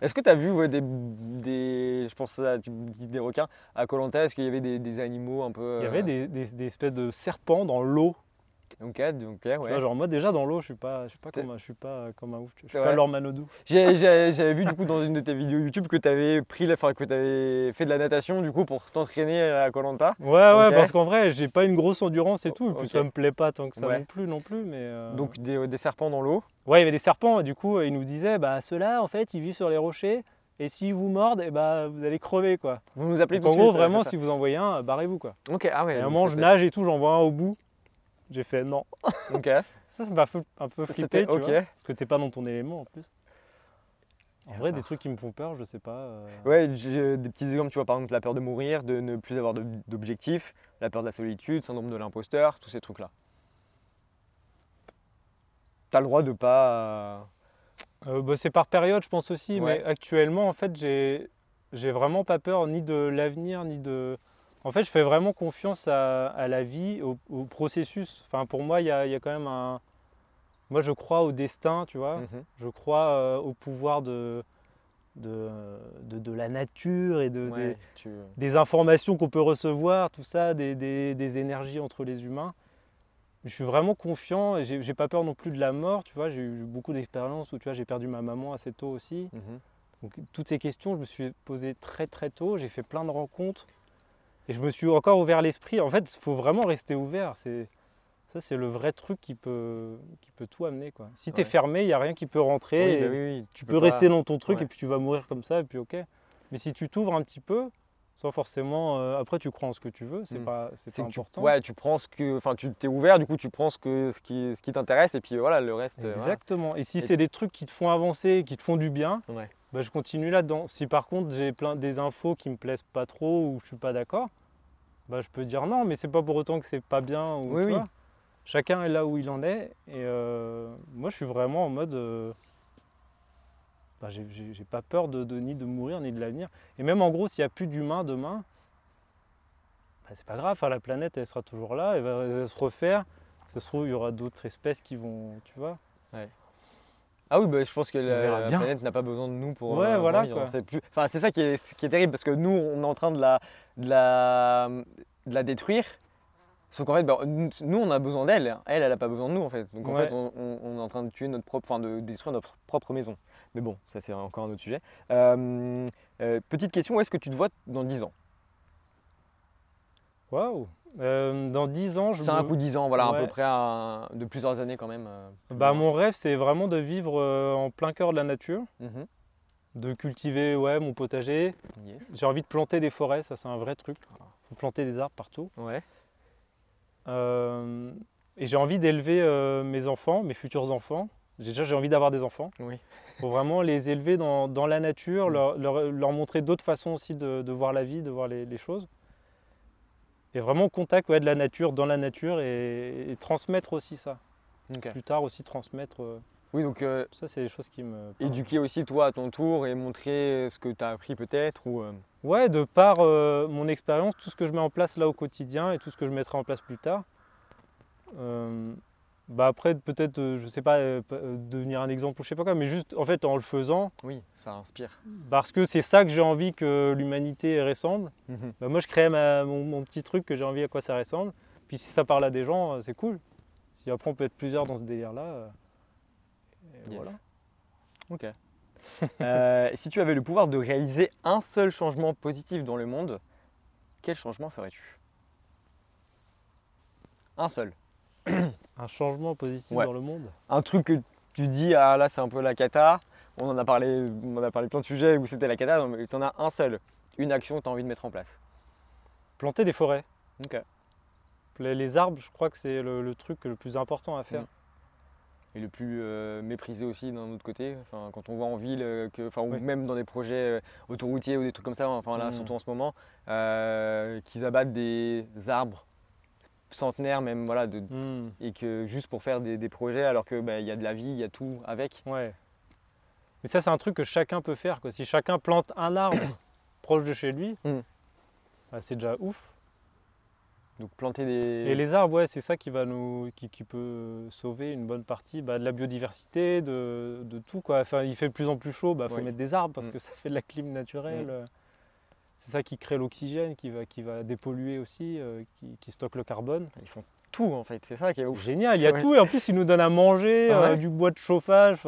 [SPEAKER 1] Est-ce que tu as vu ouais, des, des- Je pense à tu me dis des requins à Colanta, est-ce qu'il y avait des, des animaux un peu.
[SPEAKER 2] Il y
[SPEAKER 1] euh,
[SPEAKER 2] avait des, des- des espèces de serpents dans l'eau? Tu
[SPEAKER 1] ouais.
[SPEAKER 2] vois, genre moi déjà dans l'eau, je suis pas, je suis pas comme, un- je suis pas comme un ouf. Je suis pas Laure Manodou.
[SPEAKER 1] J'avais vu du coup dans une de tes vidéos YouTube que tu avais pris, la- enfin que avais fait de la natation du coup pour t'entraîner à Colanta.
[SPEAKER 2] Ouais, ouais, parce qu'en vrai, j'ai pas une grosse endurance et tout. Et puis ça me plaît pas tant que ça non plus, non plus. Mais euh,
[SPEAKER 1] Donc des, des serpents dans l'eau.
[SPEAKER 2] ouais, il y avait des serpents. Et du coup, ils nous disaient, bah ceux-là, en fait, ils vivent sur les rochers. Et s'ils vous mordent, eh bah, vous allez crever quoi.
[SPEAKER 1] Vous nous appelez
[SPEAKER 2] Donc,
[SPEAKER 1] tout
[SPEAKER 2] en gros,
[SPEAKER 1] suite, euh,
[SPEAKER 2] vraiment, si vous en voyez un, barrez-vous quoi.
[SPEAKER 1] Ok, ah ouais.
[SPEAKER 2] et à un
[SPEAKER 1] donc
[SPEAKER 2] moment, je nage et tout, j'en vois un au bout. J'ai fait non.
[SPEAKER 1] Ok.
[SPEAKER 2] Ça, ça m'a fait un peu flipper,
[SPEAKER 1] C'était
[SPEAKER 2] tu
[SPEAKER 1] ok.
[SPEAKER 2] vois, parce que t'es pas dans ton élément en plus. En vrai, des
[SPEAKER 1] alors
[SPEAKER 2] trucs qui me font peur, je sais pas. euh,
[SPEAKER 1] Ouais, j'ai des petits exemples, tu vois, par exemple la peur de mourir, de ne plus avoir d'objectifs, la peur de la solitude, syndrome de l'imposteur, tous ces trucs-là. T'as le droit de pas.
[SPEAKER 2] Euh, bah, c'est par période, je pense aussi,
[SPEAKER 1] Ouais.
[SPEAKER 2] mais actuellement, en fait, j'ai j'ai vraiment pas peur ni de l'avenir, ni de. En fait, je fais vraiment confiance à, à la vie, au, au processus. Enfin, pour moi, il y a, il y a quand même un. Moi, je crois au destin, tu vois.
[SPEAKER 1] Mhm.
[SPEAKER 2] Je crois euh, au pouvoir de, de, de, de la nature et de, des,
[SPEAKER 1] Ouais, tu-
[SPEAKER 2] des informations qu'on peut recevoir, tout ça, des, des- des énergies entre les humains. Je suis vraiment confiant et j'ai j'ai pas peur non plus de la mort, tu vois. J'ai eu beaucoup d'expériences où tu vois, j'ai perdu ma maman assez tôt aussi.
[SPEAKER 1] Mhm.
[SPEAKER 2] Donc toutes ces questions, je me suis posé très très tôt. J'ai fait plein de rencontres et je me suis encore ouvert l'esprit. En fait, il faut vraiment rester ouvert. C'est ça, c'est le vrai truc qui peut qui peut tout amener quoi. Si tu es
[SPEAKER 1] Ouais.
[SPEAKER 2] fermé, il y a rien qui peut rentrer.
[SPEAKER 1] Oui, bah oui, oui,
[SPEAKER 2] Tu
[SPEAKER 1] peux
[SPEAKER 2] peux
[SPEAKER 1] pas-
[SPEAKER 2] rester dans ton truc
[SPEAKER 1] ouais.
[SPEAKER 2] et puis tu vas mourir comme ça et puis ok. Mais si tu t'ouvres un petit peu, sans forcément, euh, après tu crois en ce que tu veux, c'est
[SPEAKER 1] Mm.
[SPEAKER 2] pas c'est pas
[SPEAKER 1] que tu,
[SPEAKER 2] important.
[SPEAKER 1] ouais, tu prends ce que, enfin, tu t'es ouvert, du coup, tu prends ce que, ce qui, ce qui t'intéresse, et puis voilà, le reste. euh, voilà.
[SPEAKER 2] Exactement. Et si c'est des trucs qui te font avancer, qui te font du bien,
[SPEAKER 1] Ouais.
[SPEAKER 2] Bah, je continue là-dedans. Si par contre j'ai plein des infos qui me plaisent pas trop ou je suis pas d'accord, bah, je peux dire non, mais c'est pas pour autant que c'est pas bien. Ou,
[SPEAKER 1] Oui,
[SPEAKER 2] tu
[SPEAKER 1] oui.
[SPEAKER 2] vois. Chacun est là où il en est. Et euh, moi je suis vraiment en mode. euh, bah, j'ai- pas peur de, de- ni de mourir ni de l'avenir. Et même en gros, s'il n'y a plus d'humains demain, bah, c'est pas grave, hein, la planète elle sera toujours là, elle va, elle va se refaire. Ça se trouve, il y aura d'autres espèces qui vont. Tu vois
[SPEAKER 1] Ah oui, bah, je pense que la, la planète n'a pas besoin de nous pour.
[SPEAKER 2] Ouais,
[SPEAKER 1] euh,
[SPEAKER 2] voilà,
[SPEAKER 1] vivre.
[SPEAKER 2] quoi.
[SPEAKER 1] C'est plus... enfin, c'est ça qui est, qui est terrible parce que nous, on est en train de la, de la, de la détruire. Sauf qu'en fait, bah, nous, on a besoin d'elle. Elle, elle n'a pas besoin de nous en fait. Donc en
[SPEAKER 2] Ouais.
[SPEAKER 1] fait, on, on- on est en train de tuer notre propre, enfin, de détruire notre propre maison. Mais bon, ça c'est encore un autre sujet. Euh, euh, petite question, où est-ce que tu te vois dans 10 ans?
[SPEAKER 2] Waouh Euh, Dans 10 ans, je
[SPEAKER 1] C'est un
[SPEAKER 2] me-
[SPEAKER 1] coup 10 ans, voilà, à peu près de plusieurs années quand même. euh,
[SPEAKER 2] Bah, mon rêve, c'est vraiment de vivre euh, en plein cœur de la nature,
[SPEAKER 1] Mhm.
[SPEAKER 2] de cultiver ouais, mon potager.
[SPEAKER 1] Yes.
[SPEAKER 2] J'ai envie de planter des forêts, ça c'est un vrai truc. faut planter des arbres partout.
[SPEAKER 1] Ouais.
[SPEAKER 2] Euh, et j'ai envie d'élever euh, mes enfants, mes futurs enfants. Déjà, j'ai envie d'avoir des enfants.
[SPEAKER 1] Oui.
[SPEAKER 2] Pour vraiment les élever dans, dans la nature,
[SPEAKER 1] Mm.
[SPEAKER 2] leur, leur- leur montrer d'autres façons aussi de, de voir la vie, de voir les, les choses. Et vraiment au contact ouais, de la nature, dans la nature, et, et transmettre aussi ça. Plus tard aussi transmettre. euh,
[SPEAKER 1] Oui, donc euh,
[SPEAKER 2] ça, c'est des choses qui me.
[SPEAKER 1] éduquer aussi toi à ton tour et montrer ce que tu as appris peut-être ou. euh,
[SPEAKER 2] Ouais, de par mon expérience, tout ce que je mets en place là au quotidien et tout ce que je mettrai en place plus tard. Bah après, peut-être, euh, je sais pas, euh, euh, devenir un exemple ou je sais pas quoi, mais juste en fait en le faisant,
[SPEAKER 1] Oui, ça inspire.
[SPEAKER 2] parce que c'est ça que j'ai envie que l'humanité ressemble.
[SPEAKER 1] Mhm.
[SPEAKER 2] Bah, moi, je crée ma- mon, mon petit truc que j'ai envie à quoi ça ressemble. Puis si ça parle à des gens, euh, c'est cool. Si après on peut être plusieurs dans ce délire-là,
[SPEAKER 1] Yes.
[SPEAKER 2] voilà.
[SPEAKER 1] Ok. Si tu avais le pouvoir de réaliser un seul changement positif dans le monde, quel changement ferais-tu? Un seul.
[SPEAKER 2] Un changement positif
[SPEAKER 1] Ouais.
[SPEAKER 2] dans le monde?
[SPEAKER 1] Un truc que tu dis, ah là c'est un peu la cata. On en a parlé, on en a parlé plein de sujets où c'était la cata, mais tu en as un seul. Une action que tu as envie de mettre en place.
[SPEAKER 2] Planter des forêts.
[SPEAKER 1] Ok.
[SPEAKER 2] Les, les arbres, je crois que c'est le, le truc le plus important à faire.
[SPEAKER 1] Mm. Et le plus euh, méprisé aussi d'un autre côté. Enfin, quand on voit en ville, euh, que, enfin, ou même dans des projets euh, autoroutiers ou des trucs comme ça, enfin là
[SPEAKER 2] Mm.
[SPEAKER 1] surtout en ce moment, euh, qu'ils abattent des arbres centenaires même, voilà, de,
[SPEAKER 2] Hmm.
[SPEAKER 1] et que juste pour faire des, des projets alors que bah, il y a de la vie, il y a tout avec.
[SPEAKER 2] Ouais. Mais ça, c'est un truc que chacun peut faire. Quoi. Si chacun plante un arbre proche de chez lui,
[SPEAKER 1] Mm.
[SPEAKER 2] bah, c'est déjà ouf.
[SPEAKER 1] Donc planter des.
[SPEAKER 2] Et les arbres, ouais, c'est ça qui, va nous, qui, qui peut sauver une bonne partie bah, de la biodiversité, de, de tout. Quoi. Enfin, il fait de plus en plus chaud, il faut
[SPEAKER 1] Oui.
[SPEAKER 2] mettre des arbres parce
[SPEAKER 1] Mm.
[SPEAKER 2] que ça fait de la clim naturelle. C'est ça qui crée l'oxygène, qui va, qui va dépolluer aussi, euh, qui, qui stocke le carbone.
[SPEAKER 1] Ils font tout en fait, c'est ça qui est ouf.
[SPEAKER 2] génial, il y a
[SPEAKER 1] Ouais.
[SPEAKER 2] tout et en plus ils nous donnent à manger,
[SPEAKER 1] Ah
[SPEAKER 2] euh, du bois de chauffage.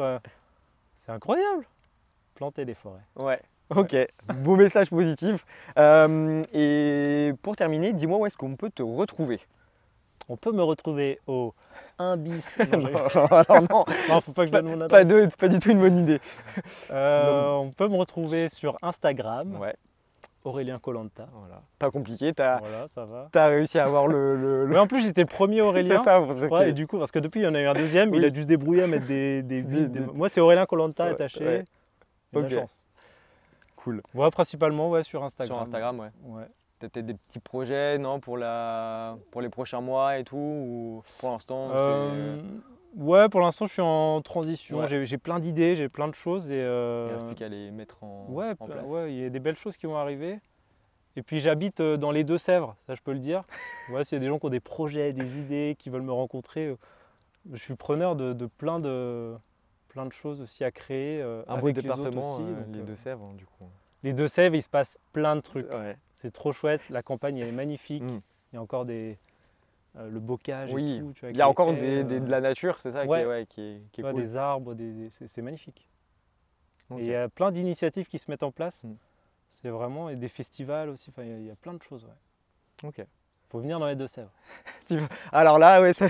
[SPEAKER 2] C'est incroyable. Planter des forêts.
[SPEAKER 1] Ouais. Ok, beau message positif. Euh, et pour terminer, dis-moi où est-ce qu'on peut te retrouver?
[SPEAKER 2] On peut me retrouver au 1 bis. Non, j'ai-
[SPEAKER 1] Alors non,
[SPEAKER 2] non, faut pas que je donne mon adresse.
[SPEAKER 1] pas, de, pas du tout une bonne idée.
[SPEAKER 2] Euh, on peut me retrouver sur Instagram,
[SPEAKER 1] Ouais,
[SPEAKER 2] Aurélien Colanta.
[SPEAKER 1] voilà. Pas compliqué, t'as
[SPEAKER 2] Voilà, ça va.
[SPEAKER 1] as réussi à avoir le. le- le-
[SPEAKER 2] Mais en plus, j'étais le premier Aurélien.
[SPEAKER 1] C'est ça, pour ça que-
[SPEAKER 2] et du coup, parce que depuis, il y en a eu un deuxième, il a dû se débrouiller à mettre des. des, Moi, c'est Aurélien Colanta attaché.
[SPEAKER 1] ouais.
[SPEAKER 2] Il y a de
[SPEAKER 1] Ok.
[SPEAKER 2] la chance.
[SPEAKER 1] Cool.
[SPEAKER 2] Ouais, principalement ouais, sur Instagram.
[SPEAKER 1] Sur Instagram, ouais.
[SPEAKER 2] Ouais.
[SPEAKER 1] T'as peut-être des petits projets, non, pour, la... pour les prochains mois et tout Ou pour l'instant
[SPEAKER 2] Euh, ouais, pour l'instant, je suis en transition.
[SPEAKER 1] Ouais.
[SPEAKER 2] J'ai- plein d'idées, j'ai plein de choses. Et,
[SPEAKER 1] il
[SPEAKER 2] euh,
[SPEAKER 1] ne reste plus qu'à les mettre en,
[SPEAKER 2] ouais,
[SPEAKER 1] en place
[SPEAKER 2] ouais, il y a des belles choses qui vont arriver. Et puis j'habite euh, dans les Deux-Sèvres, ça je peux le dire. Voilà, s'il y a des gens qui ont des projets, des idées, qui veulent me rencontrer, euh, je suis preneur de, de plein de plein de choses aussi à créer. euh,
[SPEAKER 1] Un beau département,
[SPEAKER 2] aussi,
[SPEAKER 1] euh,
[SPEAKER 2] donc,
[SPEAKER 1] les
[SPEAKER 2] euh,
[SPEAKER 1] Deux-Sèvres, du coup.
[SPEAKER 2] les Deux-Sèvres, il se passe plein de trucs.
[SPEAKER 1] Ouais.
[SPEAKER 2] C'est trop chouette. La campagne elle est magnifique.
[SPEAKER 1] Mm.
[SPEAKER 2] Il y a encore des euh, le bocage
[SPEAKER 1] Oui,
[SPEAKER 2] et tout. tu vois,
[SPEAKER 1] Il y a encore des,
[SPEAKER 2] euh,
[SPEAKER 1] de la nature, c'est ça qui,
[SPEAKER 2] ouais.
[SPEAKER 1] est, ouais, qui est, qui est
[SPEAKER 2] ouais,
[SPEAKER 1] cool.
[SPEAKER 2] des arbres, des- c'est magnifique. Et il y a plein d'initiatives qui se mettent en place.
[SPEAKER 1] Mm.
[SPEAKER 2] C'est vraiment et des festivals aussi. Enfin, il y a- il y, a plein de choses. Ouais.
[SPEAKER 1] Ok.
[SPEAKER 2] Faut venir dans les Deux-Sèvres.
[SPEAKER 1] Alors là, ouais, ça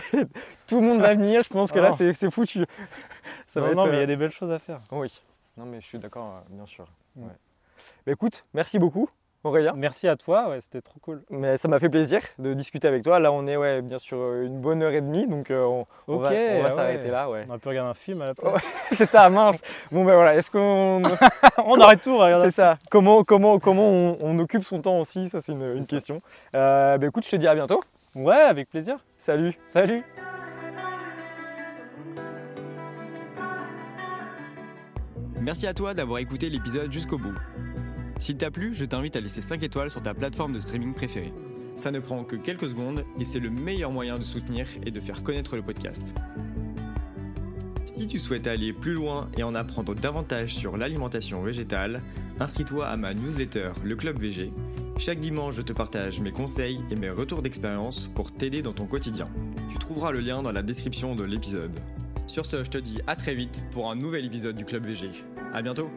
[SPEAKER 1] tout le monde va venir, je pense que là, c'est foutu. Ça
[SPEAKER 2] non,
[SPEAKER 1] va
[SPEAKER 2] non,
[SPEAKER 1] être,
[SPEAKER 2] mais il y
[SPEAKER 1] euh,
[SPEAKER 2] a des belles choses à faire.
[SPEAKER 1] Oui. Non, mais je suis d'accord, euh, bien sûr.
[SPEAKER 2] Mm.
[SPEAKER 1] Bah, écoute, merci beaucoup, Aurélien.
[SPEAKER 2] Merci à toi. Ouais, c'était trop cool.
[SPEAKER 1] Mais ça m'a fait plaisir de discuter avec toi. Là, on est, ouais, bien sûr, euh, une bonne heure et demie, donc euh, on, va, on va
[SPEAKER 2] ouais.
[SPEAKER 1] s'arrêter là, ouais.
[SPEAKER 2] On a pu regarder un film à la place.
[SPEAKER 1] c'est ça, mince. Bon, ben voilà, est-ce qu'on.
[SPEAKER 2] on arrête tout. On va regarder.
[SPEAKER 1] c'est ça. Comment, comment, comment on, on occupe son temps aussi Ça, c'est une, question. Euh, bah, écoute, je te dis à bientôt.
[SPEAKER 2] Ouais, avec plaisir.
[SPEAKER 1] Salut.
[SPEAKER 2] Salut.
[SPEAKER 3] Merci à toi d'avoir écouté l'épisode jusqu'au bout. S'il t'a plu, je t'invite à laisser 5 étoiles sur ta plateforme de streaming préférée. Ça ne prend que quelques secondes et c'est le meilleur moyen de soutenir et de faire connaître le podcast. Si tu souhaites aller plus loin et en apprendre davantage sur l'alimentation végétale, inscris-toi à ma newsletter Le Club VG. Chaque dimanche, je te partage mes conseils et mes retours d'expérience pour t'aider dans ton quotidien. Tu trouveras le lien dans la description de l'épisode. Sur ce, je te dis à très vite pour un nouvel épisode du Club VG. À bientôt